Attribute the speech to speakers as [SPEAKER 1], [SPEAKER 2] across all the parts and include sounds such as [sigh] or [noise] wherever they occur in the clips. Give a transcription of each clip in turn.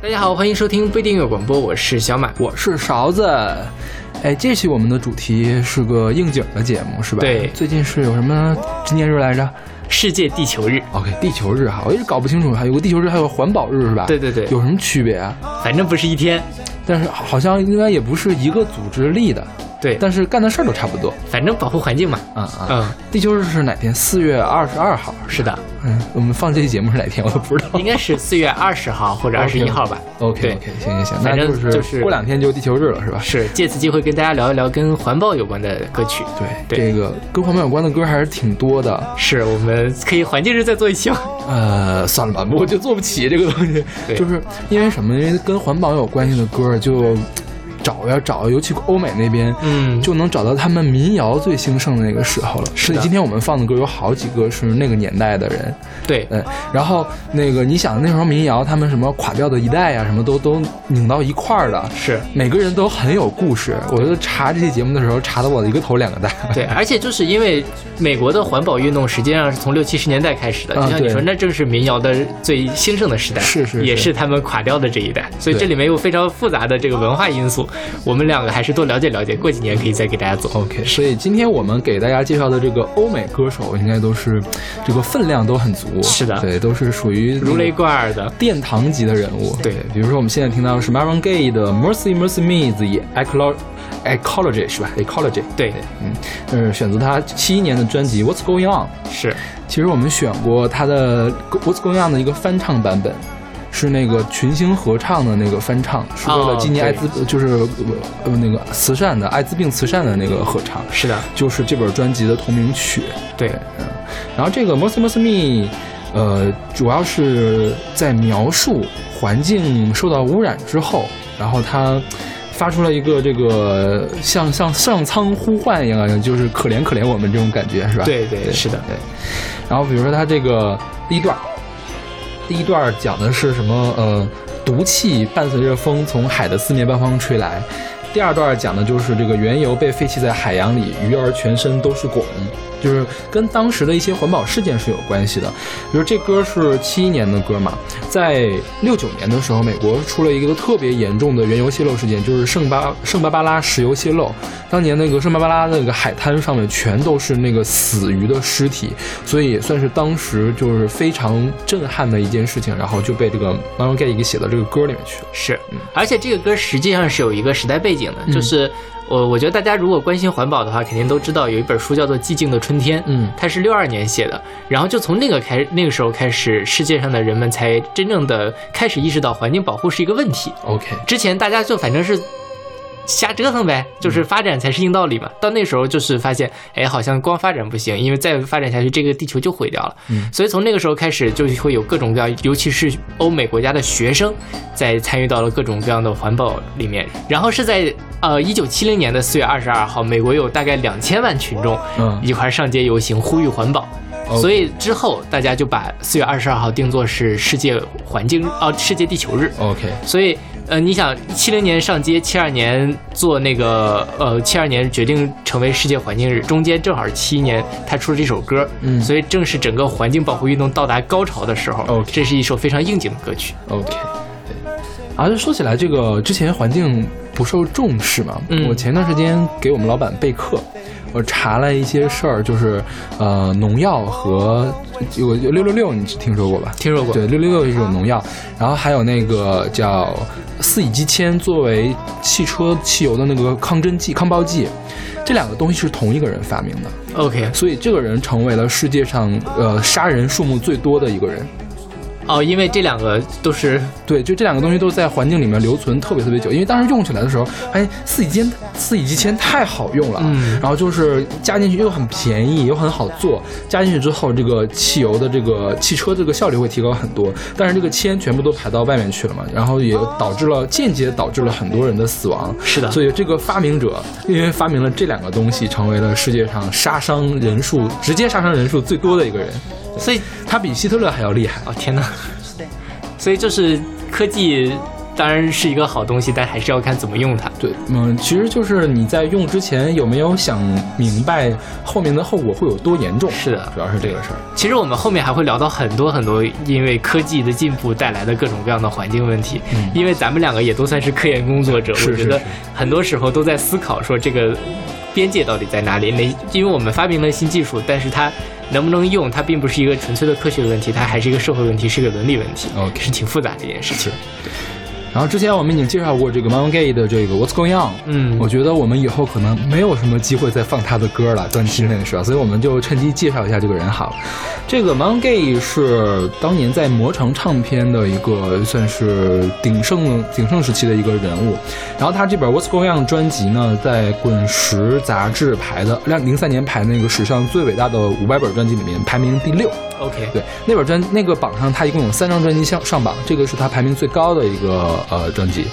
[SPEAKER 1] 大家好，欢迎收听不一定有广播，我是小马，
[SPEAKER 2] 我是勺子。哎，这期我们的主题是个应景的节目，是吧？
[SPEAKER 1] 对，
[SPEAKER 2] 最近是有什么纪念日来着？
[SPEAKER 1] 世界地球日。
[SPEAKER 2] OK，地球日哈，我一直搞不清楚，还有个地球日，还有环保日是吧？
[SPEAKER 1] 对对对，
[SPEAKER 2] 有什么区别啊？
[SPEAKER 1] 反正不是一天，
[SPEAKER 2] 但是好像应该也不是一个组织立的。
[SPEAKER 1] 对，
[SPEAKER 2] 但是干的事儿都差不多，
[SPEAKER 1] 反正保护环境嘛。
[SPEAKER 2] 嗯嗯，地球日是哪天？四月二十二号。
[SPEAKER 1] 是的。
[SPEAKER 2] 嗯，我们放这期节目是哪天？我都不知道。
[SPEAKER 1] 应该是四月二十号或者二十一号吧。
[SPEAKER 2] OK OK，行行行，
[SPEAKER 1] 反正
[SPEAKER 2] 就是过两天就地球日了，是吧？
[SPEAKER 1] 是，借此机会跟大家聊一聊跟环保有关的歌曲。
[SPEAKER 2] 对，这个跟环保有关的歌还是挺多的。
[SPEAKER 1] 是，我们可以环境日再做一期吗。
[SPEAKER 2] 呃，算了吧，我就做不起这个东西。就是因为什么？因为跟环保有关系的歌就。找呀找，尤其欧美那边，
[SPEAKER 1] 嗯，
[SPEAKER 2] 就能找到他们民谣最兴盛的那个时候了。所以今天我们放的歌有好几个是那个年代的人，
[SPEAKER 1] 对，
[SPEAKER 2] 嗯。然后那个你想那时候民谣，他们什么垮掉的一代呀，什么都都拧到一块儿的，
[SPEAKER 1] 是
[SPEAKER 2] 每个人都很有故事。我就查这期节目的时候，查的我的一个头两个大。
[SPEAKER 1] 对，[laughs] 而且就是因为美国的环保运动实际上是从六七十年代开始的，就像你说，那正是民谣的最兴盛的时代，
[SPEAKER 2] 是是，
[SPEAKER 1] 也是他们垮掉的这一代。所以这里面有非常复杂的这个文化因素。我们两个还是多了解了解，过几年可以再给大家做。
[SPEAKER 2] OK，所以今天我们给大家介绍的这个欧美歌手，应该都是这个分量都很足。
[SPEAKER 1] 是的，
[SPEAKER 2] 对，都是属于
[SPEAKER 1] 如雷贯耳的
[SPEAKER 2] 殿堂级的人物。
[SPEAKER 1] 对，
[SPEAKER 2] 比如说我们现在听到的是 Marvin Gaye 的 Mercy Mercy Me the Ecology 是吧？Ecology
[SPEAKER 1] 对，
[SPEAKER 2] 嗯，是选择他七一年的专辑 What's Going On。
[SPEAKER 1] 是，
[SPEAKER 2] 其实我们选过他的 What's Going On 的一个翻唱版本。是那个群星合唱的那个翻唱，是为了纪念艾滋，就是呃那个慈善的艾滋病慈善的那个合唱。
[SPEAKER 1] 是的，
[SPEAKER 2] 就是这本专辑的同名曲。
[SPEAKER 1] 对，
[SPEAKER 2] 嗯，然后这个 Mercy Mercy Me，呃，主要是在描述环境受到污染之后，然后他发出了一个这个像像上苍呼唤一样，就是可怜可怜我们这种感觉，是吧？
[SPEAKER 1] 对对，是的，
[SPEAKER 2] 对。然后比如说他这个第一段。第一段讲的是什么？呃，毒气伴随着风从海的四面八方吹来。第二段讲的就是这个原油被废弃在海洋里，鱼儿全身都是汞。就是跟当时的一些环保事件是有关系的，比如这歌是七一年的歌嘛，在六九年的时候，美国出了一个特别严重的原油泄漏事件，就是圣巴圣巴巴拉石油泄漏。当年那个圣巴巴拉那个海滩上面全都是那个死鱼的尸体，所以也算是当时就是非常震撼的一件事情，然后就被这个 Marvin Gaye 给写到这个歌里面去了。
[SPEAKER 1] 是，而且这个歌实际上是有一个时代背景的，就是。我我觉得大家如果关心环保的话，肯定都知道有一本书叫做《寂静的春天》，
[SPEAKER 2] 嗯，
[SPEAKER 1] 它是六二年写的，然后就从那个开那个时候开始，世界上的人们才真正的开始意识到环境保护是一个问题。
[SPEAKER 2] OK，
[SPEAKER 1] 之前大家就反正是。瞎折腾呗，就是发展才是硬道理嘛。到那时候就是发现，哎，好像光发展不行，因为再发展下去，这个地球就毁掉了。
[SPEAKER 2] 嗯，
[SPEAKER 1] 所以从那个时候开始，就会有各种各样，尤其是欧美国家的学生，在参与到了各种各样的环保里面。然后是在呃一九七零年的四月二十二号，美国有大概两千万群众，
[SPEAKER 2] 嗯，
[SPEAKER 1] 一块上街游行呼吁环保。所以之后大家就把四月二十二号定作是世界环境哦，世界地球日。
[SPEAKER 2] OK，
[SPEAKER 1] 所以。呃，你想七零年上街，七二年做那个，呃，七二年决定成为世界环境日，中间正好是七一年他出了这首歌，
[SPEAKER 2] 嗯，
[SPEAKER 1] 所以正是整个环境保护运动到达高潮的时候。
[SPEAKER 2] 哦，
[SPEAKER 1] 这是一首非常应景的歌曲。
[SPEAKER 2] OK，对。啊，说起来，这个之前环境不受重视嘛，
[SPEAKER 1] 嗯，
[SPEAKER 2] 我前段时间给我们老板备课。我查了一些事儿，就是，呃，农药和有六六六，你听说过吧？
[SPEAKER 1] 听说过。
[SPEAKER 2] 对，六六六是一种农药，然后还有那个叫四乙基铅，作为汽车汽油的那个抗震剂、抗爆剂，这两个东西是同一个人发明的。
[SPEAKER 1] OK，
[SPEAKER 2] 所以这个人成为了世界上呃杀人数目最多的一个人。
[SPEAKER 1] 哦，因为这两个都是
[SPEAKER 2] 对，就这两个东西都是在环境里面留存特别特别久。因为当时用起来的时候，发现四乙基四乙基铅太好用了，
[SPEAKER 1] 嗯，
[SPEAKER 2] 然后就是加进去又很便宜又很好做，加进去之后，这个汽油的这个汽车这个效率会提高很多。但是这个铅全部都排到外面去了嘛，然后也导致了间接导致了很多人的死亡。
[SPEAKER 1] 是的，
[SPEAKER 2] 所以这个发明者因为发明了这两个东西，成为了世界上杀伤人数直接杀伤人数最多的一个人。
[SPEAKER 1] 所以
[SPEAKER 2] 他比希特勒还要厉害
[SPEAKER 1] 哦！天哪！所以就是科技当然是一个好东西，但还是要看怎么用它。
[SPEAKER 2] 对，嗯，其实就是你在用之前有没有想明白后面的后果会有多严重？
[SPEAKER 1] 是的，
[SPEAKER 2] 主要是这个事儿。
[SPEAKER 1] 其实我们后面还会聊到很多很多因为科技的进步带来的各种各样的环境问题。
[SPEAKER 2] 嗯
[SPEAKER 1] 因为咱们两个也都算是科研工作者，
[SPEAKER 2] 是
[SPEAKER 1] 我觉得很多时候都在思考说这个边界到底在哪里。哪？因为我们发明了新技术，但是它能不能用，它并不是一个纯粹的科学问题，它还是一个社会问题，是一个伦理问题。是挺复杂的一件事情。
[SPEAKER 2] 然后之前我们已经介绍过这个 Marvin Gaye 的这个 What's Going On，
[SPEAKER 1] 嗯
[SPEAKER 2] 我觉得我们以后可能没有什么机会再放他的歌了，专辑内是吧？所以我们就趁机介绍一下这个人好了。这个 Marvin Gaye 是当年在魔城唱片的一个算是鼎盛鼎盛时期的一个人物。然后他这本 What's Going On 专辑呢，在滚石杂志排的两零三年排那个史上最伟大的五百本专辑里面排名第六。
[SPEAKER 1] OK，
[SPEAKER 2] 对，那本专那个榜上，他一共有三张专辑上上榜，这个是他排名最高的一个呃专辑。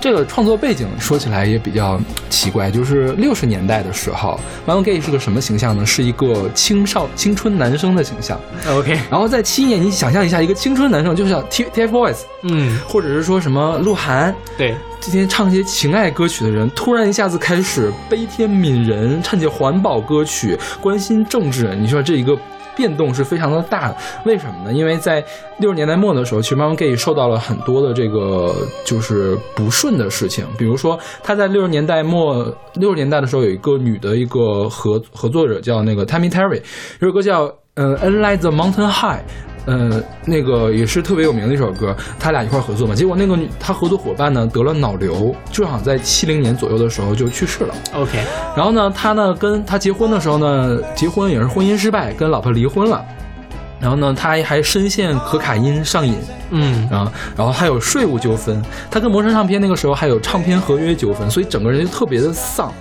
[SPEAKER 2] 这个创作背景说起来也比较奇怪，就是六十年代的时候，Marvin Gaye 是个什么形象呢？是一个青少青春男生的形象。
[SPEAKER 1] OK，
[SPEAKER 2] 然后在七一年，你想象一下，一个青春男生，就像 T TFBOYS，
[SPEAKER 1] 嗯，
[SPEAKER 2] 或者是说什么鹿晗，
[SPEAKER 1] 对，
[SPEAKER 2] 今天唱一些情爱歌曲的人，突然一下子开始悲天悯人，唱起环保歌曲，关心政治，你说这一个变动是非常的大。为什么呢？因为在六十年代末的时候，其实 Marvin Gaye 受到了很多的这个就是不顺的事情，比如说他在六十年代末六十年代的时候，有一个女的一个合合作者叫那个 Tammy Terry，有首歌叫呃《Unlike the Mountain High》。呃，那个也是特别有名的一首歌，他俩一块合作嘛。结果那个女他合作伙伴呢得了脑瘤，正好在七零年左右的时候就去世了。
[SPEAKER 1] OK，
[SPEAKER 2] 然后呢，他呢跟他结婚的时候呢，结婚也是婚姻失败，跟老婆离婚了。然后呢，他还深陷可卡因上瘾
[SPEAKER 1] 嗯
[SPEAKER 2] 啊，然后还有税务纠纷。他跟魔神唱片那个时候还有唱片合约纠纷，所以整个人就特别的丧。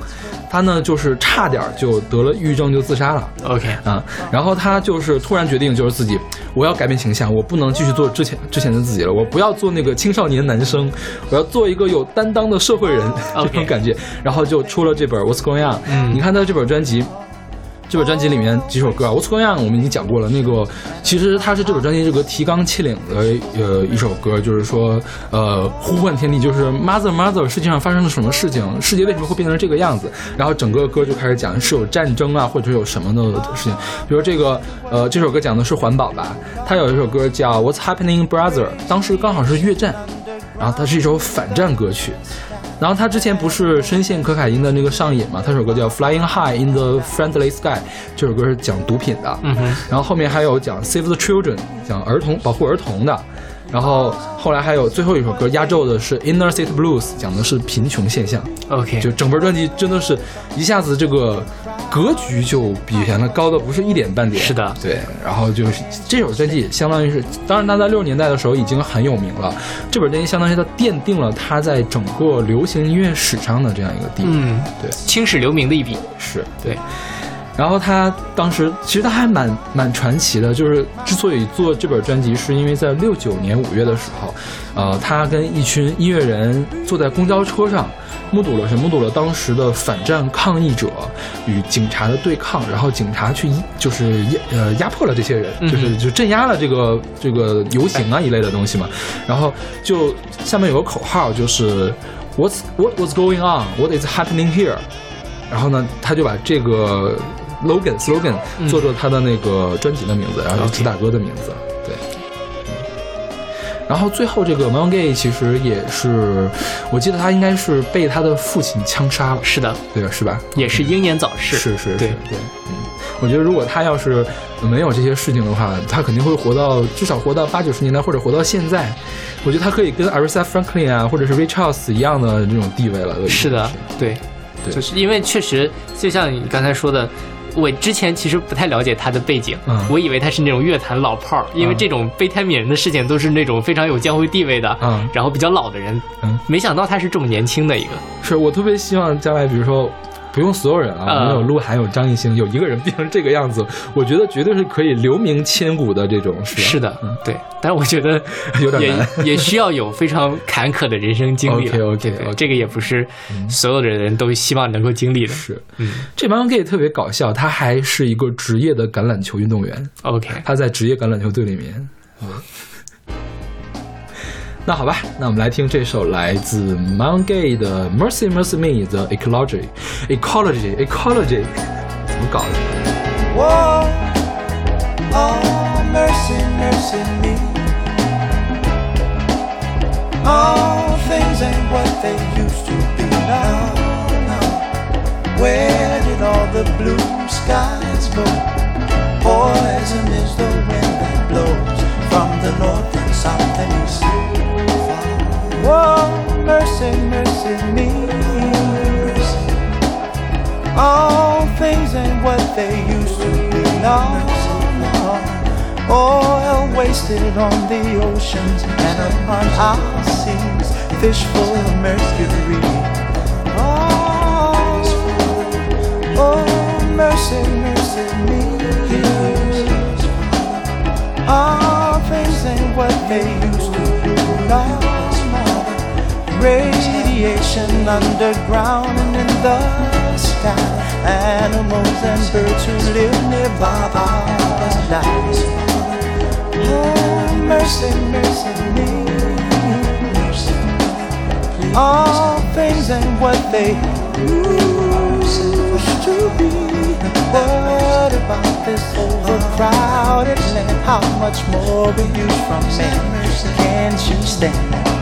[SPEAKER 2] 他呢就是差点就得了抑郁症就自杀了。
[SPEAKER 1] ，OK，
[SPEAKER 2] 啊，然后他就是突然决定，就是自己，我要改变形象，我不能继续做之前之前的自己了，我不要做那个青少年男生，我要做一个有担当的社会人这种感觉。然后就出了这本《What's Going On》。
[SPEAKER 1] 嗯
[SPEAKER 2] 你看他这本专辑。这本专辑里面几首歌啊，《What's Going On》我们已经讲过了。那个其实它是这本专辑这个提纲挈领的呃一首歌，就是说呃呼唤天地，就是 Mother Mother，世界上发生了什么事情，世界为什么会变成这个样子？然后整个歌就开始讲是有战争啊，或者有什么的事情。比如这个呃这首歌讲的是环保吧，它有一首歌叫《What's Happening Brother》，当时刚好是越战，然后它是一首反战歌曲。然后他之前不是深陷可卡因的那个上瘾嘛？他有首歌叫《Flying High in the Friendly Sky》，这首歌是讲毒品的。
[SPEAKER 1] 嗯哼，
[SPEAKER 2] 然后后面还有讲 Save the Children，讲儿童保护儿童的。然后后来还有最后一首歌压轴的是 Inner City Blues，讲的是贫穷现象。
[SPEAKER 1] OK，
[SPEAKER 2] 就整本专辑真的是一下子这个格局就比以前的高的不是一点半点。
[SPEAKER 1] 是的
[SPEAKER 2] 对。然后就是这首专辑也相当于是，当然他在六十年代的时候已经很有名了。这本专辑相当于他奠定了他在整个流行音乐史上的这样一个地位。
[SPEAKER 1] 嗯，
[SPEAKER 2] 对，
[SPEAKER 1] 青史留名的一笔，
[SPEAKER 2] 是。
[SPEAKER 1] 对，
[SPEAKER 2] 然后他当时其实他还蛮蛮传奇的，就是之所以做这本专辑，是因为在六九年五月的时候，呃，他跟一群音乐人坐在公交车上，目睹了什么？目睹了当时的反战抗议者与警察的对抗，然后警察去就是压呃压迫了这些人，
[SPEAKER 1] 嗯
[SPEAKER 2] 就是就镇压了这个这个游行啊一类的东西嘛。然后就下面有个口号，就是 What's What was going on? What is happening here? 然后呢，他就把这个 logan slogan
[SPEAKER 1] 嗯
[SPEAKER 2] 做做他的那个专辑的名字，然后主打歌的名字，对。嗯然后最后这个 Marvin Gaye 其实也是，我记得他应该是被他的父亲枪杀了，
[SPEAKER 1] 是的，
[SPEAKER 2] 对吧？是吧？
[SPEAKER 1] 也是英年早逝，
[SPEAKER 2] 是是是，
[SPEAKER 1] 对
[SPEAKER 2] 对，嗯，我觉得如果他要是没有这些事情的话，他肯定会活到至少活到八九十年代，或者活到现在。我觉得他可以跟 Aretha Franklin 啊，或者是 Ray Charles 一样的这种地位了。
[SPEAKER 1] 是的，对，
[SPEAKER 2] 对
[SPEAKER 1] 就是因为确实就像你刚才说的。我之前其实不太了解他的背景，
[SPEAKER 2] 嗯。
[SPEAKER 1] 我以为他是那种乐坛老炮儿，因为
[SPEAKER 2] 嗯
[SPEAKER 1] 这种悲天悯人的事情都是那种非常有江湖地位的，
[SPEAKER 2] 嗯。
[SPEAKER 1] 然后比较老的人，
[SPEAKER 2] 嗯，
[SPEAKER 1] 没想到他是这么年轻的一个，
[SPEAKER 2] 是我特别希望将来，比如说。不用所有人啊，
[SPEAKER 1] 嗯。
[SPEAKER 2] 我们有鹿晗，有张艺兴，有一个人变成这个样子，我觉得绝对是可以留名千古的这种，是？
[SPEAKER 1] 是的，
[SPEAKER 2] 嗯。
[SPEAKER 1] 对，但是我觉得 [laughs]
[SPEAKER 2] 有点难。
[SPEAKER 1] 也也需要有非常坎坷的人生经历。[laughs] 对
[SPEAKER 2] OK
[SPEAKER 1] 这个也不是所有的人都希望能够经历的。
[SPEAKER 2] 是，
[SPEAKER 1] 嗯
[SPEAKER 2] 这帮 gay 特别搞笑，他还是一个职业的橄榄球运动员
[SPEAKER 1] ，，OK，
[SPEAKER 2] 他在职业橄榄球队里面。[laughs] 那好吧，那我们来听这首来自 Mount Gay 的 Mercy Mercy Me 的 Ecology Ecology Ecology，怎么搞的？
[SPEAKER 3] Whoa, oh, mercy, mercy me. All things ain't what they used to be now. now. Where did all the blue skies go? Poison is the wind that blows from the north and south and east. Whoa, mercy, mercy me. All things ain't what they used to be. No, no. Oil wasted on the oceans and upon our seas. Fish full of mercury. Oh, oh, mercy, mercy me. All things ain't what they used to be. No, no. Radiation underground and in the sky. Animals and birds who live nearby are dying. Oh, mercy, mercy me. All things ain't what they used to be. What about this overcrowded land? How much more will you from man? Can't you stand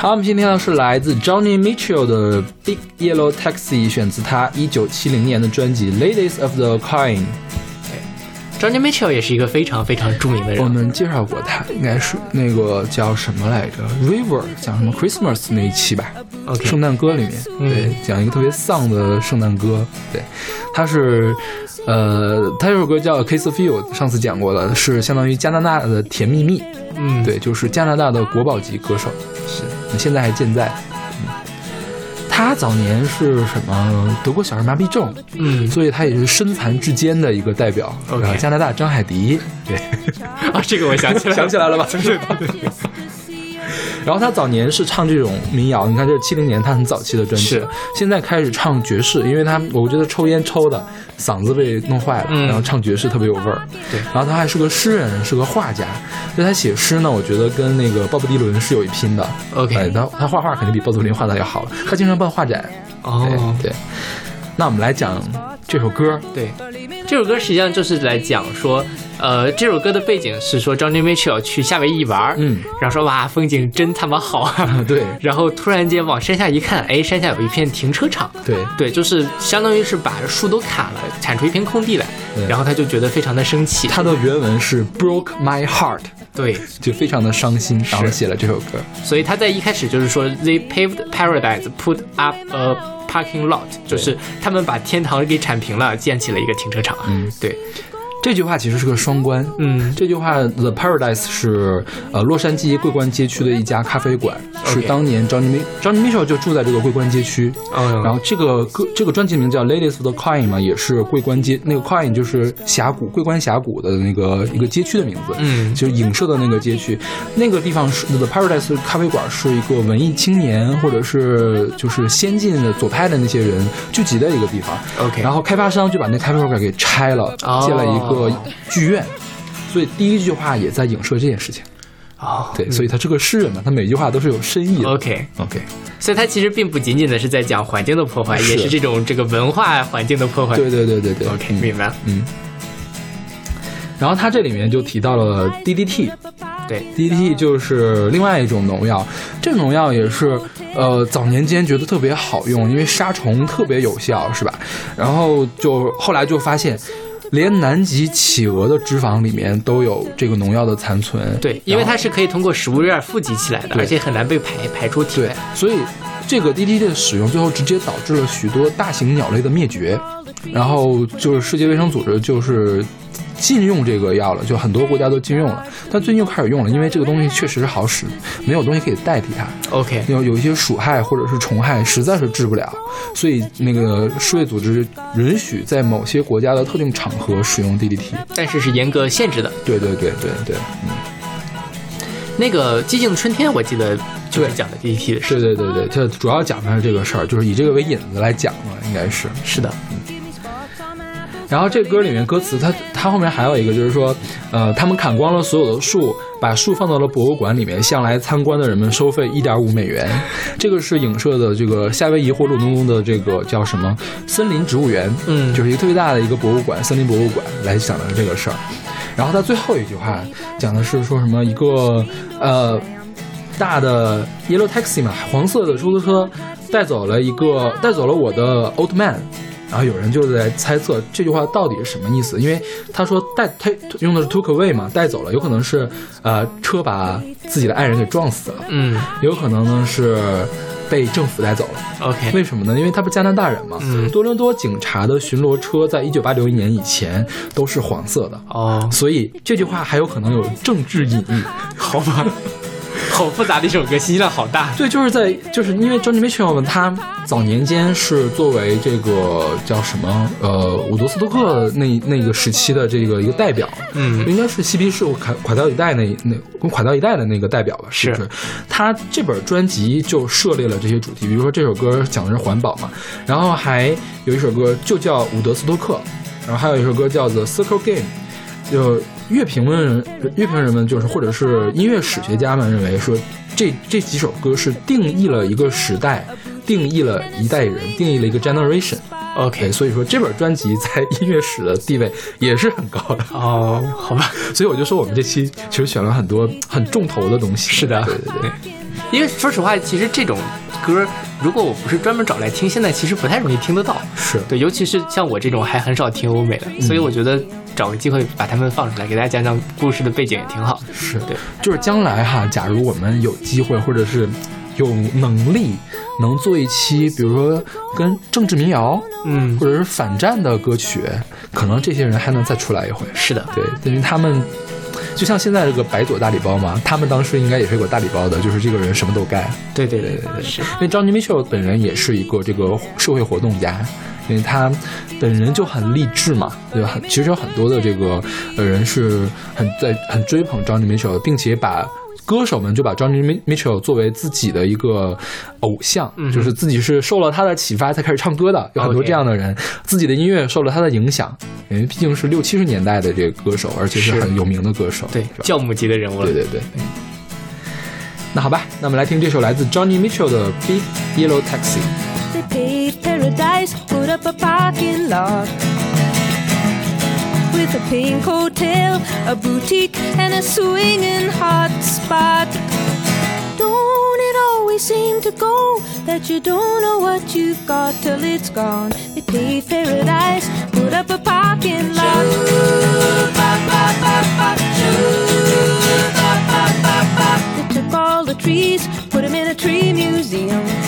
[SPEAKER 2] 好，我们今天呢是来自 Johnny Mitchell 的《Big Yellow Taxi》，选自他一九七零年的专辑《Ladies of the Coin》。
[SPEAKER 1] Johnny Mitchell 也是一个非常非常著名的人。
[SPEAKER 2] 我们介绍过他，应该是那个叫什么来着，《River》讲什么 Christmas 那一期吧
[SPEAKER 1] OK
[SPEAKER 2] 圣诞歌里面，
[SPEAKER 1] 嗯
[SPEAKER 2] 对，讲一个特别丧的圣诞歌。对，他是，呃，他这首歌叫《Kiss of You》，上次讲过了，是相当于加拿大的《甜蜜蜜》。
[SPEAKER 1] 嗯，
[SPEAKER 2] 对，就是加拿大的国宝级歌手，是，现在还健在。嗯，他早年是什么得过小儿麻痹症，
[SPEAKER 1] 嗯
[SPEAKER 2] 所以他也是身残志坚的一个代表。
[SPEAKER 1] OK
[SPEAKER 2] 然后加拿大张海迪，对，[laughs]
[SPEAKER 1] 啊，这个我想起来了，[laughs]
[SPEAKER 2] 想起来了吧？[laughs] 然后他早年是唱这种民谣，你看这是七零年他很早期的专辑
[SPEAKER 1] 是，
[SPEAKER 2] 现在开始唱爵士，因为他我觉得抽烟抽的嗓子被弄坏了，
[SPEAKER 1] 嗯
[SPEAKER 2] 然后唱爵士特别有味儿。
[SPEAKER 1] 对
[SPEAKER 2] 然后他还是个诗人，是个画家，所以他写诗呢，我觉得跟那个鲍勃迪伦是有一拼的。
[SPEAKER 1] OK
[SPEAKER 2] 哎他他画画肯定比鲍勃迪伦画的要好了，他经常办画展。
[SPEAKER 1] 哦，
[SPEAKER 2] 对对。那我们来讲这首歌，
[SPEAKER 1] 对，这首歌实际上就是来讲说，呃，这首歌的背景是说 Johnny Mitchell 去夏威夷玩儿，
[SPEAKER 2] 嗯，
[SPEAKER 1] 然后说哇，风景真他妈好啊，
[SPEAKER 2] 对。
[SPEAKER 1] 然后突然间往山下一看，哎，山下有一片停车场，
[SPEAKER 2] 对。
[SPEAKER 1] 对，就是相当于是把树都砍了，铲出一片空地来，然后他就觉得非常的生气，
[SPEAKER 2] 他的原文是 broke my heart，
[SPEAKER 1] 对，
[SPEAKER 2] 就非常的伤心，然后写了这首歌。
[SPEAKER 1] 所以他在一开始就是说，They paved paradise, put up a parking lot，就是他们把天堂给铲平了，建起了一个停车场。
[SPEAKER 2] 嗯，
[SPEAKER 1] 对。
[SPEAKER 2] 这句话其实是个双关。
[SPEAKER 1] 嗯
[SPEAKER 2] 这句话，The Paradise 是呃洛杉矶桂冠街区的一家咖啡馆，是当年 Johnny Johnny Mitchell 就住在这个桂冠街区。
[SPEAKER 1] 哦
[SPEAKER 2] 然后这个歌这个专辑名叫 Ladies of the Coin 嘛，也是桂冠街那个 Coin 就是峡谷桂冠峡谷的那个一个街区的名字。
[SPEAKER 1] 嗯
[SPEAKER 2] 就是影射的那个街区，那个地方是 The Paradise 咖啡馆，是一个文艺青年或者是就是先进的左派的那些人聚集的一个地方。
[SPEAKER 1] OK
[SPEAKER 2] 然后开发商就把那咖啡馆给拆了，
[SPEAKER 1] 哦
[SPEAKER 2] 建了一个剧院。所以第一句话也在影射这件事情。
[SPEAKER 1] 哦，
[SPEAKER 2] 对，所以他是个诗人嘛，他每句话都是有深意的。OK，OK，
[SPEAKER 1] 所以他其实并不仅仅的是在讲环境的破坏，也是这种这个文化环境的破坏。
[SPEAKER 2] 对对对对对
[SPEAKER 1] OK，
[SPEAKER 2] 嗯
[SPEAKER 1] 明白了。
[SPEAKER 2] 嗯。然后他这里面就提到了 DDT，
[SPEAKER 1] 对
[SPEAKER 2] ，DDT 就是另外一种农药，这种农药也是呃早年间觉得特别好用，因为杀虫特别有效，是吧？然后就后来就发现，连南极企鹅的脂肪里面都有这个农药的残存。
[SPEAKER 1] 对，因为它是可以通过食物链富集起来的，而且很难被排排出体
[SPEAKER 2] 对
[SPEAKER 1] 外。，
[SPEAKER 2] 所以这个 DDT 的使用最后直接导致了许多大型鸟类的灭绝，然后就是世界卫生组织就是。禁用这个药了，就很多国家都禁用了，但最近又开始用了，因为这个东西确实是好使，没有东西可以代替它。
[SPEAKER 1] OK，
[SPEAKER 2] 有有一些鼠害或者是虫害实在是治不了，所以那个世卫组织允许在某些国家的特定场合使用 DDT。
[SPEAKER 1] 但是是严格限制的。
[SPEAKER 2] 对对对对对，嗯，
[SPEAKER 1] 那个《寂静的春天》，我记得就是讲的 DDT 的事。
[SPEAKER 2] 对对对对，它主要讲的是这个事儿，就是以这个为引子来讲嘛，应该是。
[SPEAKER 1] 是的，
[SPEAKER 2] 然后这歌里面歌词，它它后面还有一个就是说，呃，他们砍光了所有的树，把树放到了博物馆里面，向来参观的人们收费一点五美元。[laughs] 这个是影射的这个夏威夷或鲁东东的这个叫什么森林植物园，
[SPEAKER 1] 嗯
[SPEAKER 2] 就是一个特别大的一个博物馆，森林博物馆来讲的这个事儿。然后他最后一句话讲的是说什么一个呃大的 yellow taxi 嘛，黄色的出租车带走了一个带走了我的 old man。然后有人就在猜测这句话到底是什么意思，因为他说带他用的是 took away 嘛，带走了，有可能是呃车把自己的爱人给撞死了，
[SPEAKER 1] 嗯
[SPEAKER 2] 有可能呢是被政府带走了。
[SPEAKER 1] ，OK，
[SPEAKER 2] 为什么呢？因为他不是加拿大人嘛。
[SPEAKER 1] 嗯
[SPEAKER 2] 多伦多警察的巡逻车在一九八六年以前都是黄色的，
[SPEAKER 1] 哦，
[SPEAKER 2] 所以这句话还有可能有政治隐喻。[laughs]
[SPEAKER 1] 好吧，好复杂的一首歌，信息量好大。
[SPEAKER 2] 对，就是在就是因为 Johnny Mitchell 嘛，他早年间是作为这个叫什么呃伍德斯托克那那个时期的这个一个代表，
[SPEAKER 1] 嗯
[SPEAKER 2] 应该是嬉皮士垮垮掉一代那那垮掉一代的那个代表吧？是不
[SPEAKER 1] 是
[SPEAKER 2] 是？他这本专辑就涉猎了这些主题，比如说这首歌讲的是环保嘛，然后还有一首歌就叫伍德斯托克，然后还有一首歌叫 The Circle Game。就乐评论人、乐评人们就是或者是音乐史学家们认为说，这这几首歌是定义了一个时代，定义了一代人，定义了一个 generation。
[SPEAKER 1] OK，
[SPEAKER 2] 所以说这本专辑在音乐史的地位也是很高的。
[SPEAKER 1] 哦，好吧，[laughs]
[SPEAKER 2] 所以我就说我们这期其实选了很多很重头的东西。
[SPEAKER 1] 是的
[SPEAKER 2] 对对对，
[SPEAKER 1] 因为说实话，其实这种歌，如果我不是专门找来听，现在其实不太容易听得到。
[SPEAKER 2] 是
[SPEAKER 1] 对，尤其是像我这种还很少听欧美的，所以我觉得找个机会把他们放出来，给大家讲讲故事的背景也挺好。
[SPEAKER 2] 是
[SPEAKER 1] 对，
[SPEAKER 2] 就是将来哈，假如我们有机会或者是有能力，能做一期，比如说跟政治民谣，
[SPEAKER 1] 嗯
[SPEAKER 2] 或，者是反战的歌曲，可能这些人还能再出来一回。
[SPEAKER 1] 是的，
[SPEAKER 2] 对，因为他们就像现在这个白左大礼包嘛，他们当时应该也是有个大礼包的，就是这个人什么都干。
[SPEAKER 1] 对对对对对，是。
[SPEAKER 2] 因为 Johnny Mitchell 本人也是一个这个社会活动家，因为他本人就很励志嘛，对吧？很其实有很多的这个呃人是很在很追捧 Johnny Mitchell，并且把。歌手们就把 Johnny Mi- Mitchell 作为自己的一个偶像，
[SPEAKER 1] 嗯
[SPEAKER 2] 就是自己是受了他的启发才开始唱歌的，有很多这样的人自己的音乐受了他的影响，因为毕竟是六七十年代的这个歌手，而且是
[SPEAKER 1] 是
[SPEAKER 2] 很有名的歌手，
[SPEAKER 1] 对教母级的人物了。
[SPEAKER 2] 对对对。那好吧，那我们来听这首来自 Johnny Mitchell 的《Big Yellow Taxi》。
[SPEAKER 4] With a pink hotel, a boutique, and a swinging hot spot. Don't it always seem to go that you don't know what you've got till it's gone? They paved paradise, put up a parking lot. They took all the trees, put them in a tree museum.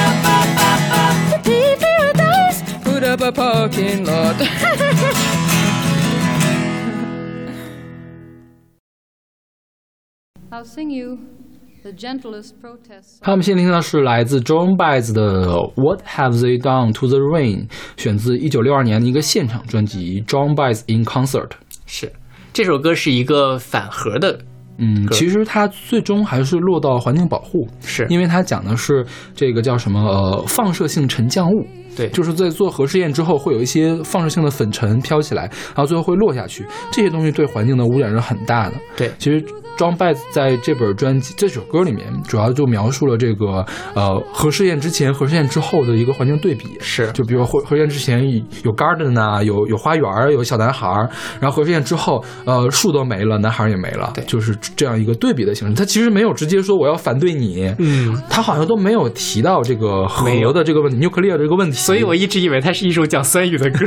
[SPEAKER 4] Parking lot.
[SPEAKER 5] 'I'll sing you the gentlest protest.
[SPEAKER 2] 他们现在听到是来自 John Baez 的《What Have They Done to the Rain》，选自1962年的一个现场专辑《John Baez in Concert》。
[SPEAKER 1] 是这首歌是一个反核的，
[SPEAKER 2] 嗯，其实它最终还是落到环境保护，
[SPEAKER 1] 是
[SPEAKER 2] 因为它讲的是这个叫什么呃放射性沉降物，
[SPEAKER 1] 对。
[SPEAKER 2] 就是在做核试验之后会有一些放射性的粉尘飘起来，然后最后会落下去，这些东西对环境的污染是很大的。
[SPEAKER 1] 对。
[SPEAKER 2] 其实 John Baez 在这本专辑这首歌里面，主要就描述了这个呃核试验之前、核试验之后的一个环境对比。
[SPEAKER 1] 是
[SPEAKER 2] 就比如核核试验之前有 garden 啊，有有花园，有小男孩儿，然后核试验之后，呃，树都没了，男孩儿也没了，
[SPEAKER 1] 对
[SPEAKER 2] 就是这样一个对比的形式。他其实没有直接说我要反对你，
[SPEAKER 1] 嗯，
[SPEAKER 2] 他好像都没有提到这个
[SPEAKER 1] 没有
[SPEAKER 2] 核的这个问题，nuclear 这个问题，
[SPEAKER 1] 所以我一直以为它是一首讲酸雨的歌。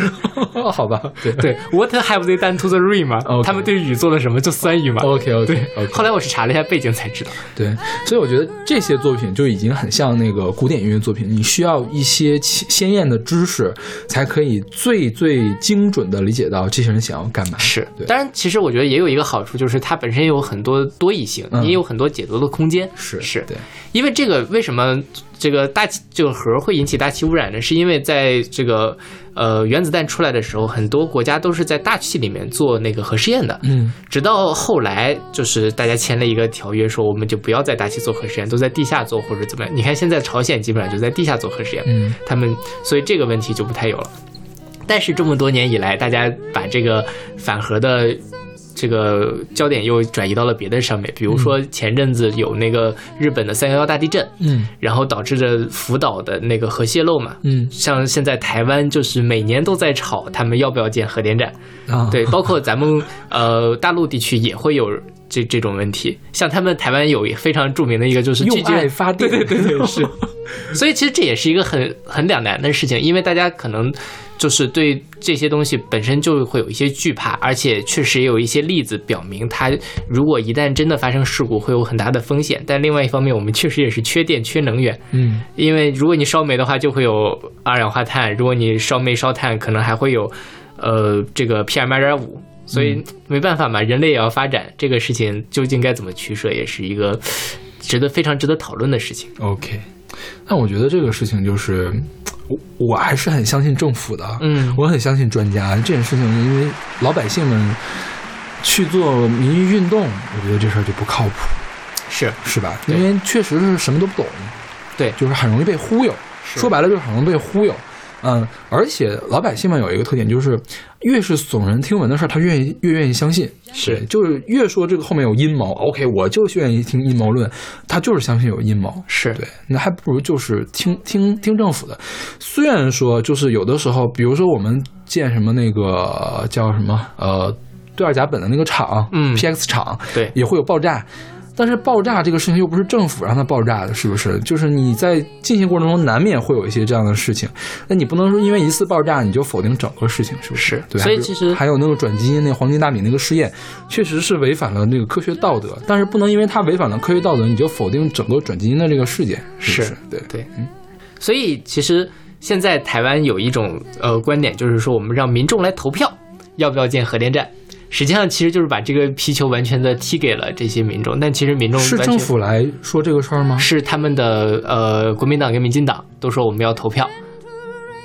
[SPEAKER 1] [laughs]
[SPEAKER 2] 好吧，对
[SPEAKER 1] 对，What have they done to the rain 嘛
[SPEAKER 2] OK
[SPEAKER 1] 他们对雨做了什么？就酸雨嘛。
[SPEAKER 2] ，OK OK，
[SPEAKER 1] 后来我是查了一下背景才知道。
[SPEAKER 2] 对，所以我觉得这些作品就已经很像那个古典音乐作品，你需要一些鲜鲜艳的知识，才可以最最精准的理解到这些人想要干嘛。
[SPEAKER 1] 是
[SPEAKER 2] 对，
[SPEAKER 1] 当然，其实我觉得也有一个好处，就是它本身有很多多义性，
[SPEAKER 2] 嗯
[SPEAKER 1] 你也有很多解读的空间。
[SPEAKER 2] 是
[SPEAKER 1] 是
[SPEAKER 2] 对，
[SPEAKER 1] 因为这个为什么这个大气这个核会引起大气污染呢？是因为在这个呃原子弹出来的时候，很多国家都是在大气里面做那个核试验的。
[SPEAKER 2] 嗯，
[SPEAKER 1] 直到后来，就是大家签了一个条约，说我们就不要在大气做核试验，都在地下做或者怎么样。你看现在朝鲜基本上就在地下做核试验，
[SPEAKER 2] 嗯，
[SPEAKER 1] 他们所以这个问题就不太有了。但是这么多年以来，大家把这个反核的这个焦点又转移到了别的上面，比如说前阵子有那个日本的三幺幺大地震，
[SPEAKER 2] 嗯。
[SPEAKER 1] 然后导致着福岛的那个核泄漏嘛。
[SPEAKER 2] 嗯。
[SPEAKER 1] 像现在台湾就是每年都在吵他们要不要建核电站，
[SPEAKER 2] 啊，
[SPEAKER 1] 对，包括咱们呃大陆地区也会有这这种问题。像他们台湾有非常著名的一个就是拒
[SPEAKER 2] 用爱
[SPEAKER 1] 绝，
[SPEAKER 2] 发电，
[SPEAKER 1] 对对对对是。[laughs] 所以其实这也是一个很很两难的事情，因为大家可能就是对这些东西本身就会有一些惧怕，而且确实也有一些例子表明它如果一旦真的发生事故，会有很大的风险。但另外一方面，我们确实也是缺电、缺能源，
[SPEAKER 2] 嗯
[SPEAKER 1] 因为如果你烧煤的话，就会有二氧化碳；如果你烧煤烧炭，可能还会有，呃，这个 PM 二点五。所以没办法嘛，人类也要发展，这个事情究竟该怎么取舍，也是一个 [sniffs] 值得非常值得讨论的事情。
[SPEAKER 2] ，OK。但我觉得这个事情就是，我我还是很相信政府的，
[SPEAKER 1] 嗯
[SPEAKER 2] 我很相信专家。这件事情，因为老百姓们去做民意运动，我觉得这事儿就不靠谱，
[SPEAKER 1] 是
[SPEAKER 2] 是吧？因为确实是什么都不懂，
[SPEAKER 1] 对，
[SPEAKER 2] 就是很容易被忽悠。说白了就是很容易被忽悠。嗯，而且老百姓们有一个特点，就是越是耸人听闻的事儿，他愿意越愿意相信。
[SPEAKER 1] 是
[SPEAKER 2] 就是越说这个后面有阴谋，OK，我就愿意听阴谋论，他就是相信有阴谋。
[SPEAKER 1] 是
[SPEAKER 2] 对，那还不如就是听听听政府的。虽然说就是有的时候，比如说我们建什么那个叫什么呃对二甲苯的那个厂，
[SPEAKER 1] 嗯
[SPEAKER 2] ，PX 厂，
[SPEAKER 1] 对
[SPEAKER 2] 也会有爆炸。但是爆炸这个事情又不是政府让它爆炸的，是不是？就是你在进行过程中难免会有一些这样的事情，那你不能说因为一次爆炸你就否定整个事情，是不
[SPEAKER 1] 是
[SPEAKER 2] 对，还
[SPEAKER 1] 所以其实
[SPEAKER 2] 还有那个转基因那黄金大米那个试验，确实是违反了那个科学道德，但是不能因为它违反了科学道德，你就否定整个转基因的这个事件，是不
[SPEAKER 1] 是
[SPEAKER 2] 是？对
[SPEAKER 1] 嗯，所以其实现在台湾有一种呃观点，就是说我们让民众来投票，要不要建核电站。实际上，其实就是把这个皮球完全的踢给了这些民众，但其实民众
[SPEAKER 2] 是政府来说这个事儿吗？
[SPEAKER 1] 是他们的呃国民党跟民进党都说我们要投票，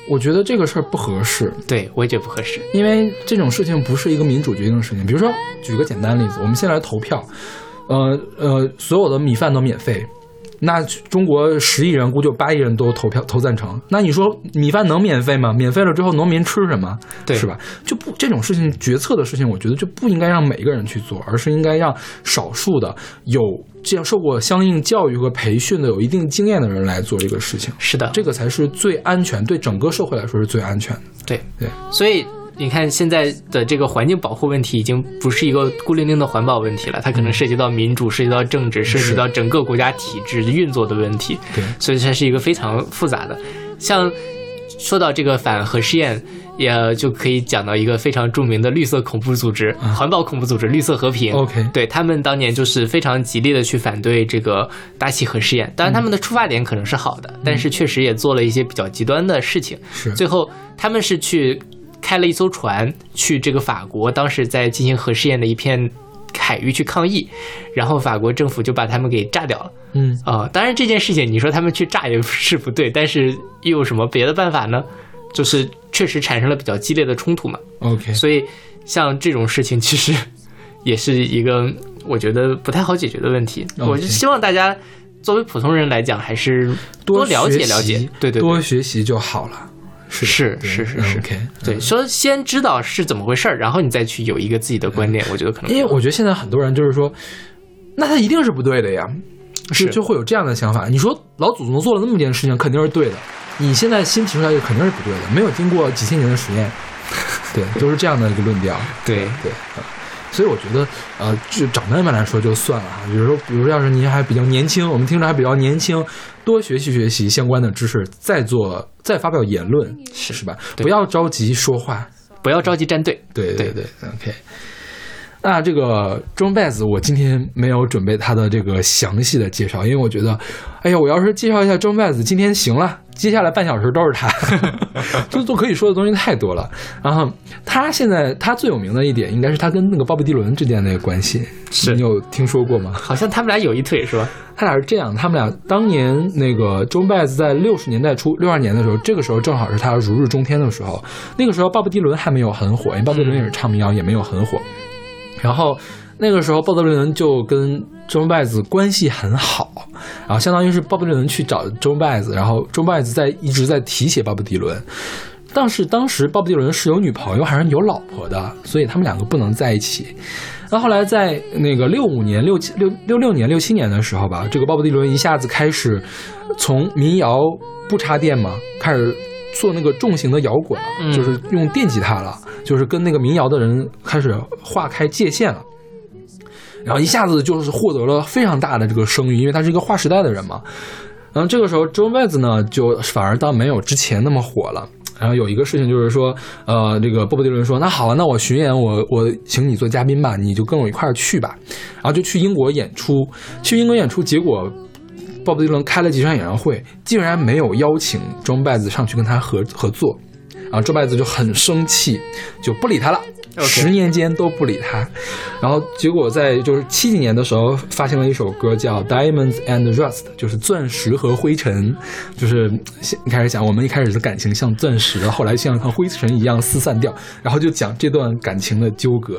[SPEAKER 2] 我觉得这个事儿不合适。
[SPEAKER 1] 对我也觉得不合适。
[SPEAKER 2] 因为这种事情不是一个民主决定的事情。比如说，举个简单例子，我们先来投票，呃呃，所有的米饭都免费，那中国十亿人，估计有八亿人都投票投赞成。那你说米饭能免费吗？免费了之后，农民吃什么？
[SPEAKER 1] 对
[SPEAKER 2] 是吧？就不这种事情，决策的事情，我觉得就不应该让每一个人去做，而是应该让少数的有这样受过相应教育和培训的、有一定经验的人来做这个事情。
[SPEAKER 1] 是的，
[SPEAKER 2] 这个才是最安全，对整个社会来说是最安全的。
[SPEAKER 1] 对
[SPEAKER 2] 对，
[SPEAKER 1] 所以你看现在的这个环境保护问题已经不是一个孤零零的环保问题了，它可能涉及到民主、涉及到政治、涉及到整个国家体制运作的问题。
[SPEAKER 2] 对
[SPEAKER 1] 所以它是一个非常复杂的。像说到这个反核试验，也就可以讲到一个非常著名的绿色恐怖组织、环保恐怖组织绿色和平。
[SPEAKER 2] OK
[SPEAKER 1] 对他们当年就是非常极力的去反对这个大气核试验，当然他们的出发点可能是好的，但是确实也做了一些比较极端的事情。
[SPEAKER 2] 是
[SPEAKER 1] 最后他们是去开了一艘船去这个法国，当时在进行核试验的一片海域去抗议，然后法国政府就把他们给炸掉了。
[SPEAKER 2] 嗯。
[SPEAKER 1] 啊、当然这件事情你说他们去炸也是不对，但是又有什么别的办法呢？就是确实产生了比较激烈的冲突嘛。
[SPEAKER 2] OK，
[SPEAKER 1] 所以像这种事情其实也是一个我觉得不太好解决的问题。我就希望大家作为普通人来讲，还是多了解了解，对对对
[SPEAKER 2] 多学习就好了。是
[SPEAKER 1] 是是是是
[SPEAKER 2] OK，
[SPEAKER 1] 对，说先知道是怎么回事儿，然后你再去有一个自己的观点，我觉得可能
[SPEAKER 2] 因为我觉得现在很多人就是说，那他一定是不对的呀，
[SPEAKER 1] 是
[SPEAKER 2] 就就会有这样的想法。你说老祖宗做了那么件事情，肯定是对的，你现在新提出来就肯定是不对的，没有经过几千年的实验，[laughs] 对，都是这样的一个论调。
[SPEAKER 1] 对
[SPEAKER 2] 对，啊所以我觉得，呃，就长辈们来说就算了哈。比如说，比如说，要是您还比较年轻，我们听着还比较年轻，多学习学习相关的知识，再做再发表言论，是是吧？不要着急说话，
[SPEAKER 1] 不要着急站队。对
[SPEAKER 2] 对对，OK。那这个 John Baez，我今天没有准备他的这个详细的介绍，因为我觉得，哎呀，我要是介绍一下 John Baez，今天行了，接下来半小时都是他，[laughs] 就都可以说的东西太多了。然后他现在他最有名的一点，应该是他跟那个鲍勃迪伦之间的关系，
[SPEAKER 1] 是
[SPEAKER 2] 你有听说过吗？
[SPEAKER 1] 好像他们俩有一腿是吧？
[SPEAKER 2] 他俩是这样，他们俩当年那个 John Baez 在六十年代初六二年的时候，这个时候正好是他如日中天的时候。那个时候鲍勃迪伦还没有很火，因为鲍勃迪伦也是唱民谣，也没有很火。然后那个时候鲍勃迪伦就跟 John Baez 关系很好，然后相当于是鲍勃迪伦去找 John Baez，然后 John Baez 在一直在提携鲍勃迪伦。但是当时鲍勃迪伦是有女朋友还是有老婆的，所以他们两个不能在一起。那后后来在那个六五年、六七、六六六年、六七年的时候吧，这个鲍勃迪伦一下子开始从民谣不插电嘛，开始做那个重型的摇滚了，
[SPEAKER 1] 嗯
[SPEAKER 2] 就是用电吉他了，就是跟那个民谣的人开始划开界限了。然后一下子就是获得了非常大的这个声誉，因为他是一个划时代的人嘛。然后这个时候，John Baez 呢，就反而倒没有之前那么火了。然后有一个事情就是说，呃，这个鲍勃迪伦说：“那好啊，那我巡演，我我请你做嘉宾吧，你就跟我一块儿去吧。”然后就去英国演出，去英国演出，结果鲍勃迪伦开了几场演唱会，竟然没有邀请 John Baez 上去跟他合合作。然后 John Baez 就很生气，就不理他了。十年间都不理他，然后结果在就是七几年的时候发行了一首歌叫《Diamonds and Rust》，就是钻石和灰尘，就是先一开始讲我们一开始的感情像钻石，后来像像灰尘一样四散掉，然后就讲这段感情的纠葛，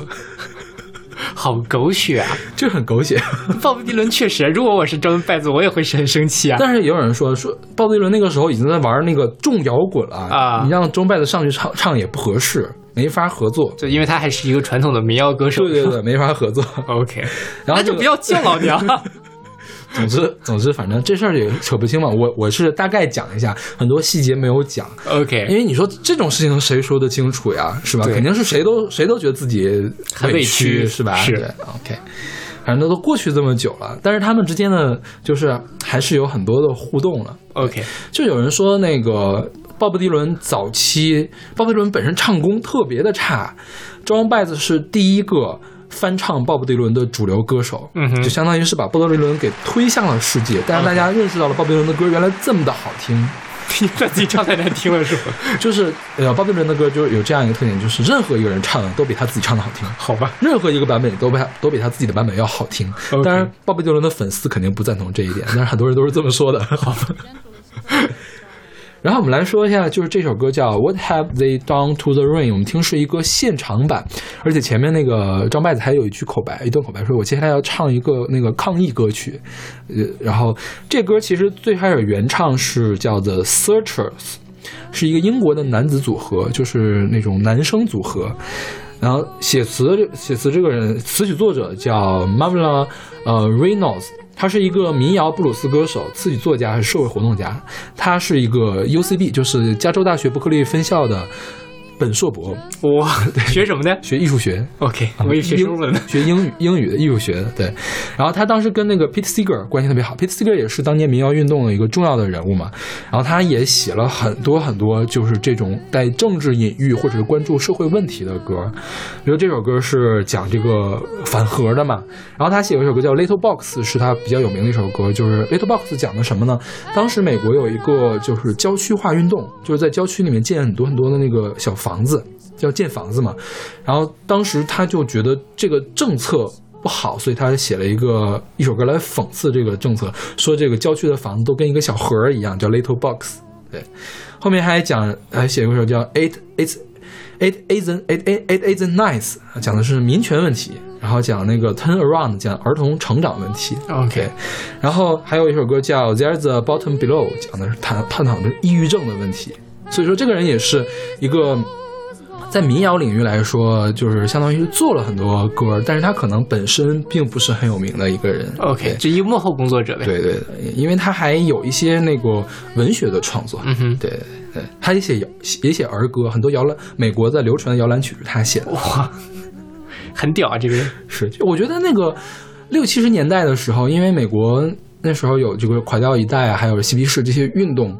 [SPEAKER 2] [laughs]
[SPEAKER 1] 好狗血啊！
[SPEAKER 2] 就很狗血。[laughs]
[SPEAKER 1] 鲍勃迪伦确实，如果我是张拜子，我也会很生气啊。
[SPEAKER 2] 但是也有人说说鲍勃迪伦那个时候已经在玩那个重摇滚了
[SPEAKER 1] 啊
[SPEAKER 2] 你让钟拜子上去唱唱也不合适，没法合作。
[SPEAKER 1] 就因为他还是一个传统的民谣歌手。
[SPEAKER 2] 对对对，没法合作。[laughs]
[SPEAKER 1] OK，
[SPEAKER 2] 然后
[SPEAKER 1] 就不要叫老娘。
[SPEAKER 2] 总之，总之，反正这事儿也扯不清嘛。我我是大概讲一下，很多细节没有讲
[SPEAKER 1] ，OK，因
[SPEAKER 2] 为你说这种事情谁说得清楚呀？是吧？肯定是谁都谁都觉得自己
[SPEAKER 1] 很委
[SPEAKER 2] 屈，是吧？
[SPEAKER 1] 是
[SPEAKER 2] 对，OK。反反正都过去这么久了，但是他们之间呢，就是还是有很多的互动了。
[SPEAKER 1] OK，
[SPEAKER 2] 就有人说那个鲍勃迪伦早期，鲍勃迪伦本身唱功特别的差，John b a e s 是第一个翻唱鲍勃迪伦的主流歌手，
[SPEAKER 1] 嗯哼
[SPEAKER 2] 就相当于是把鲍勃迪伦给推向了世界，但是大家认识到了鲍勃迪伦的歌原来这么的好听。[laughs]
[SPEAKER 1] 他自己唱太难听了是吧？
[SPEAKER 2] 就是呃，鲍勃迪伦的歌就是有这样一个特点，就是任何一个人唱的都比他自己唱的好听。
[SPEAKER 1] 好吧，
[SPEAKER 2] 任何一个版本都比他都比他自己的版本要好听。当然，鲍勃迪伦的粉丝肯定不赞同这一点，但是很多人都是这么说的。[laughs] 好吧。然后我们来说一下，就是这首歌叫《What Have They Done to the Rain》，我们听是一个现场版，而且前面那个张麦子还有一句口白，一段口白说：“我接下来要唱一个那个抗议歌曲。”呃，然后这歌其实最开始原唱是叫 The Searchers，是一个英国的男子组合，就是那种男生组合。然后写词写词这个人，词曲作者叫 Marvela 呃 Reynolds，他是一个民谣布鲁斯歌手、词曲作家还是社会活动家。他是一个 UCB，就是加州大学伯克利分校的本硕博，
[SPEAKER 1] 哇，学什么的
[SPEAKER 2] 学艺术学。
[SPEAKER 1] ？OK，我也学中文的。
[SPEAKER 2] 学英语英语的艺术学的，对。然后他当时跟那个 Pete Seeger 关系特别好，Pete Seeger 也是当年民谣运动的一个重要的人物嘛。然后他也写了很多很多就是这种带政治隐喻或者是关注社会问题的歌，比如这首歌是讲这个反核的嘛。然后他写了一首歌叫 Little Box，是他比较有名的一首歌，就是 Little Box 讲的什么呢？当时美国有一个就是郊区化运动，就是在郊区里面建很多很多的那个小房子。要建房子嘛，然后当时他就觉得这个政策不好，所以他写了一个一首歌来讽刺这个政策，说这个郊区的房子都跟一个小盒儿一样，叫 Little Box。对，后面还讲还写过一首叫 Eight It's Eight Isn't Eight Eight Eight Isn't Nice，讲的是民权问题，然后讲那个 Turn Around，讲儿童成长问题。
[SPEAKER 1] OK，
[SPEAKER 2] 然后还有一首歌叫 There's a Bottom Below，讲的是探探讨的抑郁症的问题。所以说这个人也是一个在民谣领域来说，就是相当于做了很多歌，但是他可能本身并不是很有名的一个人。
[SPEAKER 1] OK，就一个幕后工作者呗。
[SPEAKER 2] 对对对，因为他还有一些那个文学的创作。
[SPEAKER 1] 嗯哼
[SPEAKER 2] 对对，他也写摇也写儿歌，很多摇篮美国的流传的摇篮曲是他写的。
[SPEAKER 1] 哇，很屌啊，这个人。[laughs]
[SPEAKER 2] 是，我觉得那个六七十年代的时候，因为美国那时候有这个垮掉一代啊，还有嬉皮士这些运动，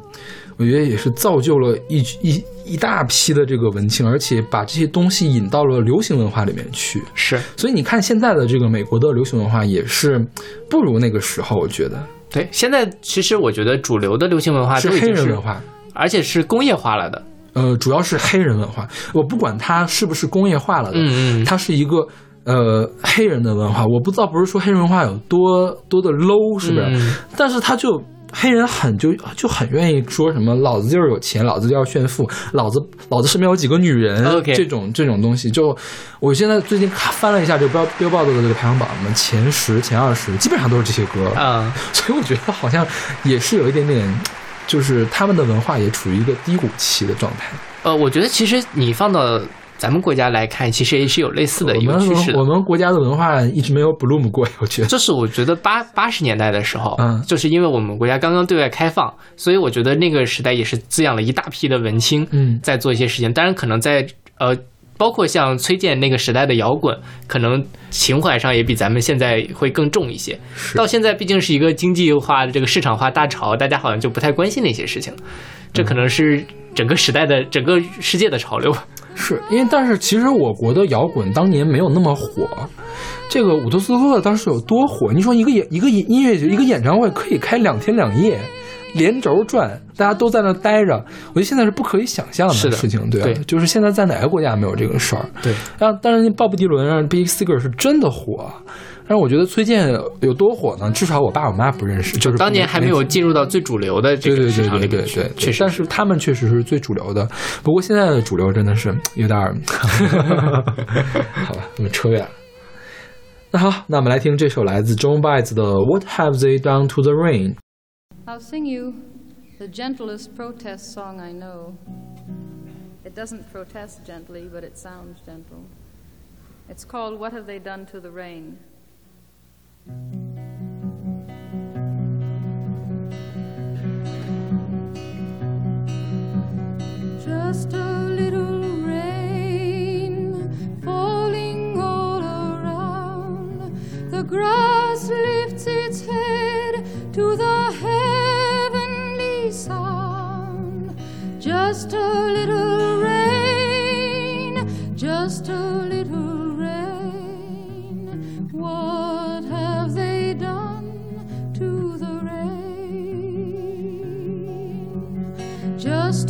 [SPEAKER 2] 我觉得也是造就了一一一大批的这个文青，而且把这些东西引到了流行文化里面去。
[SPEAKER 1] 是
[SPEAKER 2] 所以你看现在的这个美国的流行文化也是不如那个时候，我觉得
[SPEAKER 1] 对。现在其实我觉得主流的流行文化
[SPEAKER 2] 是黑人文化。
[SPEAKER 1] 而且是工业化了的。
[SPEAKER 2] 呃，主要是黑人文化，我不管它是不是工业化了的，
[SPEAKER 1] 嗯嗯
[SPEAKER 2] 它是一个呃黑人的文化。我不知道不是说黑人文化有多多的 low，是不是？
[SPEAKER 1] 嗯
[SPEAKER 2] 但是它就黑人很就就很愿意说什么老子就是有钱，老子就要炫富，老子老子身边有几个女人这种这种东西。就我现在最近看翻了一下这个 Bill Billboard 的这个排行榜，什么前十、前二十，基本上都是这些歌。
[SPEAKER 1] 啊、[laughs]
[SPEAKER 2] 所以我觉得好像也是有一点点，就是他们的文化也处于一个低谷期的状态。
[SPEAKER 1] 呃，我觉得其实你放到咱们国家来看，其实也是有类似的一个趋势的
[SPEAKER 2] 我。们国家的文化一直没有 bloom 过，我觉得。
[SPEAKER 1] 这是我觉得八八十年代的时候，
[SPEAKER 2] 嗯
[SPEAKER 1] 就是因为我们国家刚刚对外开放，所以我觉得那个时代也是滋养了一大批的文青，
[SPEAKER 2] 嗯
[SPEAKER 1] 在做一些事情。当然，可能在呃，包括像崔健那个时代的摇滚，可能情怀上也比咱们现在会更重一些。到现在毕竟是一个经济化的这个市场化大潮，大家好像就不太关心那些事情。这可能是整个时代的整个世界的潮流。
[SPEAKER 2] 是因为，但是其实我国的摇滚当年没有那么火。这个伍德斯托克当时有多火？你说一个演一个音音乐节一个演唱会可以开两天两夜，连轴转，大家都在那待着，我觉得现在是不可以想象的事情，对就是现在在哪个国家没有这个事儿？
[SPEAKER 1] 对，
[SPEAKER 2] 啊，但是那鲍勃迪伦让 Big Singer 是真的火，但是我觉得崔健有多火呢？至少我爸我妈不认识，就是
[SPEAKER 1] 当年还没有进入到最主流的这
[SPEAKER 2] 对对
[SPEAKER 1] 个市
[SPEAKER 2] 对对对
[SPEAKER 1] 场里面去
[SPEAKER 2] 对，
[SPEAKER 1] 确实
[SPEAKER 2] 但是他们确实是最主流的。不过现在的主流真的是有点儿，好吧，我们扯远了。那好，那我们来听这首来自 John Baez 的《What Have They Done to the Rain》。
[SPEAKER 5] I'll sing you the gentlest protest song I know. It doesn't protest gently, but it sounds gentle. It's called What Have They Done to the Rain? Just a little rain falling all around. The grass lifts its head to the heavenly sound. Just a little rain, just a little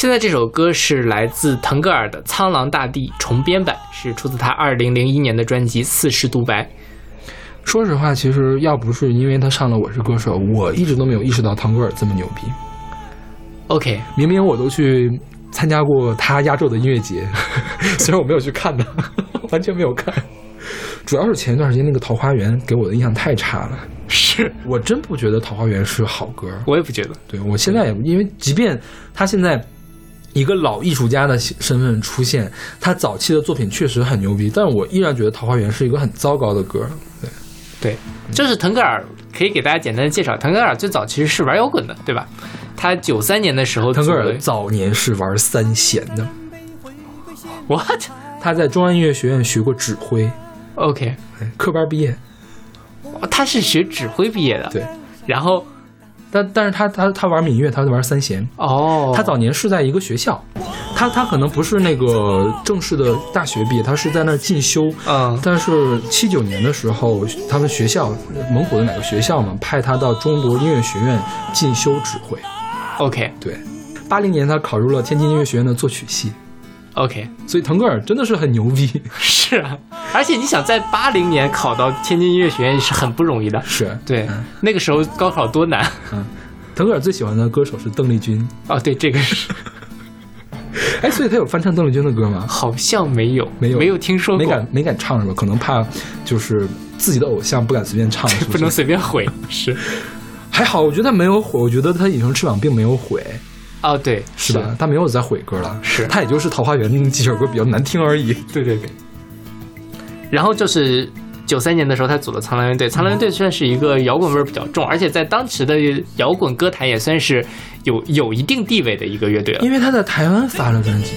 [SPEAKER 1] 现在这首歌是来自腾格尔的《苍狼大地》重编版，是出自他二零零一年的专辑《四世独白》。
[SPEAKER 2] 说实话，其实要不是因为他上了《我是歌手》，我一直都没有意识到腾格尔这么牛逼。
[SPEAKER 1] OK，
[SPEAKER 2] 明明我都去参加过他压轴的音乐节，[laughs] 虽然我没有去看他，[laughs] 完全没有看。主要是前一段时间那个《桃花源》给我的印象太差了，
[SPEAKER 1] 是
[SPEAKER 2] 我真不觉得《桃花源》是好歌。
[SPEAKER 1] 我也不觉得。
[SPEAKER 2] 对我现在也因为，即便他现在一个老艺术家的身份出现，他早期的作品确实很牛逼，但我依然觉得《桃花源》是一个很糟糕的歌。对，
[SPEAKER 1] 对，就是腾格尔，可以给大家简单的介绍，腾格尔最早其实是玩摇滚的，对吧？他九三年的时候，
[SPEAKER 2] 腾格尔早年是玩三弦的
[SPEAKER 1] ，what？
[SPEAKER 2] 他在中央音乐学院学过指挥
[SPEAKER 1] ，OK，
[SPEAKER 2] 科班毕业。
[SPEAKER 1] 哦他是学指挥毕业的，
[SPEAKER 2] 对，
[SPEAKER 1] 然后
[SPEAKER 2] 但但是他他他玩民乐，他玩三弦。
[SPEAKER 1] 哦，
[SPEAKER 2] 他早年是在一个学校，他他可能不是那个正式的大学毕业，他是在那儿进修。
[SPEAKER 1] 嗯
[SPEAKER 2] 但是七九年的时候，他们学校蒙古的哪个学校嘛，派他到中国音乐学院进修指挥。
[SPEAKER 1] OK
[SPEAKER 2] 对，八零年他考入了天津音乐学院的作曲系，
[SPEAKER 1] OK，
[SPEAKER 2] 所以腾格尔真的是很牛逼。
[SPEAKER 1] 是啊，而且你想在八零年考到天津音乐学院是很不容易的，
[SPEAKER 2] 是。
[SPEAKER 1] 对，
[SPEAKER 2] 嗯。
[SPEAKER 1] 那个时候高考多难。
[SPEAKER 2] 腾格尔最喜欢的歌手是邓丽君，
[SPEAKER 1] 哦，对，这个是。[laughs]
[SPEAKER 2] 哎，所以他有翻唱邓丽君的歌吗？
[SPEAKER 1] 好像没有
[SPEAKER 2] 没有，
[SPEAKER 1] 没有听说过，
[SPEAKER 2] 没敢没敢唱是吧？可能怕就是自己的偶像不敢随便唱，是是？
[SPEAKER 1] 不能随便毁，是。
[SPEAKER 2] 还好，我觉得他没有毁，我觉得他隐形翅膀并没有毁，
[SPEAKER 1] 哦，对，
[SPEAKER 2] 是吧？他没有在毁歌了，
[SPEAKER 1] 是
[SPEAKER 2] 他也就是《桃花源》那几首歌比较难听而已。[laughs]
[SPEAKER 1] 对对对。然后就是九三年的时候，他组了苍狼乐队。苍狼乐队算是一个摇滚味儿比较重，而且在当时的摇滚歌坛也算是有有一定地位的一个乐队了。
[SPEAKER 2] 因为他在台湾发了专辑，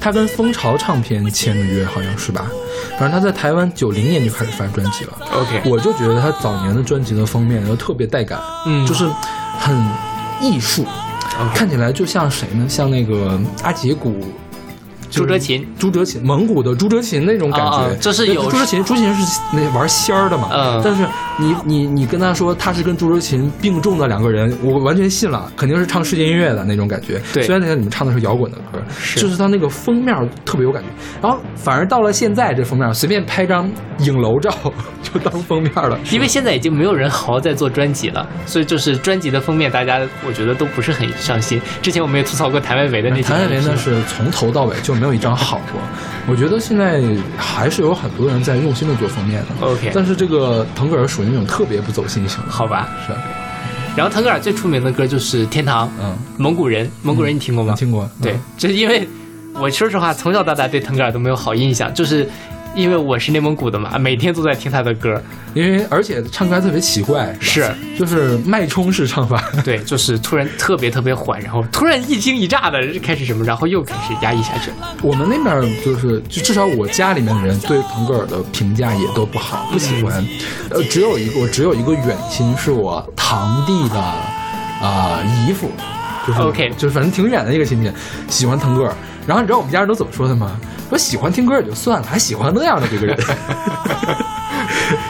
[SPEAKER 2] 他跟蜂巢唱片签的约，好像是吧？反正他在台湾九零年就开始发专辑了。
[SPEAKER 1] OK，
[SPEAKER 2] 我就觉得他早年的专辑的封面都特别带感，
[SPEAKER 1] 嗯
[SPEAKER 2] 就是很艺术，看起来就像谁呢？像那个阿杰古。
[SPEAKER 1] 朱哲琴，
[SPEAKER 2] 朱哲琴，蒙古的朱哲琴那种感觉，
[SPEAKER 1] 啊啊就是有
[SPEAKER 2] 朱哲琴，朱哲琴是那玩仙儿的嘛，
[SPEAKER 1] 嗯。
[SPEAKER 2] 但是你你你跟他说他是跟朱哲琴并重的两个人，我完全信了，肯定是唱世界音乐的那种感觉。
[SPEAKER 1] 对。
[SPEAKER 2] 虽然那天你们唱的是摇滚的歌，
[SPEAKER 1] 是
[SPEAKER 2] 就是他那个封面特别有感觉，然后反而到了现在这封面，随便拍张影楼照 [laughs] 就当封面了，
[SPEAKER 1] 因为现在已经没有人好好在做专辑了，所以就是专辑的封面，大家我觉得都不是很上心。之前我们也吐槽过谭维维的那几
[SPEAKER 2] 谭维维呢是从头到尾就没没有一张好过。我觉得现在还是有很多人在用心的做封面的。
[SPEAKER 1] OK
[SPEAKER 2] 但是这个腾格尔属于那种特别不走心型的。
[SPEAKER 1] 好吧。
[SPEAKER 2] 是，
[SPEAKER 1] 然后腾格尔最出名的歌就是《天堂》，
[SPEAKER 2] 嗯，
[SPEAKER 1] 蒙古人，蒙古人你听过吗？
[SPEAKER 2] 听过。
[SPEAKER 1] 对
[SPEAKER 2] 嗯，
[SPEAKER 1] 这是因为我说实话，从小到大对腾格尔都没有好印象，就是因为我是内蒙古的嘛，每天都在听他的歌。
[SPEAKER 2] 因为而且唱歌还特别奇怪，是
[SPEAKER 1] 是
[SPEAKER 2] 就是脉冲式唱法。[laughs] [laughs]
[SPEAKER 1] 对，就是突然特别特别缓，然后突然一惊一乍的开始什么，然后又开始压抑下去了。
[SPEAKER 2] 我们那边就是，就至少我家里面的人对腾格尔的评价也都不好，不喜欢。呃，只有一个，我只有一个远亲，是我堂弟的啊、姨父，就是
[SPEAKER 1] OK
[SPEAKER 2] 就是反正挺远的一个亲戚，喜欢腾格尔。然后你知道我们家人都怎么说的吗？说喜欢听歌也就算了，还喜欢那样的这个人。[laughs]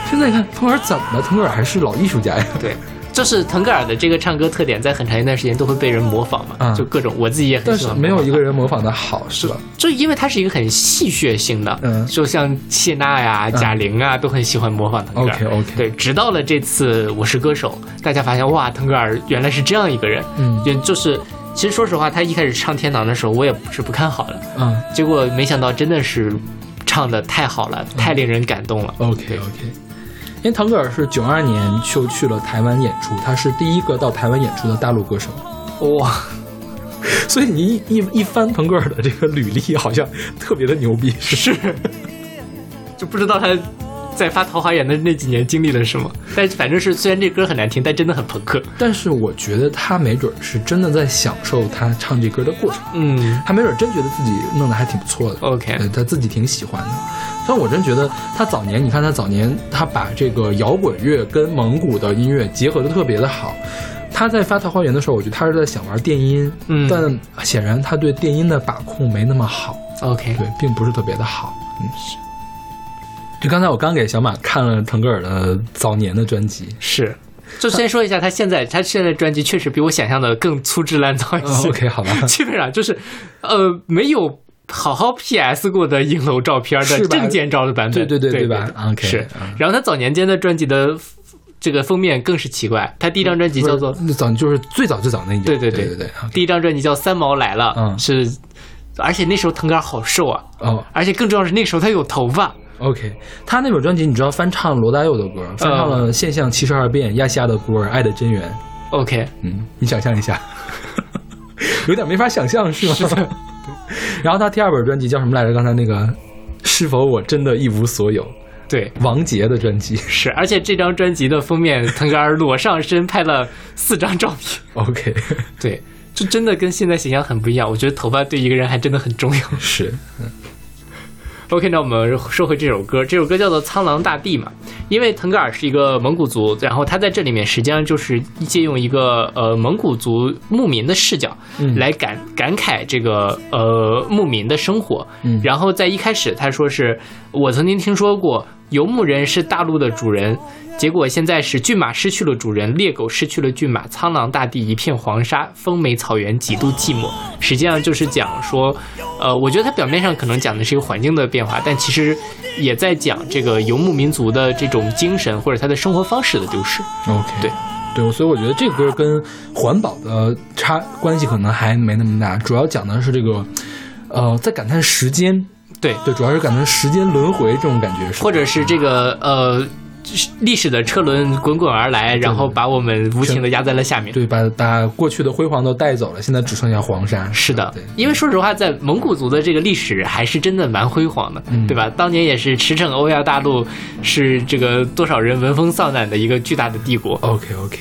[SPEAKER 2] 现在你看腾格尔怎么了？腾格尔还是老艺术家呀。
[SPEAKER 1] 对，就是腾格尔的这个唱歌特点，在很长一段时间都会被人模仿嘛，
[SPEAKER 2] 嗯
[SPEAKER 1] 就各种我自己也很喜欢但是。
[SPEAKER 2] 没有一个人模仿的好，是吧？
[SPEAKER 1] 就因为他是一个很戏谑性的，
[SPEAKER 2] 嗯
[SPEAKER 1] 就像谢娜呀、贾玲啊，都很喜欢模仿腾格尔。
[SPEAKER 2] OK，OK
[SPEAKER 1] 对，直到了这次《我是歌手》，大家发现哇，腾格尔原来是这样一个人。
[SPEAKER 2] 嗯
[SPEAKER 1] 就就是，其实说实话，他一开始唱《天堂》的时候，我也不是不看好的，
[SPEAKER 2] 嗯。
[SPEAKER 1] 结果没想到真的是唱的太好了，太令人感动了。
[SPEAKER 2] OK OK，因为腾格尔是九二年就去了台湾演出，他是第一个到台湾演出的大陆歌手，
[SPEAKER 1] 哇，[laughs]
[SPEAKER 2] 所以你一一一翻腾格尔的这个履历，好像特别的牛逼。
[SPEAKER 1] 是，就不知道他在发《桃花源》的那几年经历了什么。[laughs] 但反正是，虽然这歌很难听，但真的很朋克。
[SPEAKER 2] 但是我觉得他没准是真的在享受他唱这歌的过程，
[SPEAKER 1] 嗯
[SPEAKER 2] 他没准真觉得自己弄得还挺不错的。
[SPEAKER 1] ，OK，
[SPEAKER 2] 对他自己挺喜欢的。但我真觉得他早年，你看他早年，他把这个摇滚乐跟蒙古的音乐结合的特别的好。他在发《桃花源》的时候，我觉得他是在想玩电音，
[SPEAKER 1] 嗯
[SPEAKER 2] 但显然他对电音的把控没那么好
[SPEAKER 1] ，OK，
[SPEAKER 2] 对，并不是特别的好。嗯，是。就刚才我刚给小马看了腾格尔的早年的专辑，
[SPEAKER 1] 是。就先说一下，他现在他现在专辑确实比我想象的更粗制滥造一
[SPEAKER 2] 呃
[SPEAKER 1] 些。
[SPEAKER 2] OK，好吧，[laughs]
[SPEAKER 1] 基本上就是，呃，没有好好 PS 过的影楼照片的证件照的版本，
[SPEAKER 2] 对对对
[SPEAKER 1] 对
[SPEAKER 2] 对吧？OK，
[SPEAKER 1] 是
[SPEAKER 2] 嗯。
[SPEAKER 1] 然后他早年间的专辑的这个封面更是奇怪，他第一张专辑叫做
[SPEAKER 2] 早就是最早最早那一
[SPEAKER 1] 对对对
[SPEAKER 2] 对对对，
[SPEAKER 1] 第一张专辑叫《三毛来了》，
[SPEAKER 2] 嗯
[SPEAKER 1] 是，而且那时候腾格尔好瘦啊，
[SPEAKER 2] 哦
[SPEAKER 1] 而且更重要是那时候他有头发，
[SPEAKER 2] OK，他那本专辑你知道翻唱罗大佑的歌，翻唱了《现象七十二变》、亚细亚的孤儿、爱的真源。
[SPEAKER 1] OK，
[SPEAKER 2] 嗯，你想象一下，[laughs] 有点没法想象是吗？[laughs] 然后他第二本专辑叫什么来着？刚才那个是否我真的一无所有？
[SPEAKER 1] 对，
[SPEAKER 2] 王杰的专辑。
[SPEAKER 1] 是，而且这张专辑的封面，腾格尔裸上身拍了四张照片
[SPEAKER 2] ，OK，
[SPEAKER 1] 对，就真的跟现在形象很不一样。我觉得头发对一个人还真的很重要。
[SPEAKER 2] 是
[SPEAKER 1] OK，那我们说回这首歌，这首歌叫做《苍狼大地》嘛，因为腾格尔是一个蒙古族，然后他在这里面实际上就是借用一个呃蒙古族牧民的视角，
[SPEAKER 2] 嗯。
[SPEAKER 1] 来感感慨这个呃牧民的生活。
[SPEAKER 2] 嗯。
[SPEAKER 1] 然后在一开始他说是我曾经听说过游牧人是大陆的主人，结果现在是骏马失去了主人，猎狗失去了骏马，苍狼大地一片黄沙，丰美草原几度寂寞。实际上就是讲说，呃，我觉得它表面上可能讲的是一个环境的变化，但其实也在讲这个游牧民族的这种精神或者他的生活方式的丢失。
[SPEAKER 2] OK，
[SPEAKER 1] 对
[SPEAKER 2] 对，所以我觉得这个歌跟环保的差关系可能还没那么大，主要讲的是这个，呃，在感叹时间，
[SPEAKER 1] 对，
[SPEAKER 2] 对，主要是感觉时间轮回这种感觉是，
[SPEAKER 1] 或者是这个呃。历史的车轮滚滚而来，然后把我们无情的压在了下面。
[SPEAKER 2] 对，把把过去的辉煌都带走了，现在只剩下黄沙。
[SPEAKER 1] 是的，因为说实话，在蒙古族的这个历史还是真的蛮辉煌的，
[SPEAKER 2] 嗯
[SPEAKER 1] 对吧？当年也是驰骋欧亚大陆，是这个多少人闻风丧胆的一个巨大的帝国。
[SPEAKER 2] OK OK，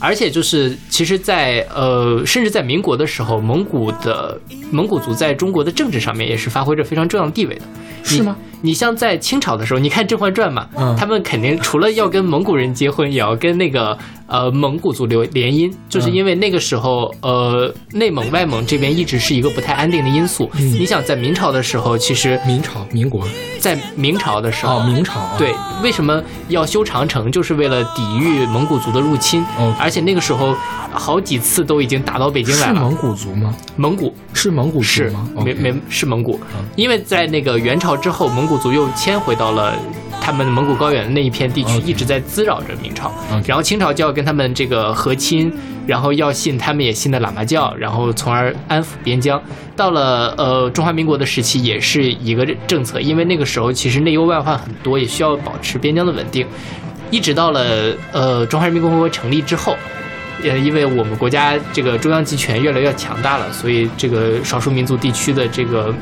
[SPEAKER 1] 而且就是，其实在，呃，甚至在民国的时候，蒙古的蒙古族在中国的政治上面也是发挥着非常重要的地位的。
[SPEAKER 2] 是吗？
[SPEAKER 1] 你像在清朝的时候，你看《甄嬛传》嘛，
[SPEAKER 2] 嗯
[SPEAKER 1] 他们肯定除了要跟蒙古人结婚，也要跟那个呃蒙古族联联姻，就是因为那个时候呃内蒙、外蒙这边一直是一个不太安定的因素。
[SPEAKER 2] 嗯
[SPEAKER 1] 你想在明朝的时候，其实
[SPEAKER 2] 明朝、民国
[SPEAKER 1] 在明朝的时候，
[SPEAKER 2] 哦，明朝啊
[SPEAKER 1] 对，为什么要修长城，就是为了抵御蒙古族的入侵。
[SPEAKER 2] 哦
[SPEAKER 1] 而且那个时候好几次都已经打到北京来了。
[SPEAKER 2] 是蒙古族吗？
[SPEAKER 1] 蒙古
[SPEAKER 2] 是蒙古族
[SPEAKER 1] 是
[SPEAKER 2] 吗？
[SPEAKER 1] 没没是蒙古
[SPEAKER 2] 嗯，
[SPEAKER 1] 因为在那个元朝之后，蒙古族又迁回到了他们蒙古高原那一片地区一直在滋扰着明朝然后清朝就要跟他们这个和亲，然后要信他们也信的喇嘛教，然后从而安抚边疆。到了呃中华民国的时期，也是一个政策，因为那个时候其实内忧外患很多，也需要保持边疆的稳定。一直到了呃中华人民共和国成立之后，呃，因为我们国家这个中央集权越来越强大了，所以这个少数民族地区的这个，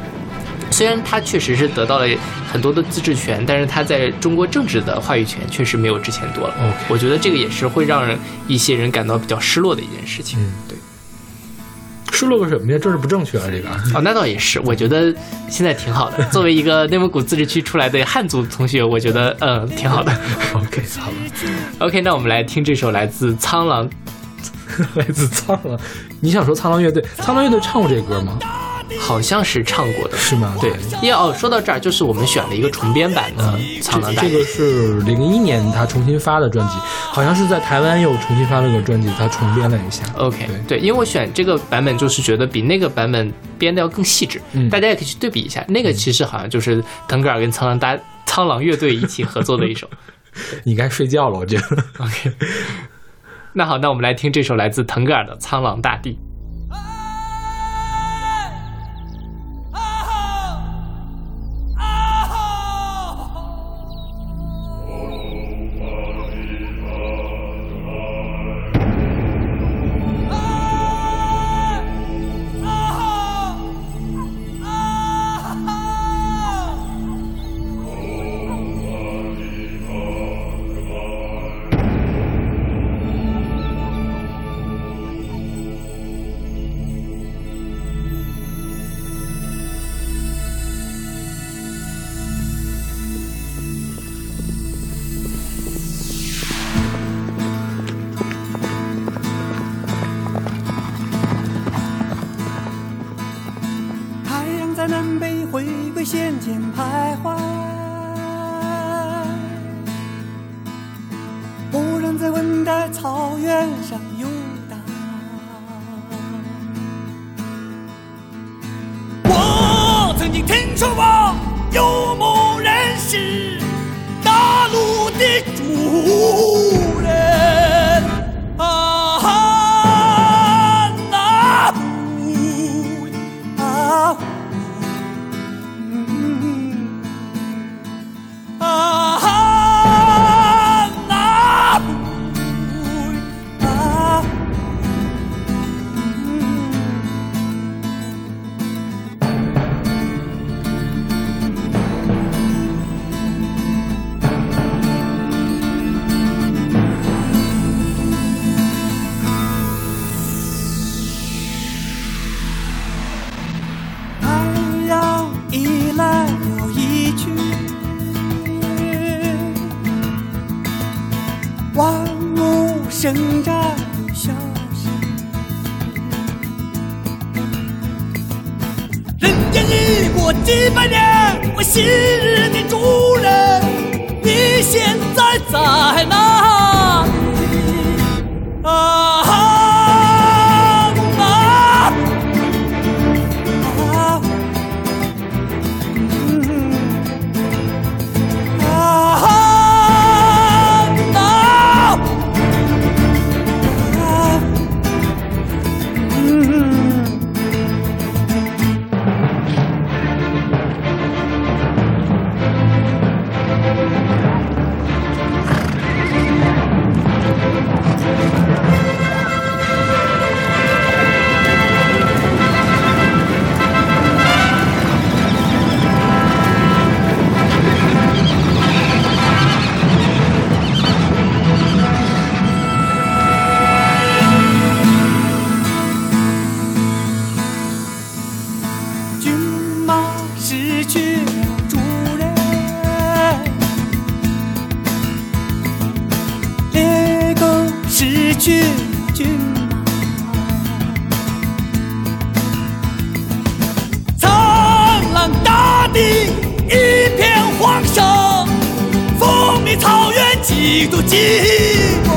[SPEAKER 1] 虽然他确实是得到了很多的自治权，但是他在中国政治的话语权确实没有之前多了。
[SPEAKER 2] OK
[SPEAKER 1] 我觉得这个也是会让人一些人感到比较失落的一件事情。
[SPEAKER 2] 嗯
[SPEAKER 1] 对。
[SPEAKER 2] 失落个什么呀？政治不正确啊，这个。
[SPEAKER 1] 哦，那倒也是，我觉得现在挺好的。[laughs] 作为一个内蒙古自治区出来的汉族同学，我觉得嗯挺好的。
[SPEAKER 2] OK，好吧
[SPEAKER 1] ，OK，那我们来听这首来自苍狼 [laughs]
[SPEAKER 2] 来自苍狼。你想说苍狼乐队？苍狼乐队唱过这歌吗？
[SPEAKER 1] 好像是唱过的，
[SPEAKER 2] 是吗？
[SPEAKER 1] 对，因为哦，说到这儿，就是我们选了一个重编版的《苍狼大地》
[SPEAKER 2] 这个是零一年他重新发的专辑，好像是在台湾又重新发了个专辑，他重编了一下。
[SPEAKER 1] OK，对，因为我选这个版本，就是觉得比那个版本编的要更细致，
[SPEAKER 2] 嗯
[SPEAKER 1] 大家也可以去对比一下。那个其实好像就是腾格尔跟苍狼大苍狼乐队一起合作的一首。[laughs]
[SPEAKER 2] 你该睡觉了，我觉得。
[SPEAKER 1] OK，那好，那我们来听这首来自腾格尔的《苍狼大地》。
[SPEAKER 6] 失去了主人，猎狗失去了骏马，苍狼大地一片荒生，风里草原几度寂寞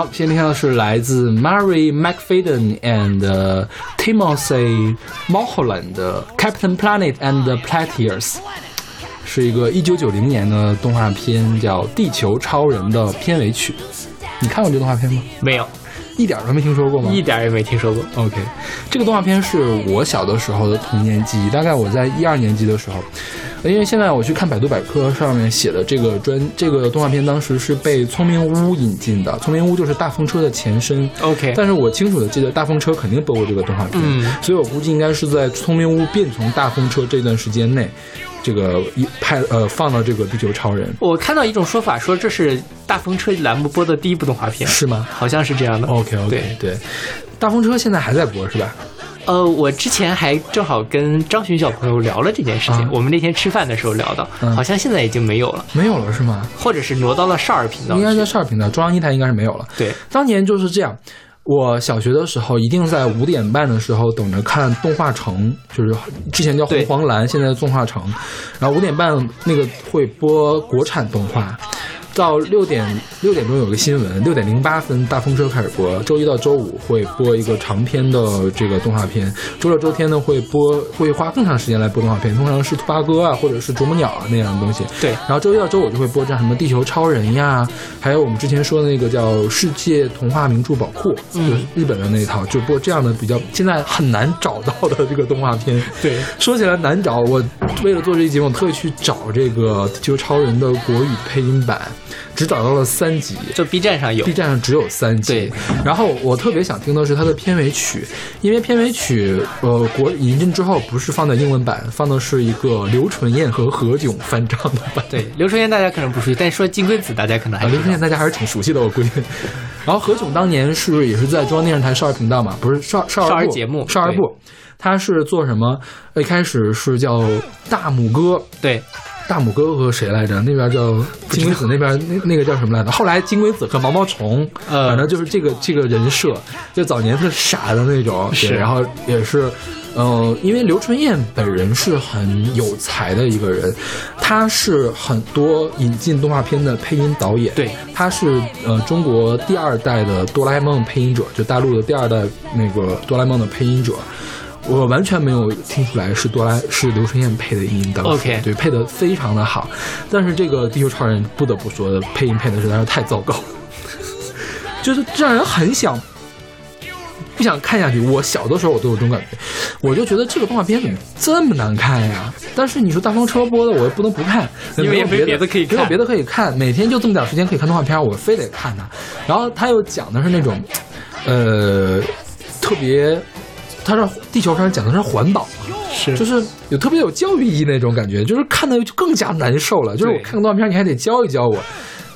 [SPEAKER 2] 好，现在听到的是来自 Mary McFadden and uh, Timothy Mulholland 的 Captain Planet and the Platypus，是一个一九九零年的动画片，叫《地球超人》的片尾曲。你看过这动画片吗？
[SPEAKER 1] 没有，
[SPEAKER 2] 一点儿都没听说过吗？
[SPEAKER 1] 一点儿也没听说过。
[SPEAKER 2] OK，这个动画片是我小的时候的童年记忆，大概我在一二年级的时候，因为现在我去看百度百科上面写的这个专这个动画片，当时是被聪明屋引进的，聪明屋就是大风车的前身。
[SPEAKER 1] OK
[SPEAKER 2] 但是我清楚的记得大风车肯定播过这个动画片，
[SPEAKER 1] 嗯
[SPEAKER 2] 所以我估计应该是在聪明屋变从大风车这段时间内，这个一拍呃放到这个地球超人，
[SPEAKER 1] 我看到一种说法，说这是大风车栏目播的第一部动画片，
[SPEAKER 2] 是吗
[SPEAKER 1] 好像是这样的。
[SPEAKER 2] ？OK OK
[SPEAKER 1] 对
[SPEAKER 2] 对，大风车现在还在播是吧？
[SPEAKER 1] 呃，我之前还正好跟张巡小朋友聊了这件事情，
[SPEAKER 2] 啊
[SPEAKER 1] 我们那天吃饭的时候聊到，
[SPEAKER 2] 嗯
[SPEAKER 1] 好像现在已经没有了，
[SPEAKER 2] 没有了是吗？
[SPEAKER 1] 或者是挪到了少儿频道
[SPEAKER 2] 应该在。少儿频道，中央一台应该是没有了。
[SPEAKER 1] 对，
[SPEAKER 2] 当年就是这样。我小学的时候，一定在五点半的时候等着看动画城，就是之前叫红黄蓝，现在的动画城。然后五点半那个会播国产动画，到六点六点钟有个新闻，六点零八分大风车开始播。周一到周五会播一个长篇的这个动画片，周六周天呢会播会花更长时间来播动画片，通常是兔八哥啊或者是啄木鸟啊那样的东西。
[SPEAKER 1] 对
[SPEAKER 2] 然后周一到周五就会播这样什么地球超人呀，还有我们之前说的那个叫世界童话名著宝库，就是日本的那一套，就播这样的比较现在很难找到的这个动画片。
[SPEAKER 1] 对，
[SPEAKER 2] 说起来难找，我为了做这期节目，我特意去找这个地球超人的国语配音版，只找到了三集。
[SPEAKER 1] 就 B 站上有
[SPEAKER 2] B 站上只有三集
[SPEAKER 1] 对，
[SPEAKER 2] 然后我特别想听的是它的片尾曲，因为片尾曲呃国引进之后不是放在英文版，放的是一个刘纯燕和何炅翻唱的版。
[SPEAKER 1] 对，刘纯燕大家可能不熟悉，但说金龟子大家可能还
[SPEAKER 2] 啊，刘纯燕大家还是挺熟悉的，我估计。然后何炅当年是也是在中央电视台少儿频道嘛，不是少少儿
[SPEAKER 1] 节目
[SPEAKER 2] 少儿部，他是做什么？一开始是叫大拇哥，
[SPEAKER 1] 对，
[SPEAKER 2] 大拇哥和谁来着？那边叫金龟子，那边那那个叫什么来着？后来金龟子和毛毛虫，
[SPEAKER 1] 呃
[SPEAKER 2] 反正就是这个这个人设，就早年是傻的那种，
[SPEAKER 1] 是
[SPEAKER 2] 对然后也是。呃，因为刘春燕本人是很有才的一个人，她是很多引进动画片的配音导演，
[SPEAKER 1] 对，
[SPEAKER 2] 她是呃中国第二代的哆啦 A 梦配音者，就大陆的第二代那个哆啦 A 梦的配音者。我完全没有听出来是哆啦是刘春燕配的音，当时
[SPEAKER 1] OK
[SPEAKER 2] 对配的非常的好，但是这个地球超人不得不说配音配的实在是太糟糕。了，[laughs] 就是让人很想不想看下去。我小的时候我都有这种感觉，我就觉得这个动画片怎么这么难看呀？但是你说大风车播的，我又不能不看，
[SPEAKER 1] 因为也没
[SPEAKER 2] 没有
[SPEAKER 1] 别的可以看。
[SPEAKER 2] 没有别的可以看，每天就这么点时间可以看动画片，我非得看它。然后他又讲的是那种，呃，特别，他是地球上讲的是环保嘛，
[SPEAKER 1] 是
[SPEAKER 2] 就是有特别有教育意义那种感觉，就是看的就更加难受了。就是我看个动画片，你还得教一教我。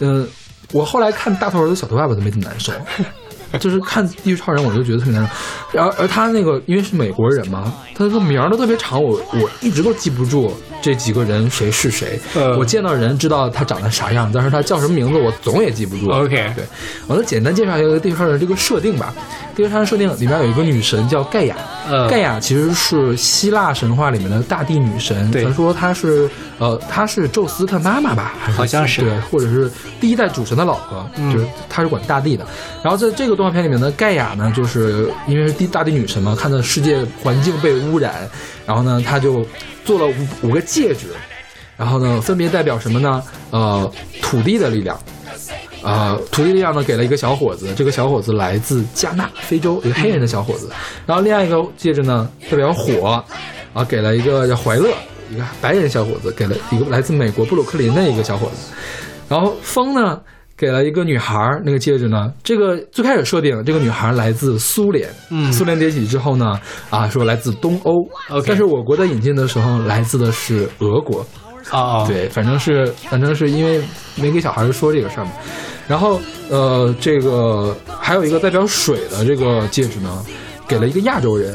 [SPEAKER 2] 嗯、我后来看大头儿子小头爸爸都没怎么难受，[laughs] 就是看地球超人我就觉得特别难受。然后而他那个因为是美国人嘛，他那个名儿都特别长，我我一直都记不住这几个人谁是谁。
[SPEAKER 1] 呃。
[SPEAKER 2] 我见到人知道他长得啥样，但是他叫什么名字我总也记不住。
[SPEAKER 1] OK
[SPEAKER 2] 对，我就简单介绍一下地球超人这个设定吧。地球超人设定里面有一个女神叫盖亚，
[SPEAKER 1] 呃。
[SPEAKER 2] 盖亚其实是希腊神话里面的大地女神，
[SPEAKER 1] 对。
[SPEAKER 2] 传说她是呃她是宙斯他妈妈吧，
[SPEAKER 1] 好像是？
[SPEAKER 2] 对，或者是第一代主神的老婆，
[SPEAKER 1] 嗯。
[SPEAKER 2] 就是她是管大地的。然后在这个动画片里面呢，盖亚呢就是因为是地大地女神嘛，看到世界环境被污染，然后呢她就做了五五个戒指，然后呢分别代表什么呢？呃，土地的力量。呃，土地力量呢给了一个小伙子，这个小伙子来自加纳，非洲一个黑人的小伙子。然后另外一个戒指呢代表火，啊，给了一个叫怀乐，一个白人小伙子，给了一个来自美国布鲁克林的一个小伙子。然后风呢给了一个女孩儿那个戒指呢，这个最开始设定这个女孩来自苏联，
[SPEAKER 1] 嗯。
[SPEAKER 2] 苏联解体之后呢，啊说来自东欧。
[SPEAKER 1] OK
[SPEAKER 2] 但是我国在引进的时候来自的是俄国，
[SPEAKER 1] 哦哦，
[SPEAKER 2] 对，反正是反正是因为没给小孩说这个事儿嘛。然后呃，这个还有一个代表水的这个戒指呢，给了一个亚洲人。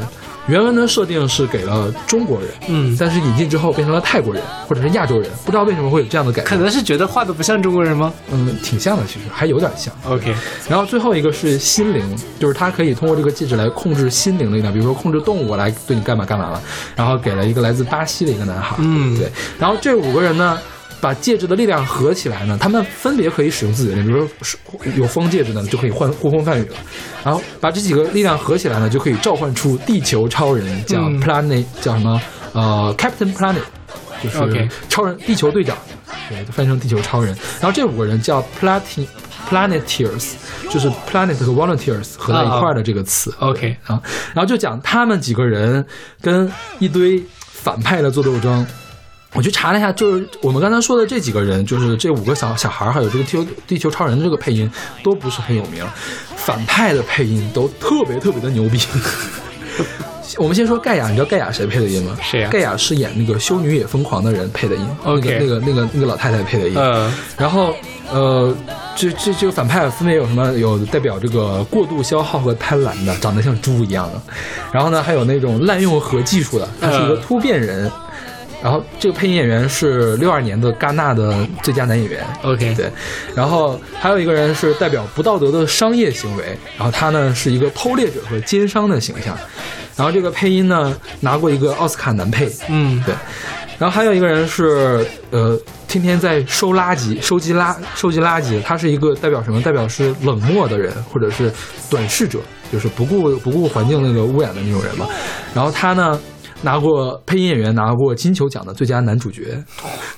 [SPEAKER 2] 原文的设定是给了中国人，
[SPEAKER 1] 嗯
[SPEAKER 2] 但是引进之后变成了泰国人或者是亚洲人，不知道为什么会有这样的改变。
[SPEAKER 1] 可能是觉得画的不像中国人吗
[SPEAKER 2] 嗯，挺像的，其实还有点像。
[SPEAKER 1] ？OK，
[SPEAKER 2] 然后最后一个是心灵，就是他可以通过这个戒指来控制心灵的力量，比如说控制动物来对你干嘛干嘛了。然后给了一个来自巴西的一个男孩，
[SPEAKER 1] 嗯
[SPEAKER 2] 对。然后这五个人呢，把戒指的力量合起来呢，他们分别可以使用自己的力量，比如说是有风戒指的就可以换呼风唤雨了，然后把这几个力量合起来呢，就可以召唤出地球超人，叫
[SPEAKER 1] 嗯
[SPEAKER 2] Planet，、叫什么？呃，Captain Planet，就是超人地球队长，对，就翻译成地球超人。然后这五个人叫 Platin。Planeteers 就是 planet 和 volunteers 合在一块儿的这个词。
[SPEAKER 1] 啊 OK
[SPEAKER 2] 啊，然后就讲他们几个人跟一堆反派的做斗争。我去查了一下，就是我们刚才说的这几个人，就是这五个小小孩儿，还有这个地球地球超人的这个配音，都不是很有名。反派的配音都特别特别的牛逼。[laughs] 我们先说盖亚，你知道盖亚谁配的音吗？
[SPEAKER 1] 谁呀
[SPEAKER 2] 盖亚是演那个《修女也疯狂》的人配的音
[SPEAKER 1] OK
[SPEAKER 2] 那个那个那个那个老太太配的音。
[SPEAKER 1] 嗯，
[SPEAKER 2] 然后呃，这这这个反派分别有什么？有代表这个过度消耗和贪婪的，长得像猪一样的。然后呢，还有那种滥用核技术的，他是一个
[SPEAKER 1] 嗯
[SPEAKER 2] 突变人。然后这个配音演员是六二年的戛纳的最佳男演员。
[SPEAKER 1] OK
[SPEAKER 2] 对，然后还有一个人是代表不道德的商业行为，然后他呢是一个偷猎者和奸商的形象。然后这个配音呢拿过一个奥斯卡男配。
[SPEAKER 1] 嗯，
[SPEAKER 2] 对，然后还有一个人是呃，天天在收垃圾、收集垃、收集垃圾。他是一个代表什么？代表是冷漠的人，或者是短视者，就是不顾不顾环境那个污染的那种人嘛。然后他呢，拿过配音演员拿过金球奖的最佳男主角。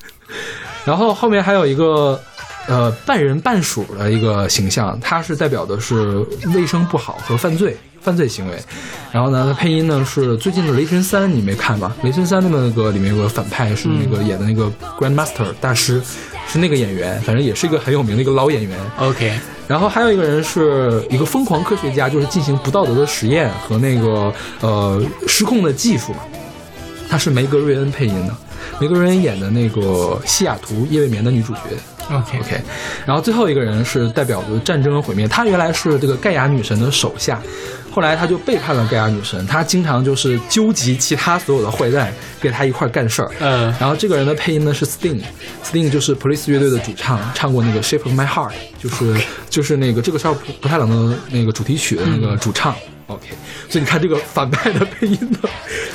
[SPEAKER 2] [laughs] 然后后面还有一个。呃，半人半鼠的一个形象，它是代表的是卫生不好和犯罪犯罪行为。然后呢，它配音呢是最近的《雷神三》，你没看吧？《雷神三》那个里面有个反派是那个演的那个 Grandmaster 大师，是那个演员，反正也是一个很有名的一个老演员。
[SPEAKER 1] OK，
[SPEAKER 2] 然后还有一个人是一个疯狂科学家，就是进行不道德的实验和那个呃失控的技术嘛。他是梅格瑞恩配音的，梅格瑞恩演的那个《西雅图夜未眠》的女主角。
[SPEAKER 1] OK
[SPEAKER 2] OK，然后最后一个人是代表着战争和毁灭，他原来是这个盖亚女神的手下，后来他就背叛了盖亚女神，他经常就是纠集其他所有的坏蛋给他一块儿干事儿。
[SPEAKER 1] 嗯
[SPEAKER 2] 然后这个人的配音呢是 Sting，Sting 就是 Police 乐队的主唱，唱过那个 Shape of My Heart，就是就是那个这个是不不太冷的那个主题曲的那个主唱。OK，所以你看这个反派的配音的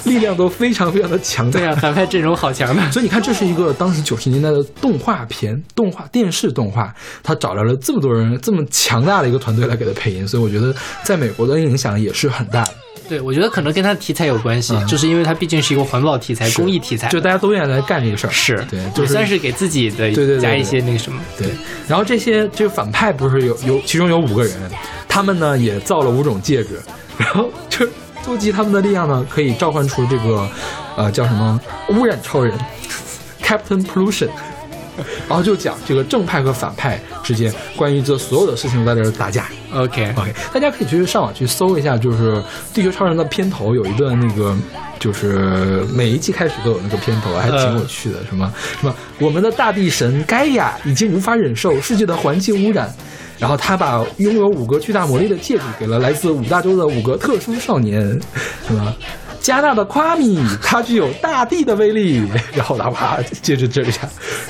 [SPEAKER 2] 力量都非常非常的强大。
[SPEAKER 1] 对啊，反派阵容好强的。
[SPEAKER 2] 所以你看，这是一个当时九十年代的动画片、动画电视动画，他找来了这么多人、这么强大的一个团队来给他配音，所以我觉得在美国的影响也是很大的。
[SPEAKER 1] 对，我觉得可能跟他的题材有关系，
[SPEAKER 2] 嗯
[SPEAKER 1] 就是因为它毕竟是一个环保题材、公益题材，
[SPEAKER 2] 就大家都愿意来干这个事儿。
[SPEAKER 1] 是
[SPEAKER 2] 对，就
[SPEAKER 1] 算是给自己的
[SPEAKER 2] 对对对
[SPEAKER 1] 加一些那个什么。
[SPEAKER 2] 对。然后这些这个反派不是有有其中有五个人，他们呢也造了五种戒指，然后就搜集他们的力量呢，可以召唤出这个呃叫什么污染超人 [laughs] Captain Pollution。[laughs] 然后就讲这个正派和反派之间关于这所有的事情在这儿打架。OK，OK，大家可以去上网去搜一下，就是《地球超人》的片头有一段那个，就是每一季开始都有那个片头，还挺有趣的。什么什么，我们的大地神盖亚已经无法忍受世界的环境污染，然后他把拥有五个巨大魔力的戒指给了来自五大洲的五个特殊少年，是吧？加纳的夸米，它具有大地的威力，[laughs] 然后他啪接着这一下，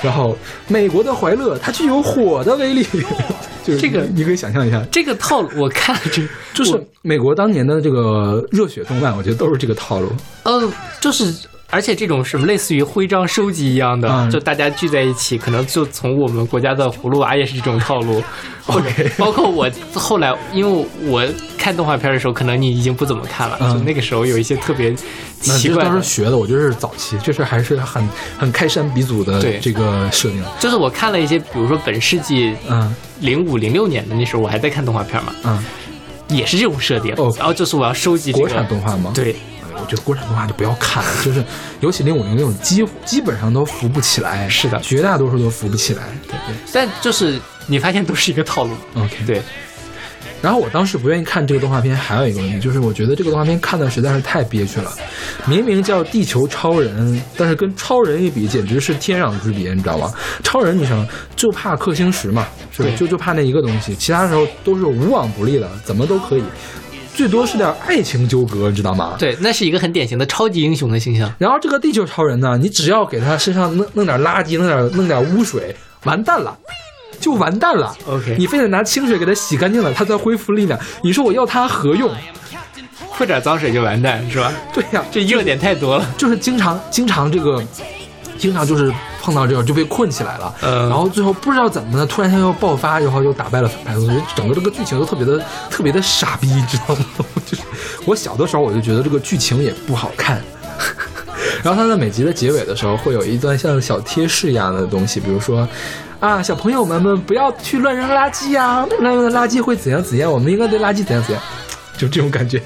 [SPEAKER 2] 然后美国的怀乐，它具有火的威力，[laughs] 就是
[SPEAKER 1] 这个
[SPEAKER 2] 你你可以想象一下，
[SPEAKER 1] 这个套路我看了这，
[SPEAKER 2] 就是美国当年的这个热血动漫，我觉得都是这个套路。
[SPEAKER 1] 呃，就是。而且这种什么类似于徽章收集一样的，
[SPEAKER 2] 嗯。
[SPEAKER 1] 就大家聚在一起，可能就从我们国家的葫芦娃也是这种套路，[laughs] 或者
[SPEAKER 2] OK
[SPEAKER 1] 包括我后来，因为我看动画片的时候，可能你已经不怎么看了，
[SPEAKER 2] 嗯。
[SPEAKER 1] 就那个时候有一些特别奇怪的。
[SPEAKER 2] 都是学的，我觉得是早期，这是还是很很开山鼻祖的
[SPEAKER 1] 对
[SPEAKER 2] 这个设定。
[SPEAKER 1] 就是我看了一些，比如说本世纪
[SPEAKER 2] 嗯。
[SPEAKER 1] 零五零六年的那时候，我还在看动画片嘛，
[SPEAKER 2] 嗯，
[SPEAKER 1] 也是这种设定。
[SPEAKER 2] 哦。
[SPEAKER 1] 然后就是我要收集这
[SPEAKER 2] 国产动画吗？
[SPEAKER 1] 对，
[SPEAKER 2] 哎，我觉得国产动画就不要看了，就是尤其零五零六，几乎基本上都扶不起来。
[SPEAKER 1] 是的
[SPEAKER 2] 绝大多数都扶不起来。对对
[SPEAKER 1] 但就是你发现都是一个套路。[laughs]
[SPEAKER 2] OK。
[SPEAKER 1] 对，
[SPEAKER 2] 然后我当时不愿意看这个动画片，还有一个问题就是，我觉得这个动画片看的实在是太憋屈了。明明叫地球超人，但是跟超人一比，简直是天壤之别，你知道吗？超人你想就怕氪星石嘛，是吧？
[SPEAKER 1] 对
[SPEAKER 2] 就就怕那一个东西，其他时候都是无往不利的，怎么都可以，最多是点爱情纠葛，你知道吗？
[SPEAKER 1] 对，那是一个很典型的超级英雄的形象。
[SPEAKER 2] 然后这个地球超人呢，你只要给他身上弄弄点垃圾，弄点弄点污水，完蛋了。就完蛋了
[SPEAKER 1] OK
[SPEAKER 2] 你非得拿清水给他洗干净了，他才恢复力量。你说我要他何用？
[SPEAKER 1] 泼点脏水就完蛋，是吧？
[SPEAKER 2] 对呀、
[SPEAKER 1] 这热点太多了。
[SPEAKER 2] 就是经常经常这个，经常就是碰到这种就被困起来了，
[SPEAKER 1] 嗯
[SPEAKER 2] 然后最后不知道怎么的，突然间又爆发，然后又打败了反派，我觉得整个这个剧情都特别的特别的傻逼，知道吗？就是我小的时候我就觉得这个剧情也不好看。[laughs] 然后它在每集的结尾的时候，会有一段像小贴士一样的东西，比如说，啊，小朋友们们不要去乱扔垃圾呀、乱扔的垃圾会怎样怎样，我们应该对垃圾怎样怎样，就这种感觉，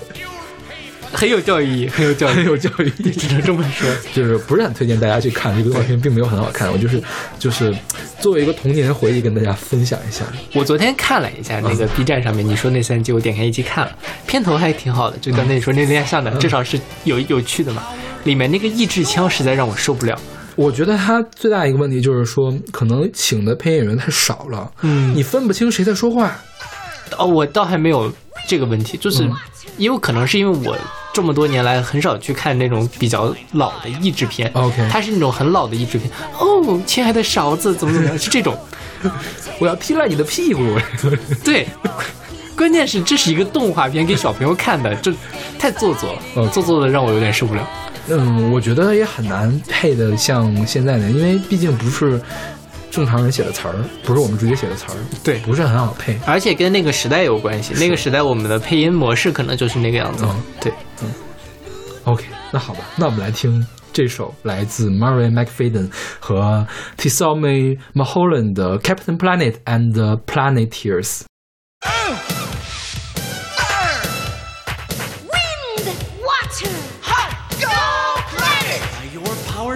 [SPEAKER 1] 很有教育意义，很有教育，
[SPEAKER 2] 很有教育意义。
[SPEAKER 1] 只能这么说。
[SPEAKER 2] 就是不是很推荐大家去看这个动画片，并没有很好看。我就是就是作为一个童年回忆跟大家分享一下。
[SPEAKER 1] 我昨天看了一下那个 B 站上面你说那三集，我点开一集看了，片头还挺好的，就刚才你说那亮相的，至少是有有趣的嘛。里面那个意志枪实在让我受不了。
[SPEAKER 2] 我觉得他最大一个问题就是说，可能请的配音演员太少了，
[SPEAKER 1] 嗯
[SPEAKER 2] 你分不清谁在说话。
[SPEAKER 1] 哦，我倒还没有这个问题，就是也有可能是因为我这么多年来很少去看那种比较老的译制片
[SPEAKER 2] OK
[SPEAKER 1] 它是那种很老的译制片。哦，亲爱的勺子，怎么怎么样，是 [laughs] 这种。
[SPEAKER 2] 我要踢烂你的屁股！[laughs]
[SPEAKER 1] 对，关键是这是一个动画片，给小朋友看的，这太做作了，
[SPEAKER 2] 嗯
[SPEAKER 1] 做作的让我有点受不了。
[SPEAKER 2] 嗯，我觉得也很难配的像现在的，因为毕竟不是正常人写的词儿，不是我们直接写的词儿，
[SPEAKER 1] 对
[SPEAKER 2] 不是很好配。
[SPEAKER 1] 而且跟那个时代有关系，那个时代我们的配音模式可能就是那个样子。
[SPEAKER 2] 嗯
[SPEAKER 1] 对
[SPEAKER 2] ，OK，那好吧，那我们来听这首来自 Murray McFadden 和 Tisome Mulholland 的 Captain Planet and the Planeteers。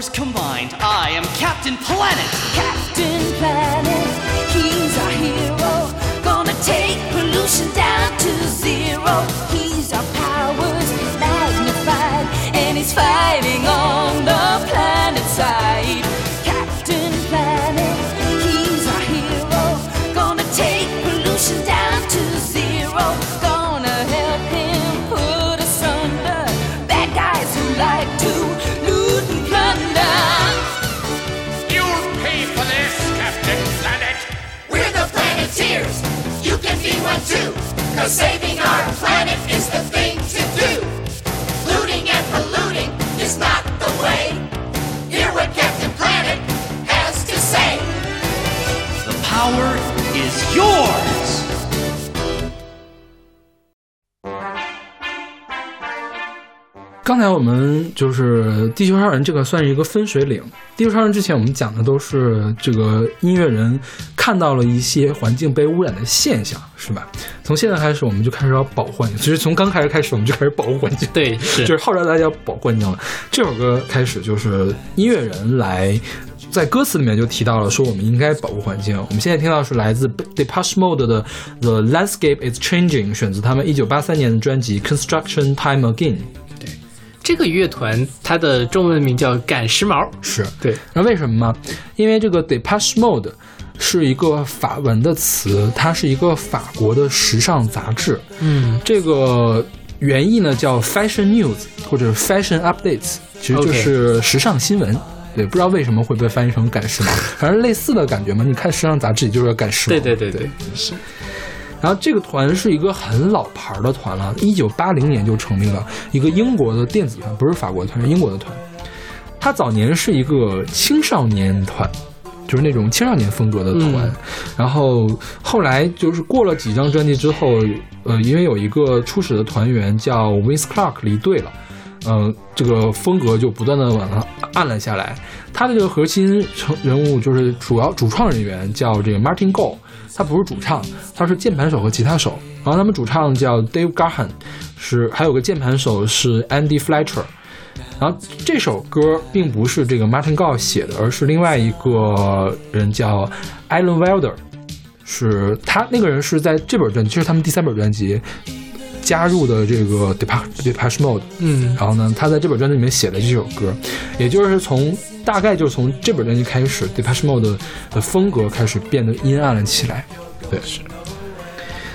[SPEAKER 6] Powers combined, I am Captain Planet!
[SPEAKER 4] Captain Planet, he's our hero. Gonna take pollution down to zero. He's
[SPEAKER 7] Cause saving our planet is the thing to do. Looting and polluting is not the way. Hear what Captain Planet has to say.
[SPEAKER 6] The power is yours!
[SPEAKER 2] 刚才我们就是《地球超人》这个算是一个分水岭。《地球超人》之前我们讲的都是这个音乐人看到了一些环境被污染的现象，是吧？从现在开始，我们就开始要保护环境。其实从刚开始开始，我们就开始保护环境。
[SPEAKER 1] 对 [laughs] 是
[SPEAKER 2] 就是号召大家保护环境了。这首歌开始就是音乐人来。在歌词里面就提到了说我们应该保护环境。我们现在听到的是来自 Depeche Mode 的《The Landscape Is Changing》，选自他们一九八三年的专辑《Construction Time Again》。
[SPEAKER 1] 这个乐团它的中文名叫赶时髦。
[SPEAKER 2] 是
[SPEAKER 1] 对，
[SPEAKER 2] 那为什么吗？因为这个 Depeche Mode 是一个法文的词，它是一个法国的时尚杂志。
[SPEAKER 1] 嗯，
[SPEAKER 2] 这个原意呢叫 Fashion News 或者 Fashion Updates，其实就是时尚新闻。对，不知道为什么会被翻译成赶时髦，反正类似的感觉嘛。你看时尚杂志，也就是要赶时髦。
[SPEAKER 1] 对对对对，是。
[SPEAKER 2] 然后这个团是一个很老牌儿的团了，一九八零年就成立了，一个英国的电子团，不是法国团，是英国的团。他早年是一个青少年团，就是那种青少年风格的团。
[SPEAKER 1] 嗯
[SPEAKER 2] 然后后来就是过了几张专辑之后，呃，因为有一个初始的团员叫 Vince Clark 离队了。呃，这个风格就不断的往上暗了下来。他的这个核心成人物就是主要主创人员叫这个 Martin Gore，他不是主唱，他是键盘手和吉他手。然后他们主唱叫 Dave Gahan，是还有个键盘手是 Andy Fletcher。然后这首歌并不是这个 Martin Gore 写的，而是另外一个人叫 Alan Wilder，是他那个人是在这本专辑，其实他们第三本专辑加入的这个 Depeche Depeche Mode。
[SPEAKER 1] 嗯，
[SPEAKER 2] 然后呢，他在这本专辑里面写的这首歌，也就是从大概就是从这本专辑开始，Depeche Mode 的风格开始变得阴暗了起来。对，是。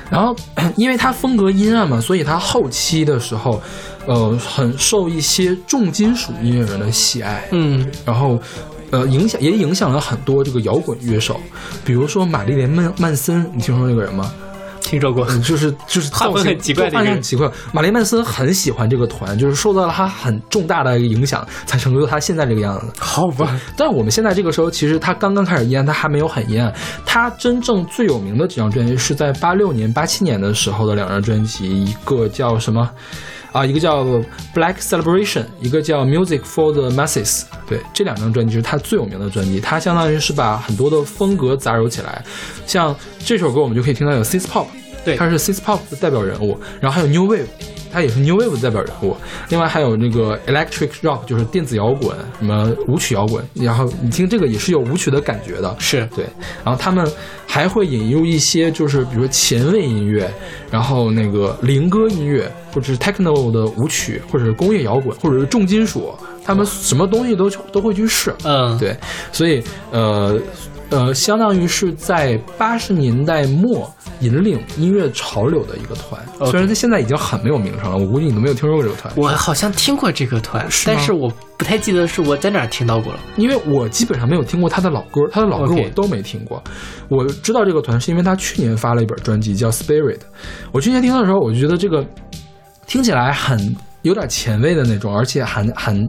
[SPEAKER 2] 然后，因为他风格阴暗嘛，所以他后期的时候，呃，很受一些重金属音乐人的喜爱。
[SPEAKER 1] 嗯，
[SPEAKER 2] 然后，呃，影响也影响了很多这个摇滚乐手，比如说玛丽莲曼曼森，你听说这个人吗？
[SPEAKER 1] 听说过。
[SPEAKER 2] 嗯，就是就是
[SPEAKER 1] 画风
[SPEAKER 2] 造型
[SPEAKER 1] 很奇怪的一个
[SPEAKER 2] 画风
[SPEAKER 1] 人
[SPEAKER 2] 很奇怪。玛丽曼森很喜欢这个团，就是受到了他很重大的一个影响，才成就他现在这个样子。
[SPEAKER 1] 好吧，
[SPEAKER 2] 但是我们现在这个时候，其实他刚刚开始阴暗，他还没有很阴暗。他真正最有名的几张专辑是在八六年、八七年的时候的两张专辑，一个叫什么？啊，一个叫 Black Celebration，一个叫 Music for the Masses。对，这两张专辑是他最有名的专辑。他相当于是把很多的风格杂糅起来，像这首歌我们就可以听到有 Sis Pop，
[SPEAKER 1] 对
[SPEAKER 2] 他是 Sis Pop 的代表人物，然后还有 New Wave，他也是 New Wave 的代表人物。另外还有那个 Electric Rock，就是电子摇滚，什么舞曲摇滚。然后你听这个也是有舞曲的感觉的，
[SPEAKER 1] 是
[SPEAKER 2] 对。然后他们还会引入一些，就是比如说前卫音乐，然后那个灵歌音乐，或者是 techno 的舞曲，或者是工业摇滚，或者是重金属，他们什么东西都都会去试。
[SPEAKER 1] 嗯，
[SPEAKER 2] 对，所以呃呃，相当于是在八十年代末引领音乐潮流的一个团。虽然他现在已经很没有名声了，我估计你都没有听说过这个团。
[SPEAKER 1] 我好像听过这个团，
[SPEAKER 2] 是
[SPEAKER 1] 但是我不太记得是我在哪儿听到过了。
[SPEAKER 2] 因为我基本上没有听过他的老歌，他的老歌我都没听过。我知道这个团是因为他去年发了一本专辑叫《Spirit》，我去年听到的时候，我就觉得这个听起来很有点前卫的那种，而且很很。很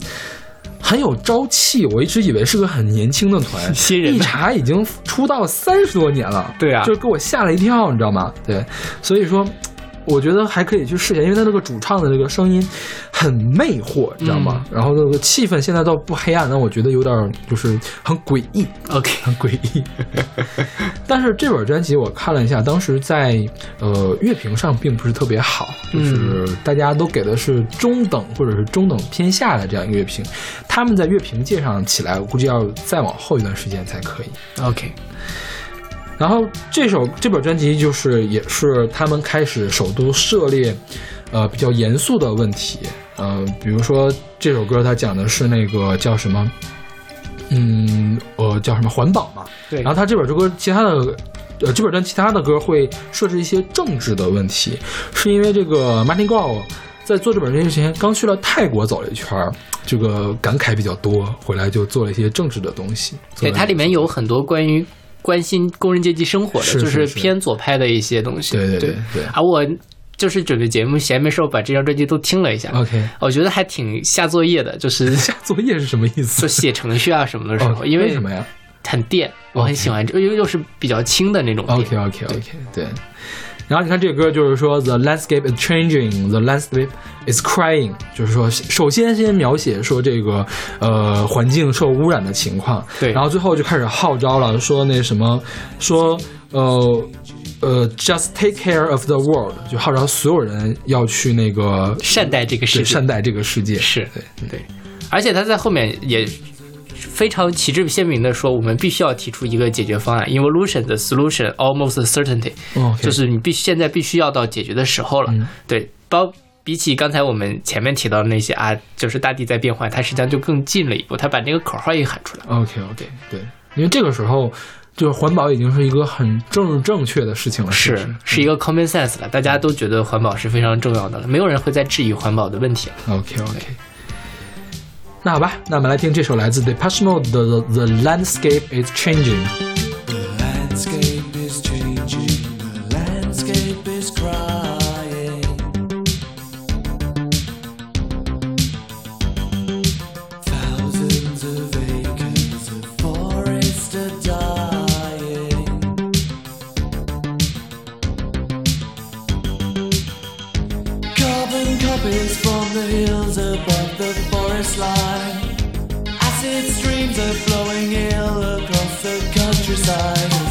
[SPEAKER 2] 有朝气，我一直以为是个很年轻的团，[laughs]
[SPEAKER 1] 新人
[SPEAKER 2] 一查已经出道三十多年了，
[SPEAKER 1] 对啊。
[SPEAKER 2] 就给我吓了一跳，你知道吗？对，所以说，我觉得还可以去试一下，因为他那个主唱的这个声音很魅惑，你知道吗？然后那个气氛现在倒不黑暗，但我觉得有点就是很诡异
[SPEAKER 1] ，OK，
[SPEAKER 2] 很诡异。[laughs] 但是这本专辑我看了一下，当时在呃乐评上并不是特别好，就是大家都给的是中等或者是中等偏下的这样一个乐评。他们在乐评界上起来，我估计要再往后一段时间才可以。
[SPEAKER 1] OK，
[SPEAKER 2] 然后这首这本专辑就是也是他们开始首都涉猎，呃比较严肃的问题，呃比如说这首歌它讲的是那个叫什么，嗯呃叫什么环保嘛，
[SPEAKER 1] 对
[SPEAKER 2] 然后他这本这歌其他的。呃，这本专辑其他的歌会设置一些政治的问题，是因为这个 Martin Gore 在做这本专辑之前刚去了泰国走了一圈儿，这个感慨比较多，回来就做了一些政治的东西。
[SPEAKER 1] 对，它里面有很多关于关心工人阶级生活的，
[SPEAKER 2] 是
[SPEAKER 1] 就是
[SPEAKER 2] 是
[SPEAKER 1] 偏左派的一些东西。
[SPEAKER 2] 对对
[SPEAKER 1] 对
[SPEAKER 2] 对对
[SPEAKER 1] 啊，我就是准备节目闲没事儿把这张专辑都听了一下
[SPEAKER 2] OK
[SPEAKER 1] 我觉得还挺下作业的，就是 [laughs]
[SPEAKER 2] 下作业是什么意思 [laughs]
[SPEAKER 1] 就？写程序啊什么的时候，
[SPEAKER 2] 哦
[SPEAKER 1] 因为
[SPEAKER 2] 为什么呀
[SPEAKER 1] 很电，我很喜欢这，又又是比较轻的那种。
[SPEAKER 2] ？OK OK OK，对。然后你看这个歌就是说，The landscape is changing, the landscape is crying，就是说，首先先描写说这个呃环境受污染的情况，
[SPEAKER 1] 对。
[SPEAKER 2] 然后最后就开始号召了，说那什么，说呃呃，just take care of the world，就号召所有人要去那个
[SPEAKER 1] 善待这个世界。
[SPEAKER 2] 对善待这个世界，
[SPEAKER 1] 是
[SPEAKER 2] 对。
[SPEAKER 1] 对，而且他在后面也非常旗帜鲜明的说，我们必须要提出一个解决方案，evolution 的 solution almost certainty，、就是你必须现在必须要到解决的时候了。
[SPEAKER 2] 嗯
[SPEAKER 1] 对，包比起刚才我们前面提到的那些啊，就是大地在变换，它实际上就更近了一步，它把那个口号也喊出来。
[SPEAKER 2] OK OK，对，因为这个时候就是环保已经是一个很政治正确的事情了，
[SPEAKER 1] 是
[SPEAKER 2] 是
[SPEAKER 1] 是一个 common sense 了，大家都觉得环保是非常重要的了，没有人会再质疑环保的问题了。
[SPEAKER 2] OK OK。那好吧，那我们来听这首来自 Depeche Mode 的《The Landscape Is Changing》。
[SPEAKER 8] Streams are flowing ill across the countryside.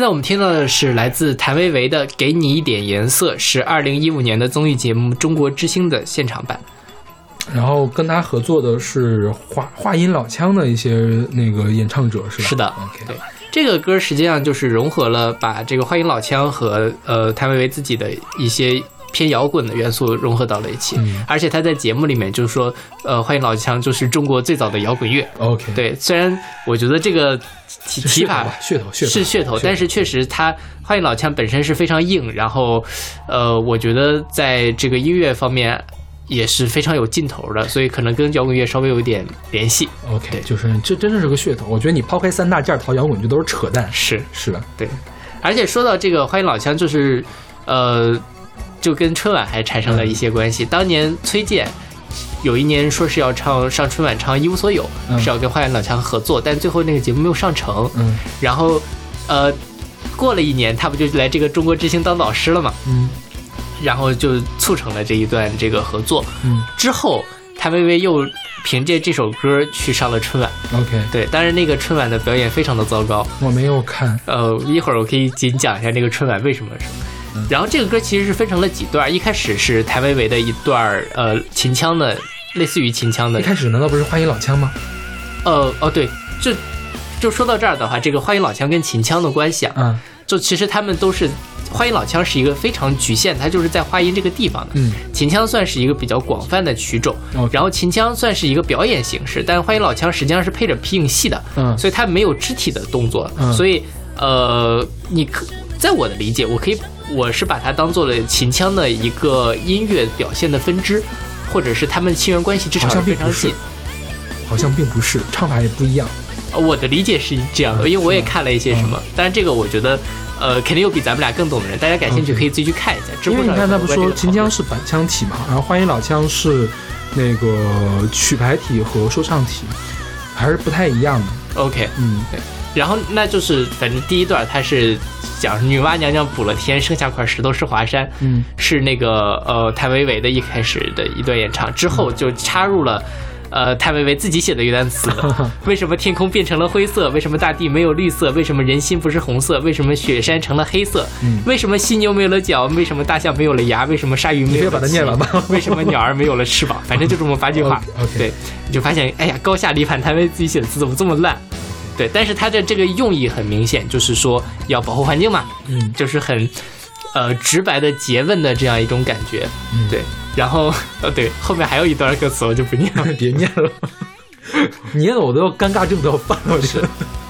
[SPEAKER 1] 现在我们听到的是来自谭维维的《给你一点颜色》，是二零一五年的综艺节目《中国之星》的现场版。
[SPEAKER 2] 然后跟他合作的是话话音老腔的一些那个演唱者，是吧？
[SPEAKER 1] 是的对，这个歌实际上就是融合了把这个话音老腔和呃谭维维自己的一些偏摇滚的元素融合到了一起，
[SPEAKER 2] 嗯
[SPEAKER 1] 而且他在节目里面就是说，呃，欢迎老腔就是中国最早的摇滚乐。
[SPEAKER 2] OK，，
[SPEAKER 1] 对，虽然我觉得这个提提法
[SPEAKER 2] 噱头吧噱头
[SPEAKER 1] 是噱头，但是确实他欢迎老腔本身是非常硬，然后呃，我觉得在这个音乐方面也是非常有劲头的，所以可能跟摇滚乐稍微有一点联系。
[SPEAKER 2] OK，就是这真的是个噱头。我觉得你抛开三大件儿淘摇滚，这都是扯淡。
[SPEAKER 1] 是
[SPEAKER 2] 是的，
[SPEAKER 1] 对，而且说到这个欢迎老腔，就是呃，就跟春晚还产生了一些关系。当年崔健有一年说是要唱上春晚唱《一无所有》
[SPEAKER 2] 嗯
[SPEAKER 1] 是要跟花样老腔合作，但最后那个节目没有上成。
[SPEAKER 2] 嗯
[SPEAKER 1] 然后呃，过了一年，他不就来这个中国之星当导师了嘛？
[SPEAKER 2] 嗯
[SPEAKER 1] 然后就促成了这一段这个合作。
[SPEAKER 2] 嗯
[SPEAKER 1] 之后，谭维维又凭借这首歌去上了春晚。
[SPEAKER 2] ，OK，
[SPEAKER 1] 对，当然那个春晚的表演非常的糟糕。
[SPEAKER 2] 我没有看。
[SPEAKER 1] 呃，一会儿我可以仅讲一下那个春晚为什么是。然后这个歌其实是分成了几段，一开始是谭维维的一段儿呃秦腔的，类似于秦腔的。
[SPEAKER 2] 一，开始难道不是花音老腔吗？
[SPEAKER 1] 呃哦对，就就说到这儿的话，这个花音老腔跟秦腔的关系啊，
[SPEAKER 2] 嗯。
[SPEAKER 1] 就其实他们都是花音老腔是一个非常局限，它就是在花音这个地方的。
[SPEAKER 2] 嗯。
[SPEAKER 1] 秦腔算是一个比较广泛的曲种
[SPEAKER 2] OK
[SPEAKER 1] 然后秦腔算是一个表演形式，但是花音老腔实际上是配着皮影戏的，
[SPEAKER 2] 嗯。
[SPEAKER 1] 所以它没有肢体的动作，
[SPEAKER 2] 嗯。
[SPEAKER 1] 所以呃，你可在我的理解，我可以我是把它当做了秦腔的一个音乐表现的分支，或者是他们亲缘关系至少
[SPEAKER 2] 好像
[SPEAKER 1] 是非常
[SPEAKER 2] 并不是
[SPEAKER 1] 近。
[SPEAKER 2] 好像并不是，唱法也不一样。
[SPEAKER 1] 呃我的理解是这样的，因为我也看了一些什么，当然这个我觉得，呃，肯定有比咱们俩更懂的人，大家感兴趣可以自己去看一下。知
[SPEAKER 2] 因为你看他不说秦腔是板腔体嘛，然后欢迎老腔是那个曲牌体和说唱体，还是不太一样的。
[SPEAKER 1] OK，
[SPEAKER 2] 嗯，
[SPEAKER 1] 然后那就是反正第一段它是讲女娲娘娘补了天，剩下块石头是华山，
[SPEAKER 2] 嗯，
[SPEAKER 1] 是那个呃谭维维的一开始的一段演唱，之后就插入了。呃，谭维维自己写的一段词，[laughs] 为什么天空变成了灰色？为什么大地没有绿色？为什么人心不是红色？为什么雪山成了黑色？
[SPEAKER 2] 嗯
[SPEAKER 1] 为什么犀牛没有了脚？为什么大象没有了牙？为什么鲨鱼没有了
[SPEAKER 2] 你可以把它念完吧 [laughs]
[SPEAKER 1] 为什么鸟儿没有了翅膀？反正就这么八句话。[laughs] 对，你就发现，哎呀，高下立判，谭维维自己写的词怎么这么烂？对，但是他的这个用意很明显，就是说要保护环境嘛，
[SPEAKER 2] 嗯
[SPEAKER 1] 就是很呃直白的诘问的这样一种感觉，
[SPEAKER 2] 嗯
[SPEAKER 1] 对。然后呃对，后面还有一段歌词我就不念了。[laughs]
[SPEAKER 2] 别念了，[laughs] 念了我都要尴尬症都要犯了。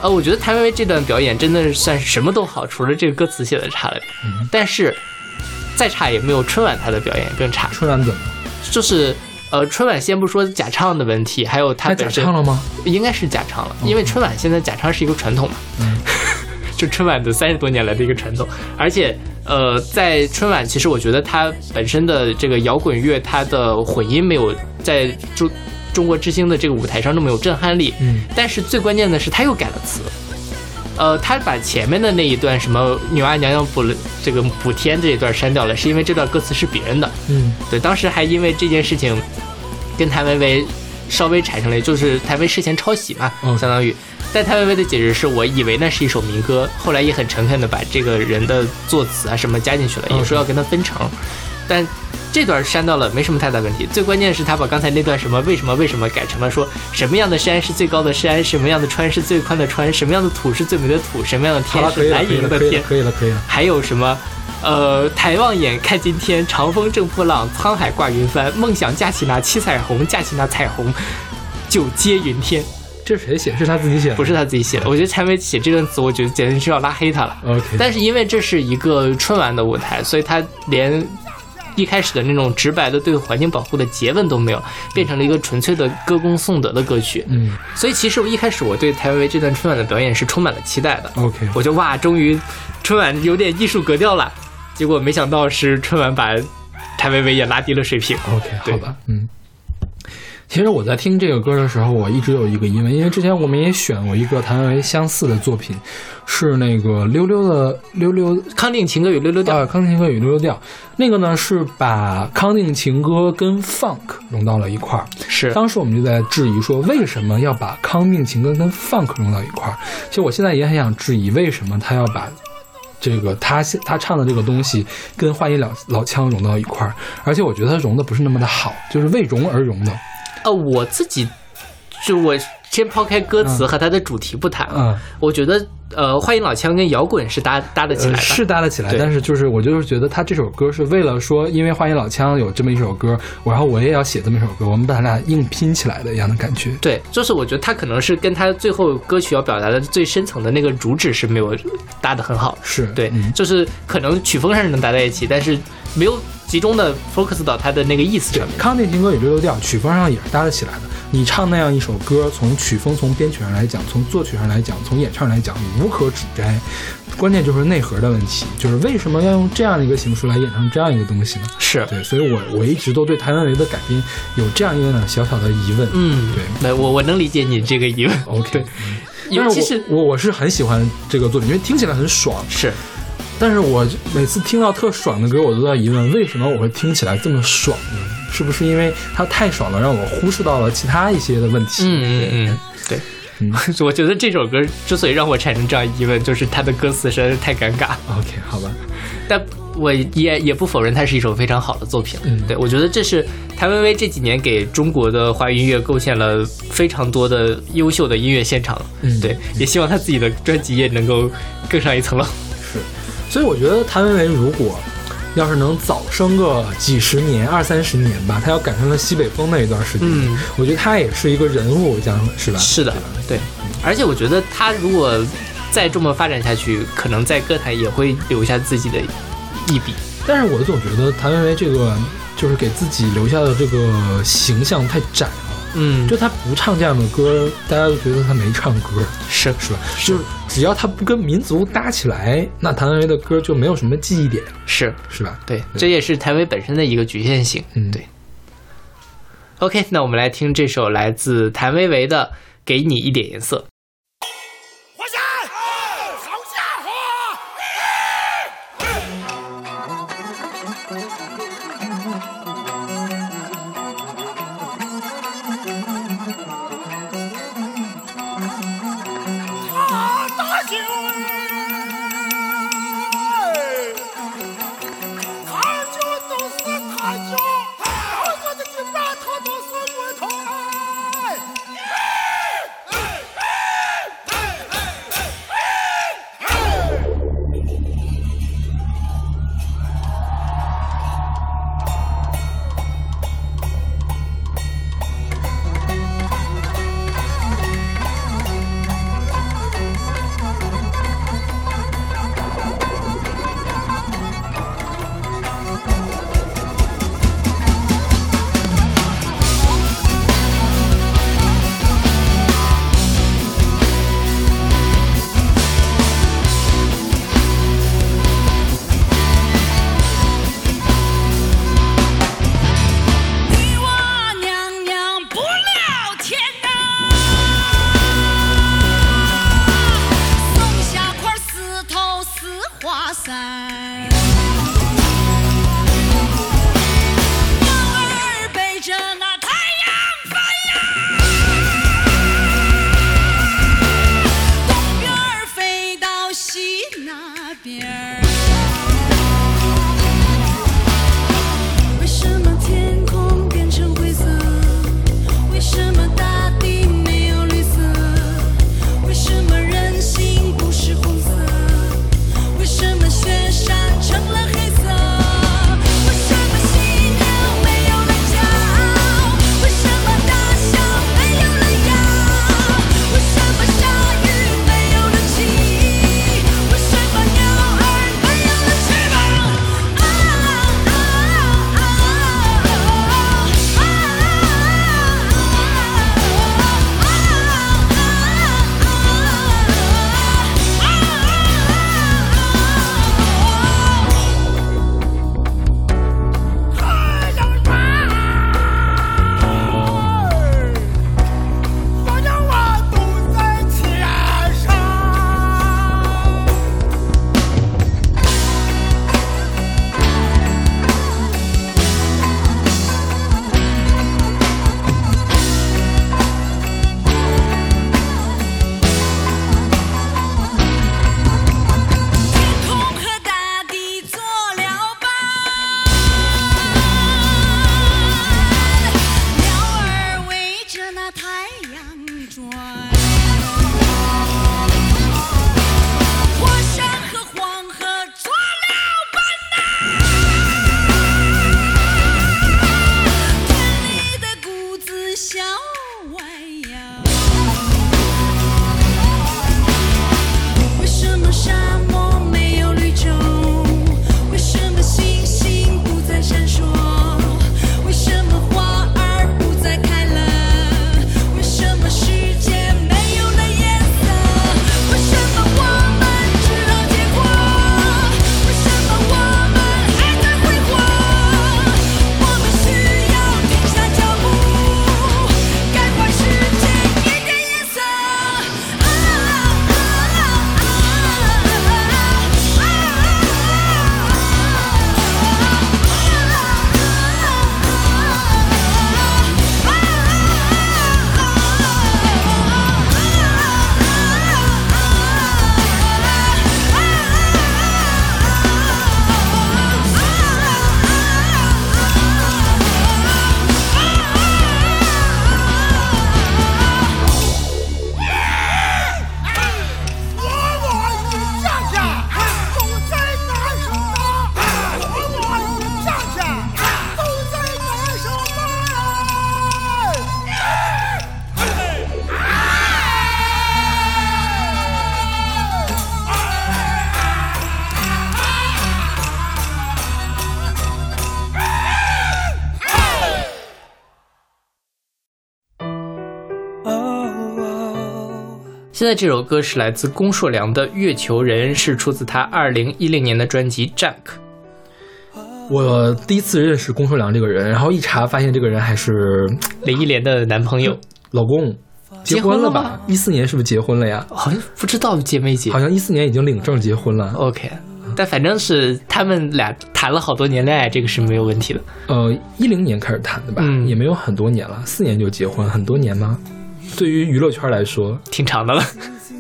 [SPEAKER 1] 呃，我觉得谭维维这段表演真的是算是什么都好，除了这个歌词写的差了点，
[SPEAKER 2] 嗯
[SPEAKER 1] 但是再差也没有春晚他的表演更差。
[SPEAKER 2] 春晚怎么？
[SPEAKER 1] 就是呃，春晚先不说假唱的问题，还有他
[SPEAKER 2] 他假唱了吗？
[SPEAKER 1] 应该是假唱了，因为春晚现在假唱是一个传统嘛，
[SPEAKER 2] 嗯 [laughs]
[SPEAKER 1] 就春晚的三十多年来的一个传统，而且呃，在春晚其实我觉得它本身的这个摇滚乐，它的混音没有在中中国之星的这个舞台上那么有震撼力，
[SPEAKER 2] 嗯，
[SPEAKER 1] 但是最关键的是他又改了词。呃，他把前面的那一段什么女娲娘娘补了这个补天这一段删掉了，是因为这段歌词是别人的。
[SPEAKER 2] 嗯
[SPEAKER 1] 对，当时还因为这件事情跟谭维维稍微产生了，就是谭维事前抄袭嘛，
[SPEAKER 2] 嗯
[SPEAKER 1] 相当于。但谭维维的解释是我以为那是一首民歌，后来也很诚恳的把这个人的作词啊什么加进去了，也说要跟他分成。但这段删掉了，没什么太大问题。最关键是他把刚才那段什么为什么为什么改成了说什么样的山是最高的山，什么样的川是最宽的川，什么样的土是最美的土，什么样的天是蓝
[SPEAKER 2] 可以了，可以了
[SPEAKER 1] 银的天，，
[SPEAKER 2] 可以了，可以了。
[SPEAKER 1] 还有什么？呃，抬望眼看今天，长风正破浪，沧海挂云帆。梦想架起那七彩虹，架起那彩虹，就接云天。
[SPEAKER 2] 这是谁写？是他自己写的？
[SPEAKER 1] 不是他自己写的，我觉得谭维写这段词，我觉得简直是要拉黑他了。
[SPEAKER 2] OK，
[SPEAKER 1] 但是因为这是一个春晚的舞台，所以他连一开始的那种直白的对环境保护的诘问都没有，变成了一个纯粹的歌功颂德的歌曲。
[SPEAKER 2] 嗯
[SPEAKER 1] 所以其实我一开始我对谭维维这段春晚的表演是充满了期待的。
[SPEAKER 2] ，OK，
[SPEAKER 1] 我就哇，终于春晚有点艺术格调了。结果没想到是春晚把谭维维也拉低了水平。
[SPEAKER 2] OK，好吧，嗯。其实我在听这个歌的时候，我一直有一个疑问，因为之前我们也选过一个谭维维相似的作品，是那个溜溜的溜溜
[SPEAKER 1] 康定情歌与溜溜调，
[SPEAKER 2] 啊，康定情歌与溜溜调，那个呢是把康定情歌跟 funk 融到了一块儿。
[SPEAKER 1] 是
[SPEAKER 2] 当时我们就在质疑说，为什么要把康定情歌跟 funk 融到一块儿？其实我现在也很想质疑，为什么他要把这个他他唱的这个东西跟话音老老腔融到一块儿？而且我觉得他融的不是那么的好，就是为融而融的。
[SPEAKER 1] 呃，我自己就我先抛开歌词和它的主题不谈我觉得呃，欢迎老腔跟摇滚是搭搭得起来
[SPEAKER 2] 呃，
[SPEAKER 1] 的。
[SPEAKER 2] 是搭得起来，但是就是我就是觉得他这首歌是为了说，因为欢迎老腔有这么一首歌，然后我也要写这么一首歌，我们把它俩硬拼起来的一样的感觉。
[SPEAKER 1] 对，就是我觉得他可能是跟他最后歌曲要表达的最深层的那个主旨是没有搭得很好。
[SPEAKER 2] 是
[SPEAKER 1] 对，
[SPEAKER 2] 嗯
[SPEAKER 1] 就是可能曲风上是能搭在一起，但是没有集中的 focus 到他的那个意思上面。
[SPEAKER 2] 康定情歌与溜溜调曲风上也是搭得起来的。你唱那样一首歌，从曲风、从编曲上来讲，从作曲上来讲，从演唱上来讲，无可指摘。关键就是内核的问题，就是为什么要用这样的一个形式来演唱这样一个东西呢？
[SPEAKER 1] 是，
[SPEAKER 2] 对，所以我我一直都对谭维维的改编有这样一个小小的疑问。
[SPEAKER 1] 嗯，
[SPEAKER 2] 对
[SPEAKER 1] 那我我能理解你这个疑问。[laughs]
[SPEAKER 2] OK，
[SPEAKER 1] 对，尤
[SPEAKER 2] 但
[SPEAKER 1] 其是
[SPEAKER 2] 是我我我是很喜欢这个作品，因为听起来很爽。
[SPEAKER 1] 是
[SPEAKER 2] 但是我每次听到特爽的歌，我都在疑问，为什么我会听起来这么爽呢？是不是因为它太爽了，让我忽视到了其他一些的问题？
[SPEAKER 1] 嗯嗯嗯，对。
[SPEAKER 2] 嗯 [laughs]
[SPEAKER 1] 我觉得这首歌之所以让我产生这样疑问，就是它的歌词实在是太尴尬。
[SPEAKER 2] OK，好吧，
[SPEAKER 1] 但我也也不否认它是一首非常好的作品。
[SPEAKER 2] 嗯
[SPEAKER 1] 对我觉得这是谭维维这几年给中国的华语音乐贡献了非常多的优秀的音乐现场。
[SPEAKER 2] 嗯
[SPEAKER 1] 对，也希望他自己的专辑也能够更上一层楼。
[SPEAKER 2] 是所以我觉得谭维维如果要是能早生个几十年、二三十年吧，他要赶上了西北风那一段时间，
[SPEAKER 1] 嗯
[SPEAKER 2] 我觉得他也是一个人物，这样是吧？
[SPEAKER 1] 是的，对，而且我觉得他如果再这么发展下去，可能在歌坛也会留下自己的一笔。
[SPEAKER 2] 但是我总觉得谭维维这个就是给自己留下的这个形象太窄了，
[SPEAKER 4] 嗯，
[SPEAKER 2] 就他不唱这样的歌，大家都觉得他没唱歌，
[SPEAKER 4] 是
[SPEAKER 2] 是吧？就是只要他不跟民族搭起来，那谭维维的歌就没有什么记忆点，
[SPEAKER 4] 是，
[SPEAKER 2] 是吧？
[SPEAKER 4] 对，这也是谭维本身的一个局限性。
[SPEAKER 2] 嗯，
[SPEAKER 4] 对。OK，那我们来听这首来自谭维维的《给你一点颜色》。
[SPEAKER 1] 在这首歌是来自龚硕良的《月球人》，是出自他二零一零年的专辑《Jack》。
[SPEAKER 2] 我第一次认识龚硕良这个人，然后一查发现这个人还是
[SPEAKER 1] 林忆莲的男朋友，
[SPEAKER 2] 老公，
[SPEAKER 1] 结
[SPEAKER 2] 婚
[SPEAKER 1] 婚了
[SPEAKER 2] 吧？一四年是不是结婚了呀？
[SPEAKER 1] 好像不知道结没结
[SPEAKER 2] 好。像一四年已经领证结婚了。
[SPEAKER 1] OK，但反正是他们俩谈了好多年恋爱，这个是没有问题的。
[SPEAKER 2] 呃，一零年开始谈的吧，
[SPEAKER 1] 嗯
[SPEAKER 2] 也没有很多年了，四年就结婚，很多年吗？对于娱乐圈来说，
[SPEAKER 1] 挺长的了。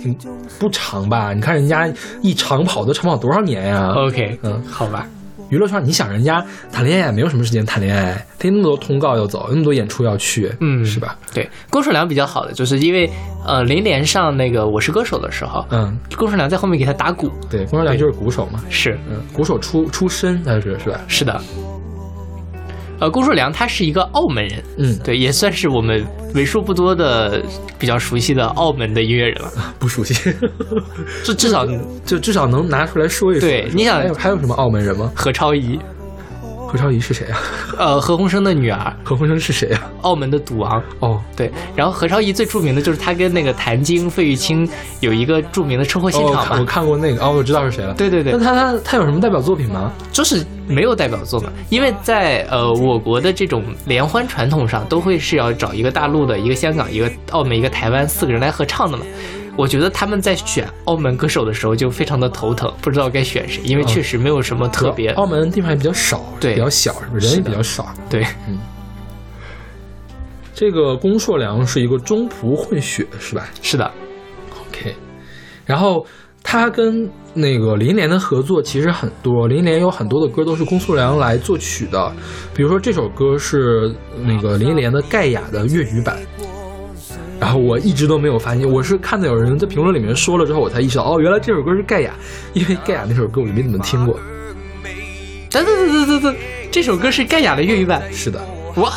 [SPEAKER 2] 挺不长吧？你看人家一长跑都长跑多少年呀
[SPEAKER 1] ？OK，
[SPEAKER 2] 嗯，
[SPEAKER 1] 好吧，
[SPEAKER 2] 娱乐圈，你想人家谈恋爱也没有什么时间谈恋爱，他有那么多通告要走，那么多演出要去，
[SPEAKER 1] 嗯
[SPEAKER 2] 是吧？
[SPEAKER 1] 对，龚硕良比较好的，就是因为呃，林连上那个《我是歌手》的时候，
[SPEAKER 2] 嗯，
[SPEAKER 1] 龚硕良在后面给他打鼓。
[SPEAKER 2] 对，龚硕良就是鼓手嘛，
[SPEAKER 1] 是
[SPEAKER 2] 嗯，鼓手出出身，他是是吧？
[SPEAKER 1] 是的。呃，龚硕良他是一个澳门人，
[SPEAKER 2] 嗯，
[SPEAKER 1] 对，也算是我们为数不多的比较熟悉的澳门的音乐人了。
[SPEAKER 2] 不熟悉，[laughs]
[SPEAKER 1] 至至少
[SPEAKER 2] 就至少能拿出来说一说。
[SPEAKER 1] 对你想
[SPEAKER 2] 还有什么澳门人吗？
[SPEAKER 1] 何超仪，
[SPEAKER 2] 何超仪是谁啊？
[SPEAKER 1] 呃，何鸿燊的女儿，
[SPEAKER 2] 何鸿燊是谁啊？
[SPEAKER 1] 澳门的赌王。
[SPEAKER 2] 哦，
[SPEAKER 1] 对，然后何超仪最著名的就是他跟那个谭晶、费玉清有一个著名的车祸现
[SPEAKER 2] 哦
[SPEAKER 1] 场嘛。
[SPEAKER 2] 我看过那个，哦，我知道是谁了。
[SPEAKER 1] 对对对
[SPEAKER 2] 那他他他有什么代表作品吗？
[SPEAKER 1] 就是没有代表作嘛，因为在呃我国的这种联欢传统上，都会是要找一个大陆的、一个香港、一个澳门、一个台湾四个人来合唱的嘛。我觉得他们在选澳门歌手的时候就非常的头疼，不知道该选谁，因为确实没有什么特别。
[SPEAKER 2] 澳门地方也比较少，
[SPEAKER 1] 对
[SPEAKER 2] 比较小，是不是？人也比较少。
[SPEAKER 1] 对，嗯
[SPEAKER 2] 这个龚硕良是一个中葡混血，是吧
[SPEAKER 1] 是的
[SPEAKER 2] ，？OK，然后他跟那个林忆莲的合作其实很多，林忆莲有很多的歌都是龚硕良来作曲的，比如说这首歌是那个林忆莲的《盖亚》的粤语版。然后我一直都没有发现，我是看到有人在评论里面说了之后，我才意识到，哦，原来这首歌是盖亚，[laughs] 因为盖亚那首歌我就没怎么听过。
[SPEAKER 1] 等等等等等等，这首歌是盖亚的粤语版
[SPEAKER 2] 是的
[SPEAKER 1] ，，what？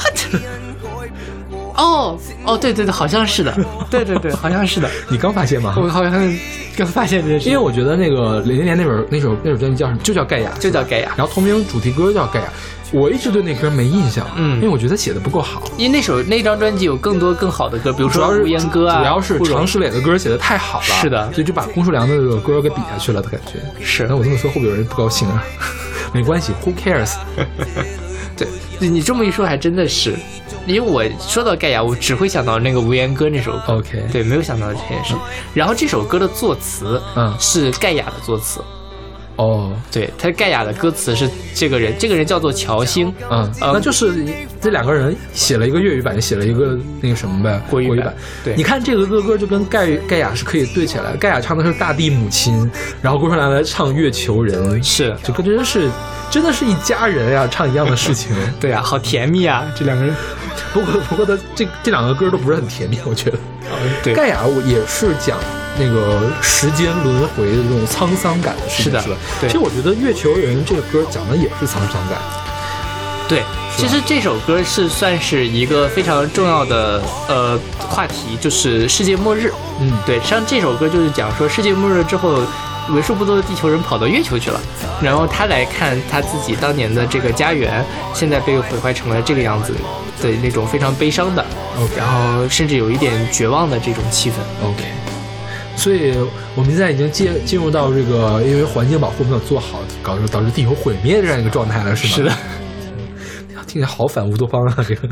[SPEAKER 1] 哦哦，对对对，好像是的，对对对，好像是的，
[SPEAKER 2] 你刚发现吗？
[SPEAKER 1] 我好像刚发现这件事，
[SPEAKER 2] 因为我觉得那个林忆莲那本那首那首专辑叫什么？就叫盖亚，
[SPEAKER 1] 就叫盖亚。
[SPEAKER 2] 然后同名主题歌叫盖亚。我一直对那歌没印象，
[SPEAKER 1] 嗯
[SPEAKER 2] 因为我觉得他写的不够好，
[SPEAKER 1] 因为那首那张专辑有更多更好的歌，比如说无言歌》啊，
[SPEAKER 2] 主要是常石磊的歌写的太好了，
[SPEAKER 1] 是的
[SPEAKER 2] 所以就把龚树良的这个歌给比下去了的感觉。
[SPEAKER 1] 是
[SPEAKER 2] 那我这么说会不会有人不高兴啊？[laughs] 没关系，Who cares？[laughs]
[SPEAKER 1] 对，你这么一说还真的是，因为我说到盖亚，我只会想到那个《无言歌》那首歌。
[SPEAKER 2] OK
[SPEAKER 1] 对，没有想到这件事。然后这首歌的作词，
[SPEAKER 2] 嗯
[SPEAKER 1] 是盖亚的作词。
[SPEAKER 2] 哦，
[SPEAKER 1] 对，他盖亚的歌词是这个人，这个人叫做乔星。
[SPEAKER 2] 嗯，
[SPEAKER 1] 呃
[SPEAKER 2] 那就是这两个人写了一个粤语版，写了一个那个什么呗，
[SPEAKER 1] 国语版
[SPEAKER 2] 版。
[SPEAKER 1] 对
[SPEAKER 2] 你看这个歌歌就跟盖盖亚是可以对起来。盖亚唱的是大地母亲，然后郭春兰来唱月球人，
[SPEAKER 1] 是
[SPEAKER 2] 这歌真是真的是一家人呀，唱一样的事情。[laughs]
[SPEAKER 1] 对啊，好甜蜜啊，这两个人。
[SPEAKER 2] 不过不过他这这两个歌都不是很甜蜜，我觉得。
[SPEAKER 1] 对，
[SPEAKER 2] 盖亚我也是讲那个时间轮回的这种沧桑感的事情，
[SPEAKER 1] 是的
[SPEAKER 2] 是吧？
[SPEAKER 1] 对
[SPEAKER 2] 其实我觉得《月球人》这个歌讲的也是沧桑感。
[SPEAKER 1] 对，其实这首歌是算是一个非常重要的呃话题，就是世界末日。
[SPEAKER 2] 嗯，
[SPEAKER 1] 对，像这首歌就是讲说世界末日之后，为数不多的地球人跑到月球去了，然后他来看他自己当年的这个家园，现在被毁坏成了这个样子的那种非常悲伤的然后甚至有一点绝望的这种气氛。
[SPEAKER 2] OK，所以我们现在已经进进入到这个因为环境保护没有做好，导致导致地球毁灭这样一个状态了，是吗？
[SPEAKER 1] 是的。
[SPEAKER 2] 听起来好反乌托邦啊！这个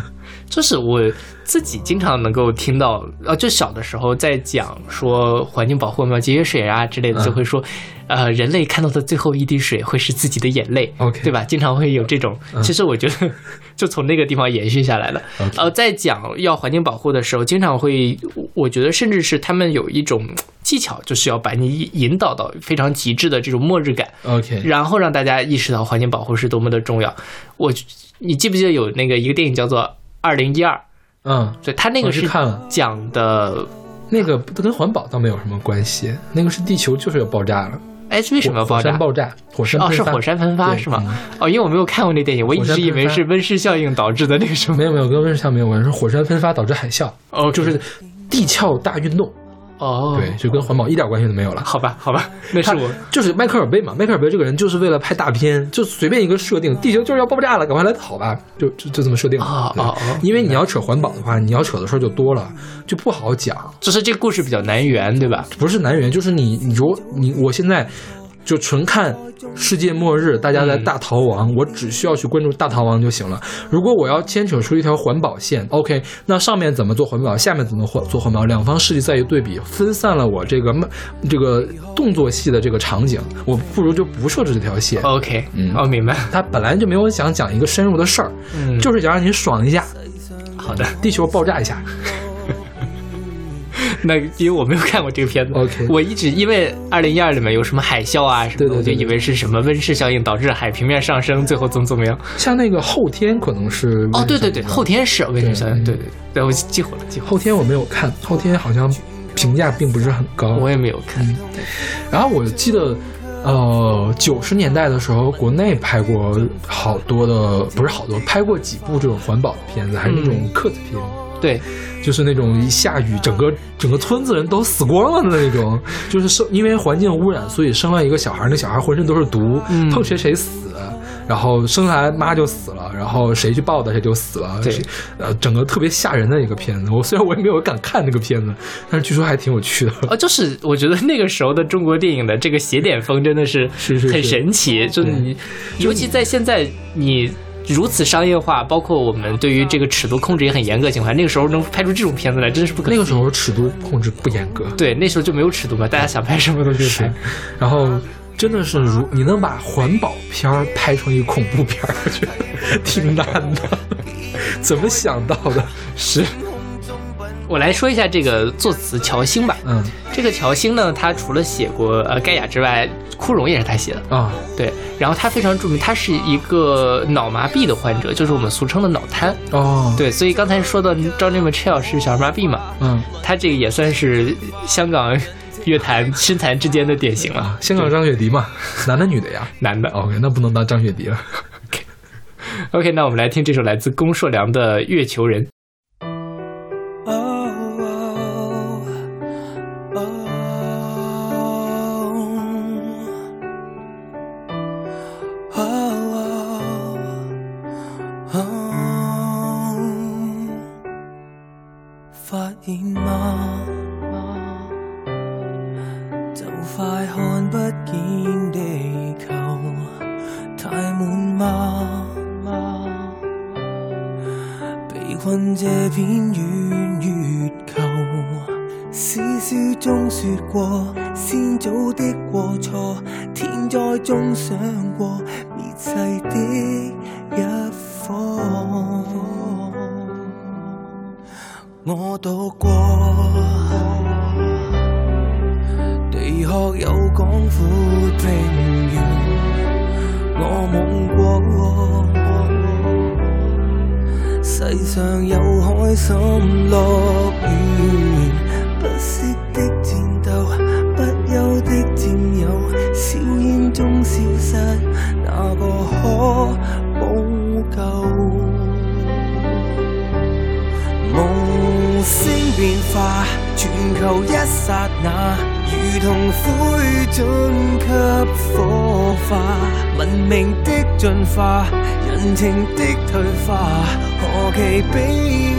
[SPEAKER 1] 就是我自己经常能够听到，呃，就小的时候在讲说环境保护我们要节约水啊之类的，
[SPEAKER 2] 嗯
[SPEAKER 1] 就会说，呃，人类看到的最后一滴水会是自己的眼泪
[SPEAKER 2] OK
[SPEAKER 1] 对吧？经常会有这种，其实我觉得就从那个地方延续下来了。
[SPEAKER 2] OK
[SPEAKER 1] 呃，在讲要环境保护的时候，经常会，我觉得甚至是他们有一种技巧，就是要把你引导到非常极致的这种末日感。
[SPEAKER 2] OK，
[SPEAKER 1] 然后让大家意识到环境保护是多么的重要。我，你记不记得有那个一个电影叫做《二零一二》？
[SPEAKER 2] 嗯，
[SPEAKER 1] 对，他那个
[SPEAKER 2] 是
[SPEAKER 1] 是
[SPEAKER 2] 看了
[SPEAKER 1] 讲的，
[SPEAKER 2] 那个不跟环保倒没有什么关系，那个是地球就是要爆炸了，
[SPEAKER 1] 哎，为什么要爆炸
[SPEAKER 2] 火山？爆炸，火山
[SPEAKER 1] 哦，是火山喷发是吗
[SPEAKER 2] 嗯？
[SPEAKER 1] 哦，因为我没有看过那电影，我一直以为是温室效应导致的那个什么。
[SPEAKER 2] 没有没有跟温室效应没有关系，是火山喷发导致海啸，
[SPEAKER 1] 哦，
[SPEAKER 2] 就是地壳大运动。
[SPEAKER 1] 哦，
[SPEAKER 2] 对，，就跟环保一点关系都没有了。
[SPEAKER 1] 好吧，好吧，那是
[SPEAKER 2] 他
[SPEAKER 1] 我
[SPEAKER 2] 就是迈克尔贝嘛，迈克尔贝这个人就是为了拍大片，就随便一个设定，地球就是要爆炸了，赶快来跑吧，就就就这么设定
[SPEAKER 1] 啊啊啊
[SPEAKER 2] 因为你要扯环保的话，你要扯的事儿就多了，就不好讲。
[SPEAKER 1] 就是这个故事比较难圆，对吧？
[SPEAKER 2] 不是难圆，就是你，你如果你我现在就纯看世界末日，大家在大逃亡，我只需要去关注大逃亡就行了。如果我要牵扯出一条环保线，OK，那上面怎么做环保，下面怎么环做环保，两方势力在于对比，分散了我这个慢这个动作戏的这个场景，我不如就不设置这条线。
[SPEAKER 1] OK，
[SPEAKER 2] 嗯
[SPEAKER 1] 哦，明白。
[SPEAKER 2] 他本来就没有想讲一个深入的事儿，
[SPEAKER 1] 嗯
[SPEAKER 2] 就是想让你爽一下，
[SPEAKER 1] 好的，
[SPEAKER 2] 地球爆炸一下。[laughs]
[SPEAKER 1] 那因为我没有看过这个片子
[SPEAKER 2] OK
[SPEAKER 1] 我一直因为二零一二里面有什么海啸啊什么的，
[SPEAKER 2] 对对对
[SPEAKER 1] 我就以为是什么温室效应导致海平面上升，最后怎么怎么样。
[SPEAKER 2] 像那个后天可能是
[SPEAKER 1] 哦，对对对，后天是温室效应，
[SPEAKER 2] 对
[SPEAKER 1] 对对对，我记混了，记混了。
[SPEAKER 2] 后天我没有看，后天好像评价并不是很高。
[SPEAKER 1] 我也没有看，
[SPEAKER 2] 然后我记得，呃，九十年代的时候，国内拍过好多的，不是好多，拍过几部这种环保的片子，还是那种客子片，
[SPEAKER 1] 对，
[SPEAKER 2] 就是那种一下雨，整个整个村子人都死光了的那种，就是生因为环境污染，所以生了一个小孩，那小孩浑身都是毒，
[SPEAKER 1] 嗯
[SPEAKER 2] 碰谁谁死。然后生下来妈就死了，然后谁去抱的谁就死了，
[SPEAKER 1] 对
[SPEAKER 2] 呃，整个特别吓人的一个片子。我虽然我也没有敢看那个片子，[laughs] 但是据说还挺有趣的。
[SPEAKER 1] 哦，就是我觉得那个时候的中国电影的这个写点风真的是很
[SPEAKER 2] 是是是
[SPEAKER 1] 神奇，就是你，尤其在现在你。如此商业化，包括我们对于这个尺度控制也很严格的情况下，那个时候能拍出这种片子来，真的是不可能。
[SPEAKER 2] 那个时候尺度控制不严格，
[SPEAKER 1] 对，那时候就没有尺度嘛，大家想拍什么都可以拍。[laughs]
[SPEAKER 2] 然后真的是如你能把环保片儿拍成一恐怖片儿，我觉得挺难的。[laughs] 怎么想到的？
[SPEAKER 1] 是。我来说一下这个作词乔星吧。
[SPEAKER 2] 嗯
[SPEAKER 1] 这个乔星呢，他除了写过呃盖亚之外，枯荣也是他写的。
[SPEAKER 2] 啊
[SPEAKER 1] 对，然后他非常著名，他是一个脑麻痹的患者，就是我们俗称的脑瘫。
[SPEAKER 2] 哦
[SPEAKER 1] 对，所以刚才说的 Johnny Mitchell 是小儿麻痹嘛，
[SPEAKER 2] 嗯
[SPEAKER 1] 他这个也算是香港乐坛身残志坚的典型了
[SPEAKER 2] 啊。，香港张雪迪嘛，男的女的呀 [laughs]
[SPEAKER 1] 男的。
[SPEAKER 2] ？OK，那不能当张雪迪了。[laughs]
[SPEAKER 1] OK，那我们来听这首来自龚硕良的《月球人》。
[SPEAKER 3] 全球一刹那，如同灰烬给火化。文明的进化，人情的退化，何其悲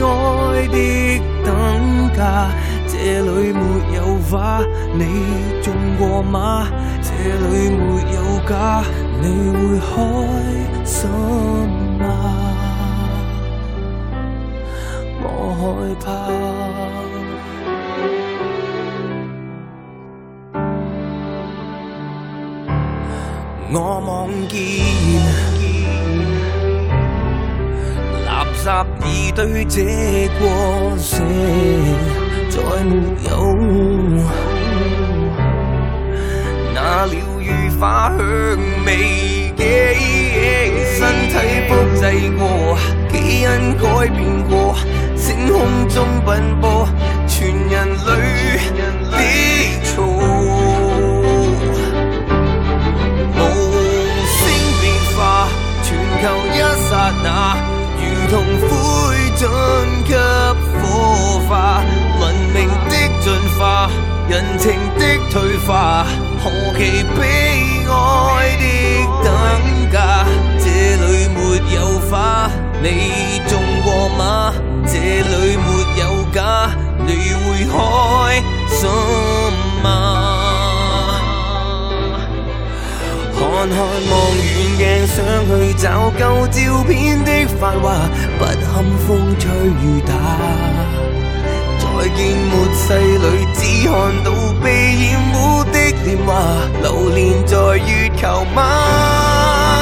[SPEAKER 3] 哀的等价。这里没有花，你中过吗？这里没有家，你会开心吗？我害怕。我望見垃圾已堆積過城，再沒有那鸟语花香味嘅身體複製過，基因改變過，星空中奔波，全人類求一刹那，如同灰燼給火化，文明的进化，人情的退化，何其悲哀的等价。这里没有花，你种过吗？这里没有假，你会开心吗？看看望远镜，想去找旧照片的繁华，不堪风吹雨打。再见末世里，只看到被染污的年華，流連在月球吗？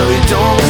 [SPEAKER 3] 渴望最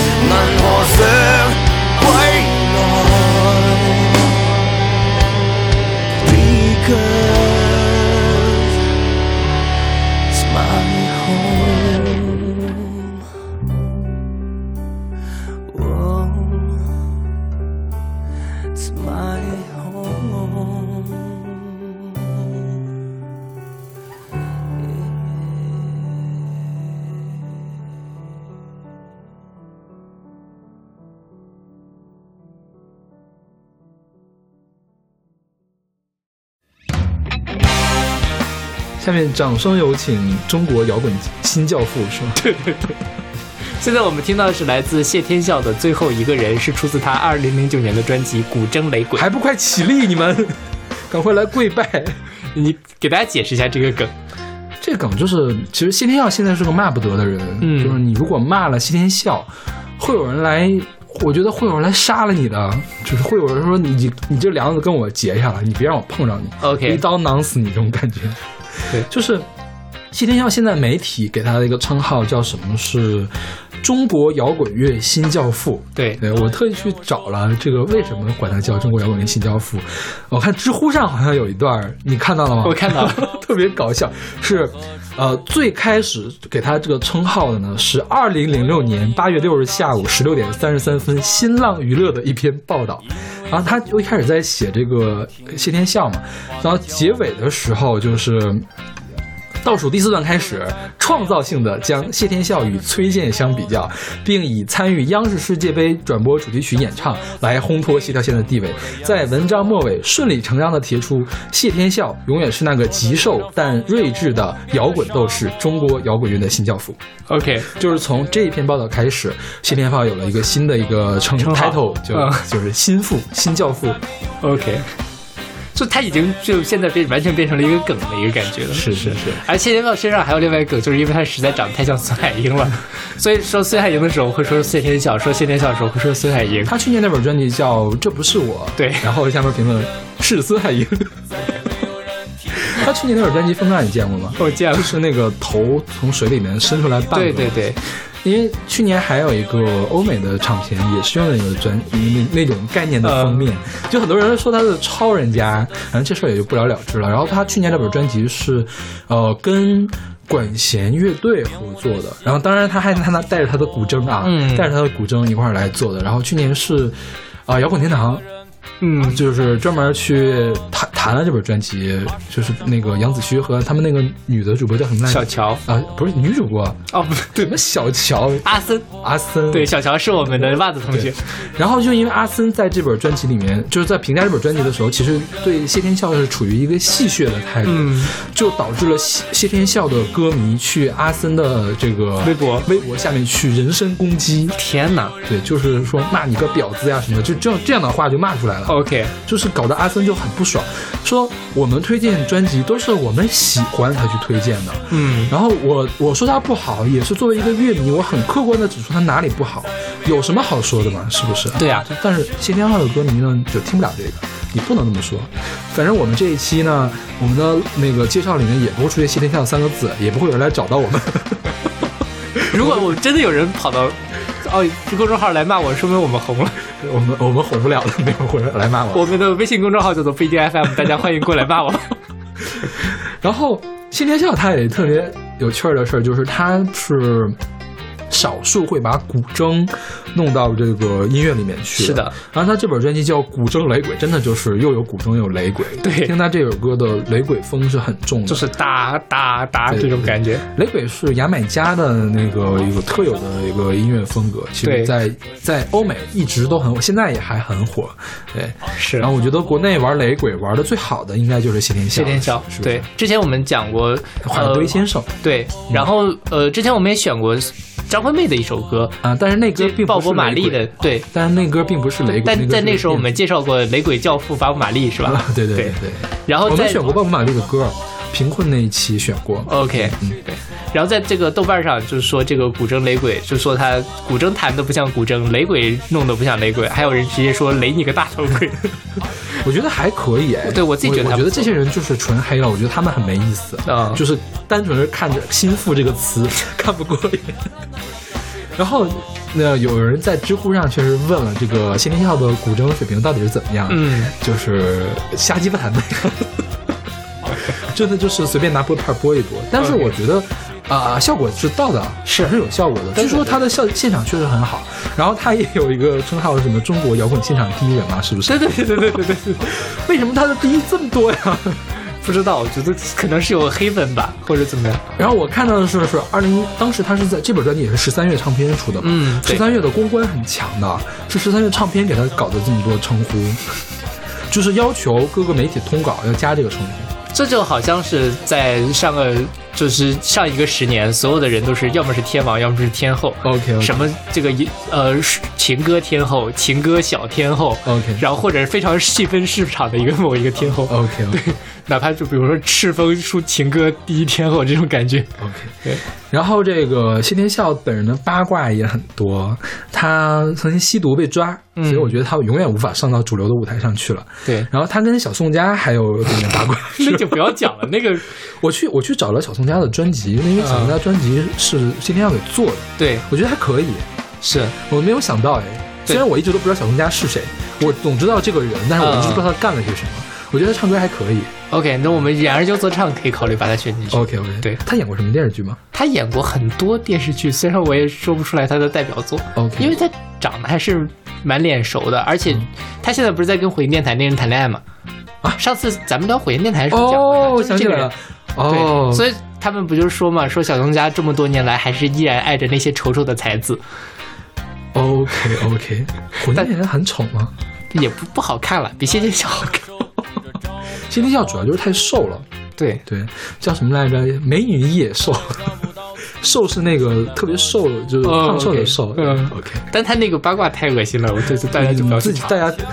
[SPEAKER 2] 下面掌声有请中国摇滚新教父，是吗？[laughs] 对对对，
[SPEAKER 1] 现在我们听到的是来自谢天笑的最后一个人，是出自他二零零九年的专辑《古筝雷鬼》。
[SPEAKER 2] 还不快起立，你们 [laughs] 赶快来跪拜！[laughs]
[SPEAKER 1] 你给大家解释一下这个梗。
[SPEAKER 2] 这梗就是，其实谢天笑现在是个骂不得的人，
[SPEAKER 1] 嗯
[SPEAKER 2] 就是你如果骂了谢天笑，会有人来，我觉得会有人来杀了你的，就是会有人说你你你这梁子跟我结下了，你别让我碰上你
[SPEAKER 1] OK
[SPEAKER 2] 一刀囊死你这种感觉。
[SPEAKER 1] 对
[SPEAKER 2] 就是谢天笑现在媒体给他的一个称号叫什么？是中国摇滚乐新教父。
[SPEAKER 1] 对
[SPEAKER 2] 对我特意去找了这个为什么管他叫中国摇滚乐新教父。我看知乎上好像有一段，你看到了吗？
[SPEAKER 1] 我看到了 [laughs]
[SPEAKER 2] 特别搞笑，是呃最开始给他这个称号的呢是二零零六年八月六日下午十六点三十三分新浪娱乐的一篇报道。然后他就一开始在写这个谢天笑嘛，然后结尾的时候就是倒数第四段开始，创造性的将谢天笑与崔健相比较，并以参与央视世界杯转播主题曲演唱来烘托谢天笑的地位。在文章末尾顺理成章地提出，谢天笑永远是那个极瘦但睿智的摇滚斗士，中国摇滚乐的新教父。
[SPEAKER 1] OK，
[SPEAKER 2] 就是从这一篇报道开始，谢天笑有了一个新的一个称 title，就、
[SPEAKER 1] 嗯
[SPEAKER 2] 就是新父、新教父。
[SPEAKER 1] OK，就他已经就现在变完全变成了一个梗的一个感觉了。
[SPEAKER 2] 是是是，
[SPEAKER 1] 而谢天笑身上还有另外一个梗，就是因为他实在长得太像孙海英了，[laughs] 所以说孙海英的时候会说谢天笑，说谢天笑的时候会说孙海英。
[SPEAKER 2] 他去年那本专辑叫《这不是我》，
[SPEAKER 1] 对
[SPEAKER 2] 然后下面评论是孙海英。[laughs] 他去年那本专辑封面你见过吗？
[SPEAKER 1] 我见了
[SPEAKER 2] 就是那个头从水里面伸出来半个。
[SPEAKER 1] 对对对，
[SPEAKER 2] 因为去年还有一个欧美的唱片也是用的那个专那那种概念的封面，就很多人说他是抄人家，反正这事儿也就不了了之了。然后他去年那本专辑是，呃，跟管弦乐队合作的，然后当然他还他那带着他的古筝啊，
[SPEAKER 1] 嗯
[SPEAKER 2] 带着他的古筝一块儿来做的。然后去年是，啊、摇滚天堂。
[SPEAKER 1] 嗯，
[SPEAKER 2] 就是专门去谈谈了这本专辑，就是那个杨子胥和他们那个女的主播叫什么来着？
[SPEAKER 1] 小乔。
[SPEAKER 2] 啊，不是女主播，
[SPEAKER 1] 哦，不对。
[SPEAKER 2] 什么小乔？
[SPEAKER 1] 阿森，
[SPEAKER 2] 阿森。
[SPEAKER 1] 对，小乔是我们的袜子同学。
[SPEAKER 2] 然后就因为阿森在这本专辑里面，就是在评价这本专辑的时候，其实对谢天笑是处于一个戏谑的态度，
[SPEAKER 1] 嗯。
[SPEAKER 2] 就导致了谢谢天笑的歌迷去阿森的这个
[SPEAKER 1] 微博。
[SPEAKER 2] 微博下面去人身攻击。
[SPEAKER 1] 天哪。
[SPEAKER 2] 对，就是说骂你个婊子呀什么的，就这样这样的话就骂出来了。
[SPEAKER 1] ！OK，
[SPEAKER 2] 就是搞得阿森就很不爽，说我们推荐专辑都是我们喜欢才去推荐的，
[SPEAKER 1] 嗯，
[SPEAKER 2] 然后我我说他不好，也是作为一个乐迷，我很客观的指出他哪里不好，有什么好说的嘛？是不是？
[SPEAKER 1] 对呀
[SPEAKER 2] 但是谢天浩的歌迷呢，就听不了这个，你不能这么说。反正我们这一期呢，我们的那个介绍里面也不会出现谢天笑三个字，也不会有人来找到我们。[laughs]
[SPEAKER 1] 如果我真的有人跑到哦公众号来骂我，说明我们红了。
[SPEAKER 2] 我们我们红不了的，没有人来骂我。
[SPEAKER 1] 我们的微信公众号叫做不一定 FM，大家欢迎过来骂我。[laughs]
[SPEAKER 2] 然后新天笑他也特别有趣儿的事儿，就是他是少数会把古筝弄到这个音乐里面去。
[SPEAKER 1] 是的，
[SPEAKER 2] 然后他这本专辑叫《古筝雷鬼》，真的就是又有古筝又有雷鬼。
[SPEAKER 1] 对
[SPEAKER 2] 听他这首歌的雷鬼风是很重的，
[SPEAKER 1] 就是哒哒哒这种感觉。
[SPEAKER 2] 雷鬼是牙买加的那个一个特有的一个音乐风格，其实在在欧美一直都很火，现在也还很火。对，
[SPEAKER 1] 是
[SPEAKER 2] 然后我觉得国内玩雷鬼玩的最好的应该就是谢天笑。
[SPEAKER 1] 谢天笑
[SPEAKER 2] 是，
[SPEAKER 1] 对，之前我们讲过
[SPEAKER 2] 海龟先生
[SPEAKER 1] 对，然后呃，之前我们也选过张惠妹的一首歌，
[SPEAKER 2] 啊，但是那歌并不是
[SPEAKER 1] 鲍勃马利
[SPEAKER 2] 雷鬼。
[SPEAKER 1] 的，对。
[SPEAKER 2] 但是那歌并不是雷鬼，
[SPEAKER 1] 但在那时候我们介绍过雷鬼教父鲍勃马利是吧？
[SPEAKER 2] 对对对
[SPEAKER 1] 对。
[SPEAKER 2] 对，我们
[SPEAKER 1] 然后在
[SPEAKER 2] 选过鲍勃马利的歌，贫困那一期选过。
[SPEAKER 1] OK，
[SPEAKER 2] 嗯
[SPEAKER 1] 对。然后在这个豆瓣上就是说这个古筝雷鬼，就说他古筝弹的不像古筝，雷鬼弄的不像雷鬼，还有人直接说雷你个大头鬼。[laughs]
[SPEAKER 2] 我觉得还可以哎，
[SPEAKER 1] 对我自己觉得
[SPEAKER 2] 我觉得这些人就是纯黑了，我觉得他们很没意思
[SPEAKER 1] 啊
[SPEAKER 2] 就是单纯是看着“心腹”这个词 [laughs] 看不过瘾。[laughs] 然后，那有人在知乎上确实问了这个谢天笑的古筝水平到底是怎么样？
[SPEAKER 1] 嗯，
[SPEAKER 2] 就是瞎鸡巴弹的样子，真的就是随便拿拨片拨一拨。但是我觉得。啊、效果是到的，是是有效果的。
[SPEAKER 1] 对
[SPEAKER 2] 据说他的效现场确实很好，然后他也有一个称号，是什么中国摇滚现场第一人嘛，是不是？
[SPEAKER 1] 对对对对对对对，[laughs]
[SPEAKER 2] 为什么他的第一这么多呀？[laughs]
[SPEAKER 1] 不知道，我觉得可能是有黑粉吧，或者怎么样。
[SPEAKER 2] 然后我看到的是，是二零，当时他是在这本专辑也是十三月唱片出的嘛，
[SPEAKER 1] 嗯对
[SPEAKER 2] 十三月的公关很强的，是十三月唱片给他搞的这么多称呼，就是要求各个媒体通稿要加这个称呼。
[SPEAKER 1] 这就好像是在上个就是上一个十年，所有的人都是要么是天王，要么是天后。
[SPEAKER 2] OK，
[SPEAKER 1] 什么这个呃情歌天后、情歌小天后
[SPEAKER 2] OK
[SPEAKER 1] 然后或者是非常细分市场的一个某一个天后。
[SPEAKER 2] OK OK
[SPEAKER 1] 哪怕就比如说赤峰出情歌第一天后这种感觉。
[SPEAKER 2] OK，
[SPEAKER 1] 对，
[SPEAKER 2] 然后这个谢天笑本人的八卦也很多，他曾经吸毒被抓，
[SPEAKER 1] 嗯。
[SPEAKER 2] 所以我觉得他永远无法上到主流的舞台上去了。
[SPEAKER 1] 对，
[SPEAKER 2] 然后他跟小宋佳还有点点八卦，[laughs]
[SPEAKER 1] 那就不要讲了，那个 [laughs]
[SPEAKER 2] 我去我去找了小宋佳的专辑，因为小宋佳专辑是谢天笑给做的，
[SPEAKER 1] 对。
[SPEAKER 2] 我觉得还可以。
[SPEAKER 1] 是。
[SPEAKER 2] 我没有想到哎，虽然我一直都不知道小宋佳是谁，我总知道这个人，但是我一直不知道他干了些什么。我觉得他唱歌还可以。
[SPEAKER 1] OK，那我们演而优则唱可以考虑把他选进去。
[SPEAKER 2] OK OK，
[SPEAKER 1] 对
[SPEAKER 2] 他演过什么电视剧吗
[SPEAKER 1] 他演过很多电视剧，虽然我也说不出来他的代表作
[SPEAKER 2] ，？OK，
[SPEAKER 1] 因为他长得还是蛮脸熟的，而且他现在不是在跟火焰电台那人谈恋爱吗？
[SPEAKER 2] 啊
[SPEAKER 1] 上次咱们聊火焰电台的时候讲过
[SPEAKER 2] 哦，
[SPEAKER 1] 就是这个人
[SPEAKER 2] 想起来了，哦
[SPEAKER 1] 对，，所以他们不就是说嘛，说小东家这么多年来还是依然爱着那些丑丑的才子
[SPEAKER 2] ，OK OK，火焰电台很丑吗？
[SPEAKER 1] 也不不好看了，比谢天笑好看。
[SPEAKER 2] 谢天笑主要就是太瘦了，
[SPEAKER 1] 对，
[SPEAKER 2] 对，叫什么来着？美女野兽，[laughs] 瘦是那个特别瘦，就是
[SPEAKER 1] 哦
[SPEAKER 2] 胖瘦的瘦。
[SPEAKER 1] 嗯
[SPEAKER 2] OK，
[SPEAKER 1] 但他那个八卦太恶心了，我这次大家就不要去查
[SPEAKER 2] 自己大家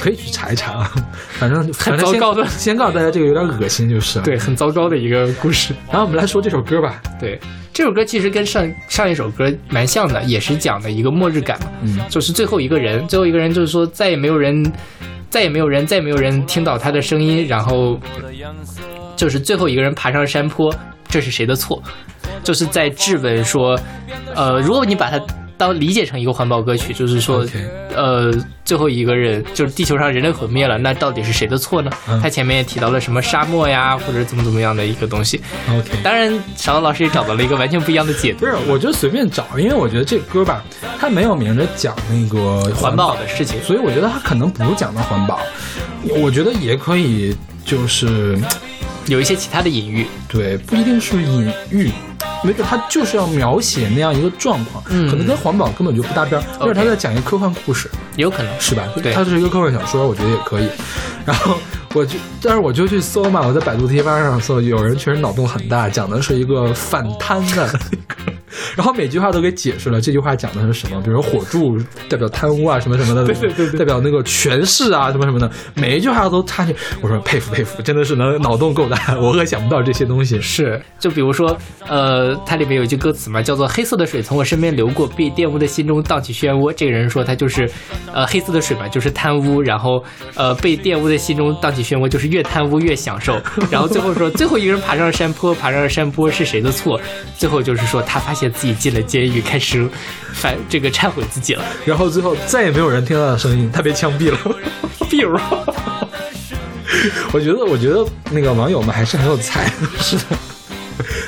[SPEAKER 2] 可以去查一查啊，[laughs] 反正反正先
[SPEAKER 1] 糟糕的
[SPEAKER 2] 先告诉大家这个有点恶心就是了。
[SPEAKER 1] 对，很糟糕的一个故事。
[SPEAKER 2] 然后我们来说这首歌吧。
[SPEAKER 1] 对，这首歌其实跟上上一首歌蛮像的，也是讲的一个末日感嘛。
[SPEAKER 2] 嗯
[SPEAKER 1] 就是最后一个人，最后一个人就是说再也没有人，再也没有人，再也没有人听到他的声音，然后就是最后一个人爬上山坡，这是谁的错？就是在质问说，呃，如果你把他当理解成一个环保歌曲，就是说呃，最后一个人就是地球上人类毁灭了，那到底是谁的错呢？
[SPEAKER 2] 嗯
[SPEAKER 1] 他前面也提到了什么沙漠呀，或者怎么怎么样的一个东西。
[SPEAKER 2] OK，
[SPEAKER 1] 当然，小刀老师也找到了一个完全不一样的解读
[SPEAKER 2] 不，是，我就随便找，因为我觉得这歌吧，它没有明着讲那个
[SPEAKER 1] 环保的事情。
[SPEAKER 2] 所以我觉得它可能不是讲到环保，我觉得也可以，就是
[SPEAKER 1] 有一些其他的隐喻。
[SPEAKER 2] 对，不一定是隐喻，没准他就是要描写那样一个状况，
[SPEAKER 1] 嗯
[SPEAKER 2] 可能跟环保根本就不搭边儿，或者他在讲一个科幻故事，
[SPEAKER 1] 有可能
[SPEAKER 2] 是吧？
[SPEAKER 1] 对
[SPEAKER 2] 它是一个科幻小说，我觉得也可以。然后我就，但是我就去搜嘛，我在百度贴吧上搜，有人确实脑洞很大，讲的是一个反贪的。[laughs] 然后每句话都给解释了，这句话讲的是什么？比如说火柱代表贪污啊，什么什么的，对对对代表那个权势啊，什么什么的，每一句话都插进。我说佩服佩服，真的是能脑洞够大，我可想不到这些东西。
[SPEAKER 1] 是，就比如说，呃，它里面有一句歌词嘛，叫做“黑色的水从我身边流过，被玷污的心中荡起漩涡”。这个人说他就是，呃，黑色的水嘛，就是贪污，然后呃，被玷污的心中荡起漩涡，就是越贪污越享受。然后最后说，最后一个人爬上山坡，爬上山坡是谁的错？最后就是说他发现现自己进了监狱，开始反这个忏悔自己了。
[SPEAKER 2] 然后最后再也没有人听到他的声音，他被枪毙了。[laughs]
[SPEAKER 1] 比如，
[SPEAKER 2] 我觉得，我觉得那个网友们还是很有才，[laughs] 是的。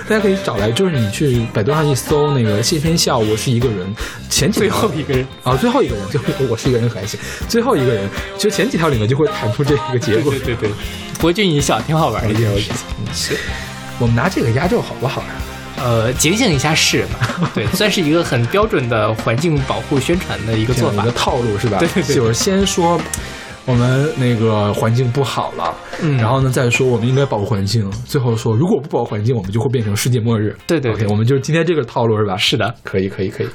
[SPEAKER 2] 大家可以找来，就是你去百度上一搜那个谢天笑，我是一个人，前几
[SPEAKER 1] 最后一个人，
[SPEAKER 2] 啊，最后一个人，最后一个我是一个人还行，最后一个人，就前几条里面就会弹出这个结果。
[SPEAKER 1] 对对对，博君一笑，挺好玩的一件事情。
[SPEAKER 2] 是，我们拿这个压轴好不好呀？
[SPEAKER 1] 呃，警醒一下世人嘛，[laughs] 对，算是一个很标准的环境保护宣传的一个做法
[SPEAKER 2] 这样一个。套路是吧？
[SPEAKER 1] 对对对
[SPEAKER 2] 就是先说我们那个环境不好了，
[SPEAKER 1] 嗯
[SPEAKER 2] 然后呢再说我们应该保护环境，最后说如果不保护环境，我们就会变成世界末日。
[SPEAKER 1] 对对
[SPEAKER 2] OK，
[SPEAKER 1] 对
[SPEAKER 2] 我们就是今天这个套路是吧？
[SPEAKER 1] 是的，
[SPEAKER 2] 可以可以可以。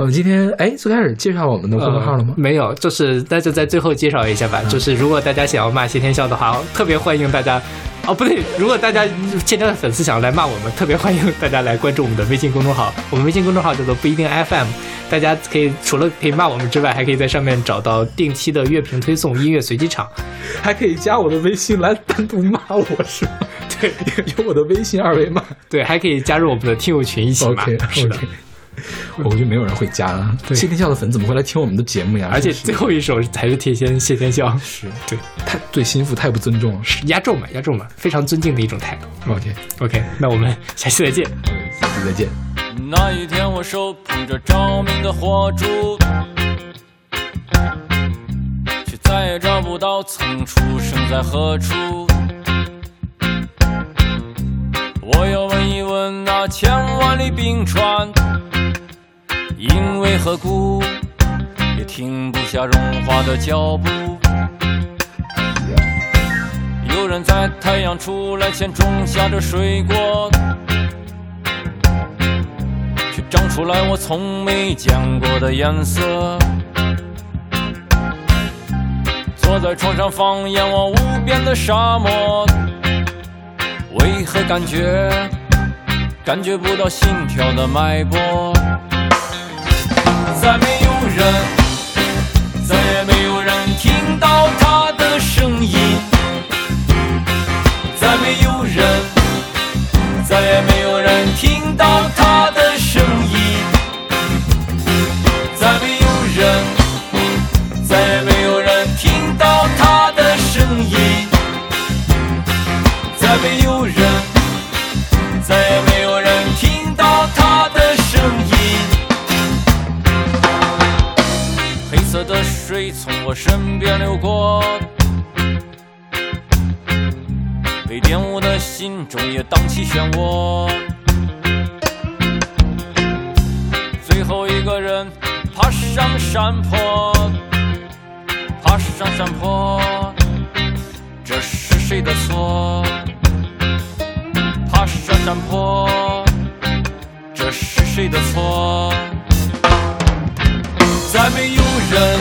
[SPEAKER 2] 我们今天哎，最开始介绍我们的公众号了吗？
[SPEAKER 1] 呃没有，就是那就在最后介绍一下吧。就是如果大家想要骂谢天笑的话，特别欢迎大家。哦，不对，如果大家谢天笑的粉丝想要来骂我们，特别欢迎大家来关注我们的微信公众号。我们微信公众号叫做不一定 FM，大家可以除了可以骂我们之外，还可以在上面找到定期的乐评推送、音乐随机场。
[SPEAKER 2] 还可以加我的微信来单独骂我是吗？[laughs]
[SPEAKER 1] 对
[SPEAKER 2] 有我的微信二维码。
[SPEAKER 1] 对，还可以加入我们的听友群一起骂。是的。[laughs]
[SPEAKER 2] 我估计没有人会加了。
[SPEAKER 1] 对
[SPEAKER 2] 谢天笑的粉怎么会来听我们的节目呀？
[SPEAKER 1] 而且最后一首才是贴先谢天笑，
[SPEAKER 2] 是
[SPEAKER 1] 对，
[SPEAKER 2] 太对心腹太不尊重了。
[SPEAKER 1] 是压轴嘛，压轴嘛，非常尊敬的一种态度。OK，OK，那我们下期再见。
[SPEAKER 2] 下期再见。
[SPEAKER 6] 那一天，我手捧着照明的火烛，却再也找不到曾出生在何处。我要问一问那千万里冰川，因为何故也停不下融化的脚步？有人在太阳出来前种下的水果。却长出来我从没见过的颜色。坐在床上放眼望无边的沙漠，为何感觉感觉不到心跳的脉搏？再没有人，再也没有人听到他的声音，再没有人。再也没有人听到他的声音，再没有人，再也没有人听到他的声音，再没有我身边流过。被玷污的心中也荡起漩涡。最后一个人爬上山坡，爬上山坡，这是谁的错？爬上山坡，这是谁的错？再没有人，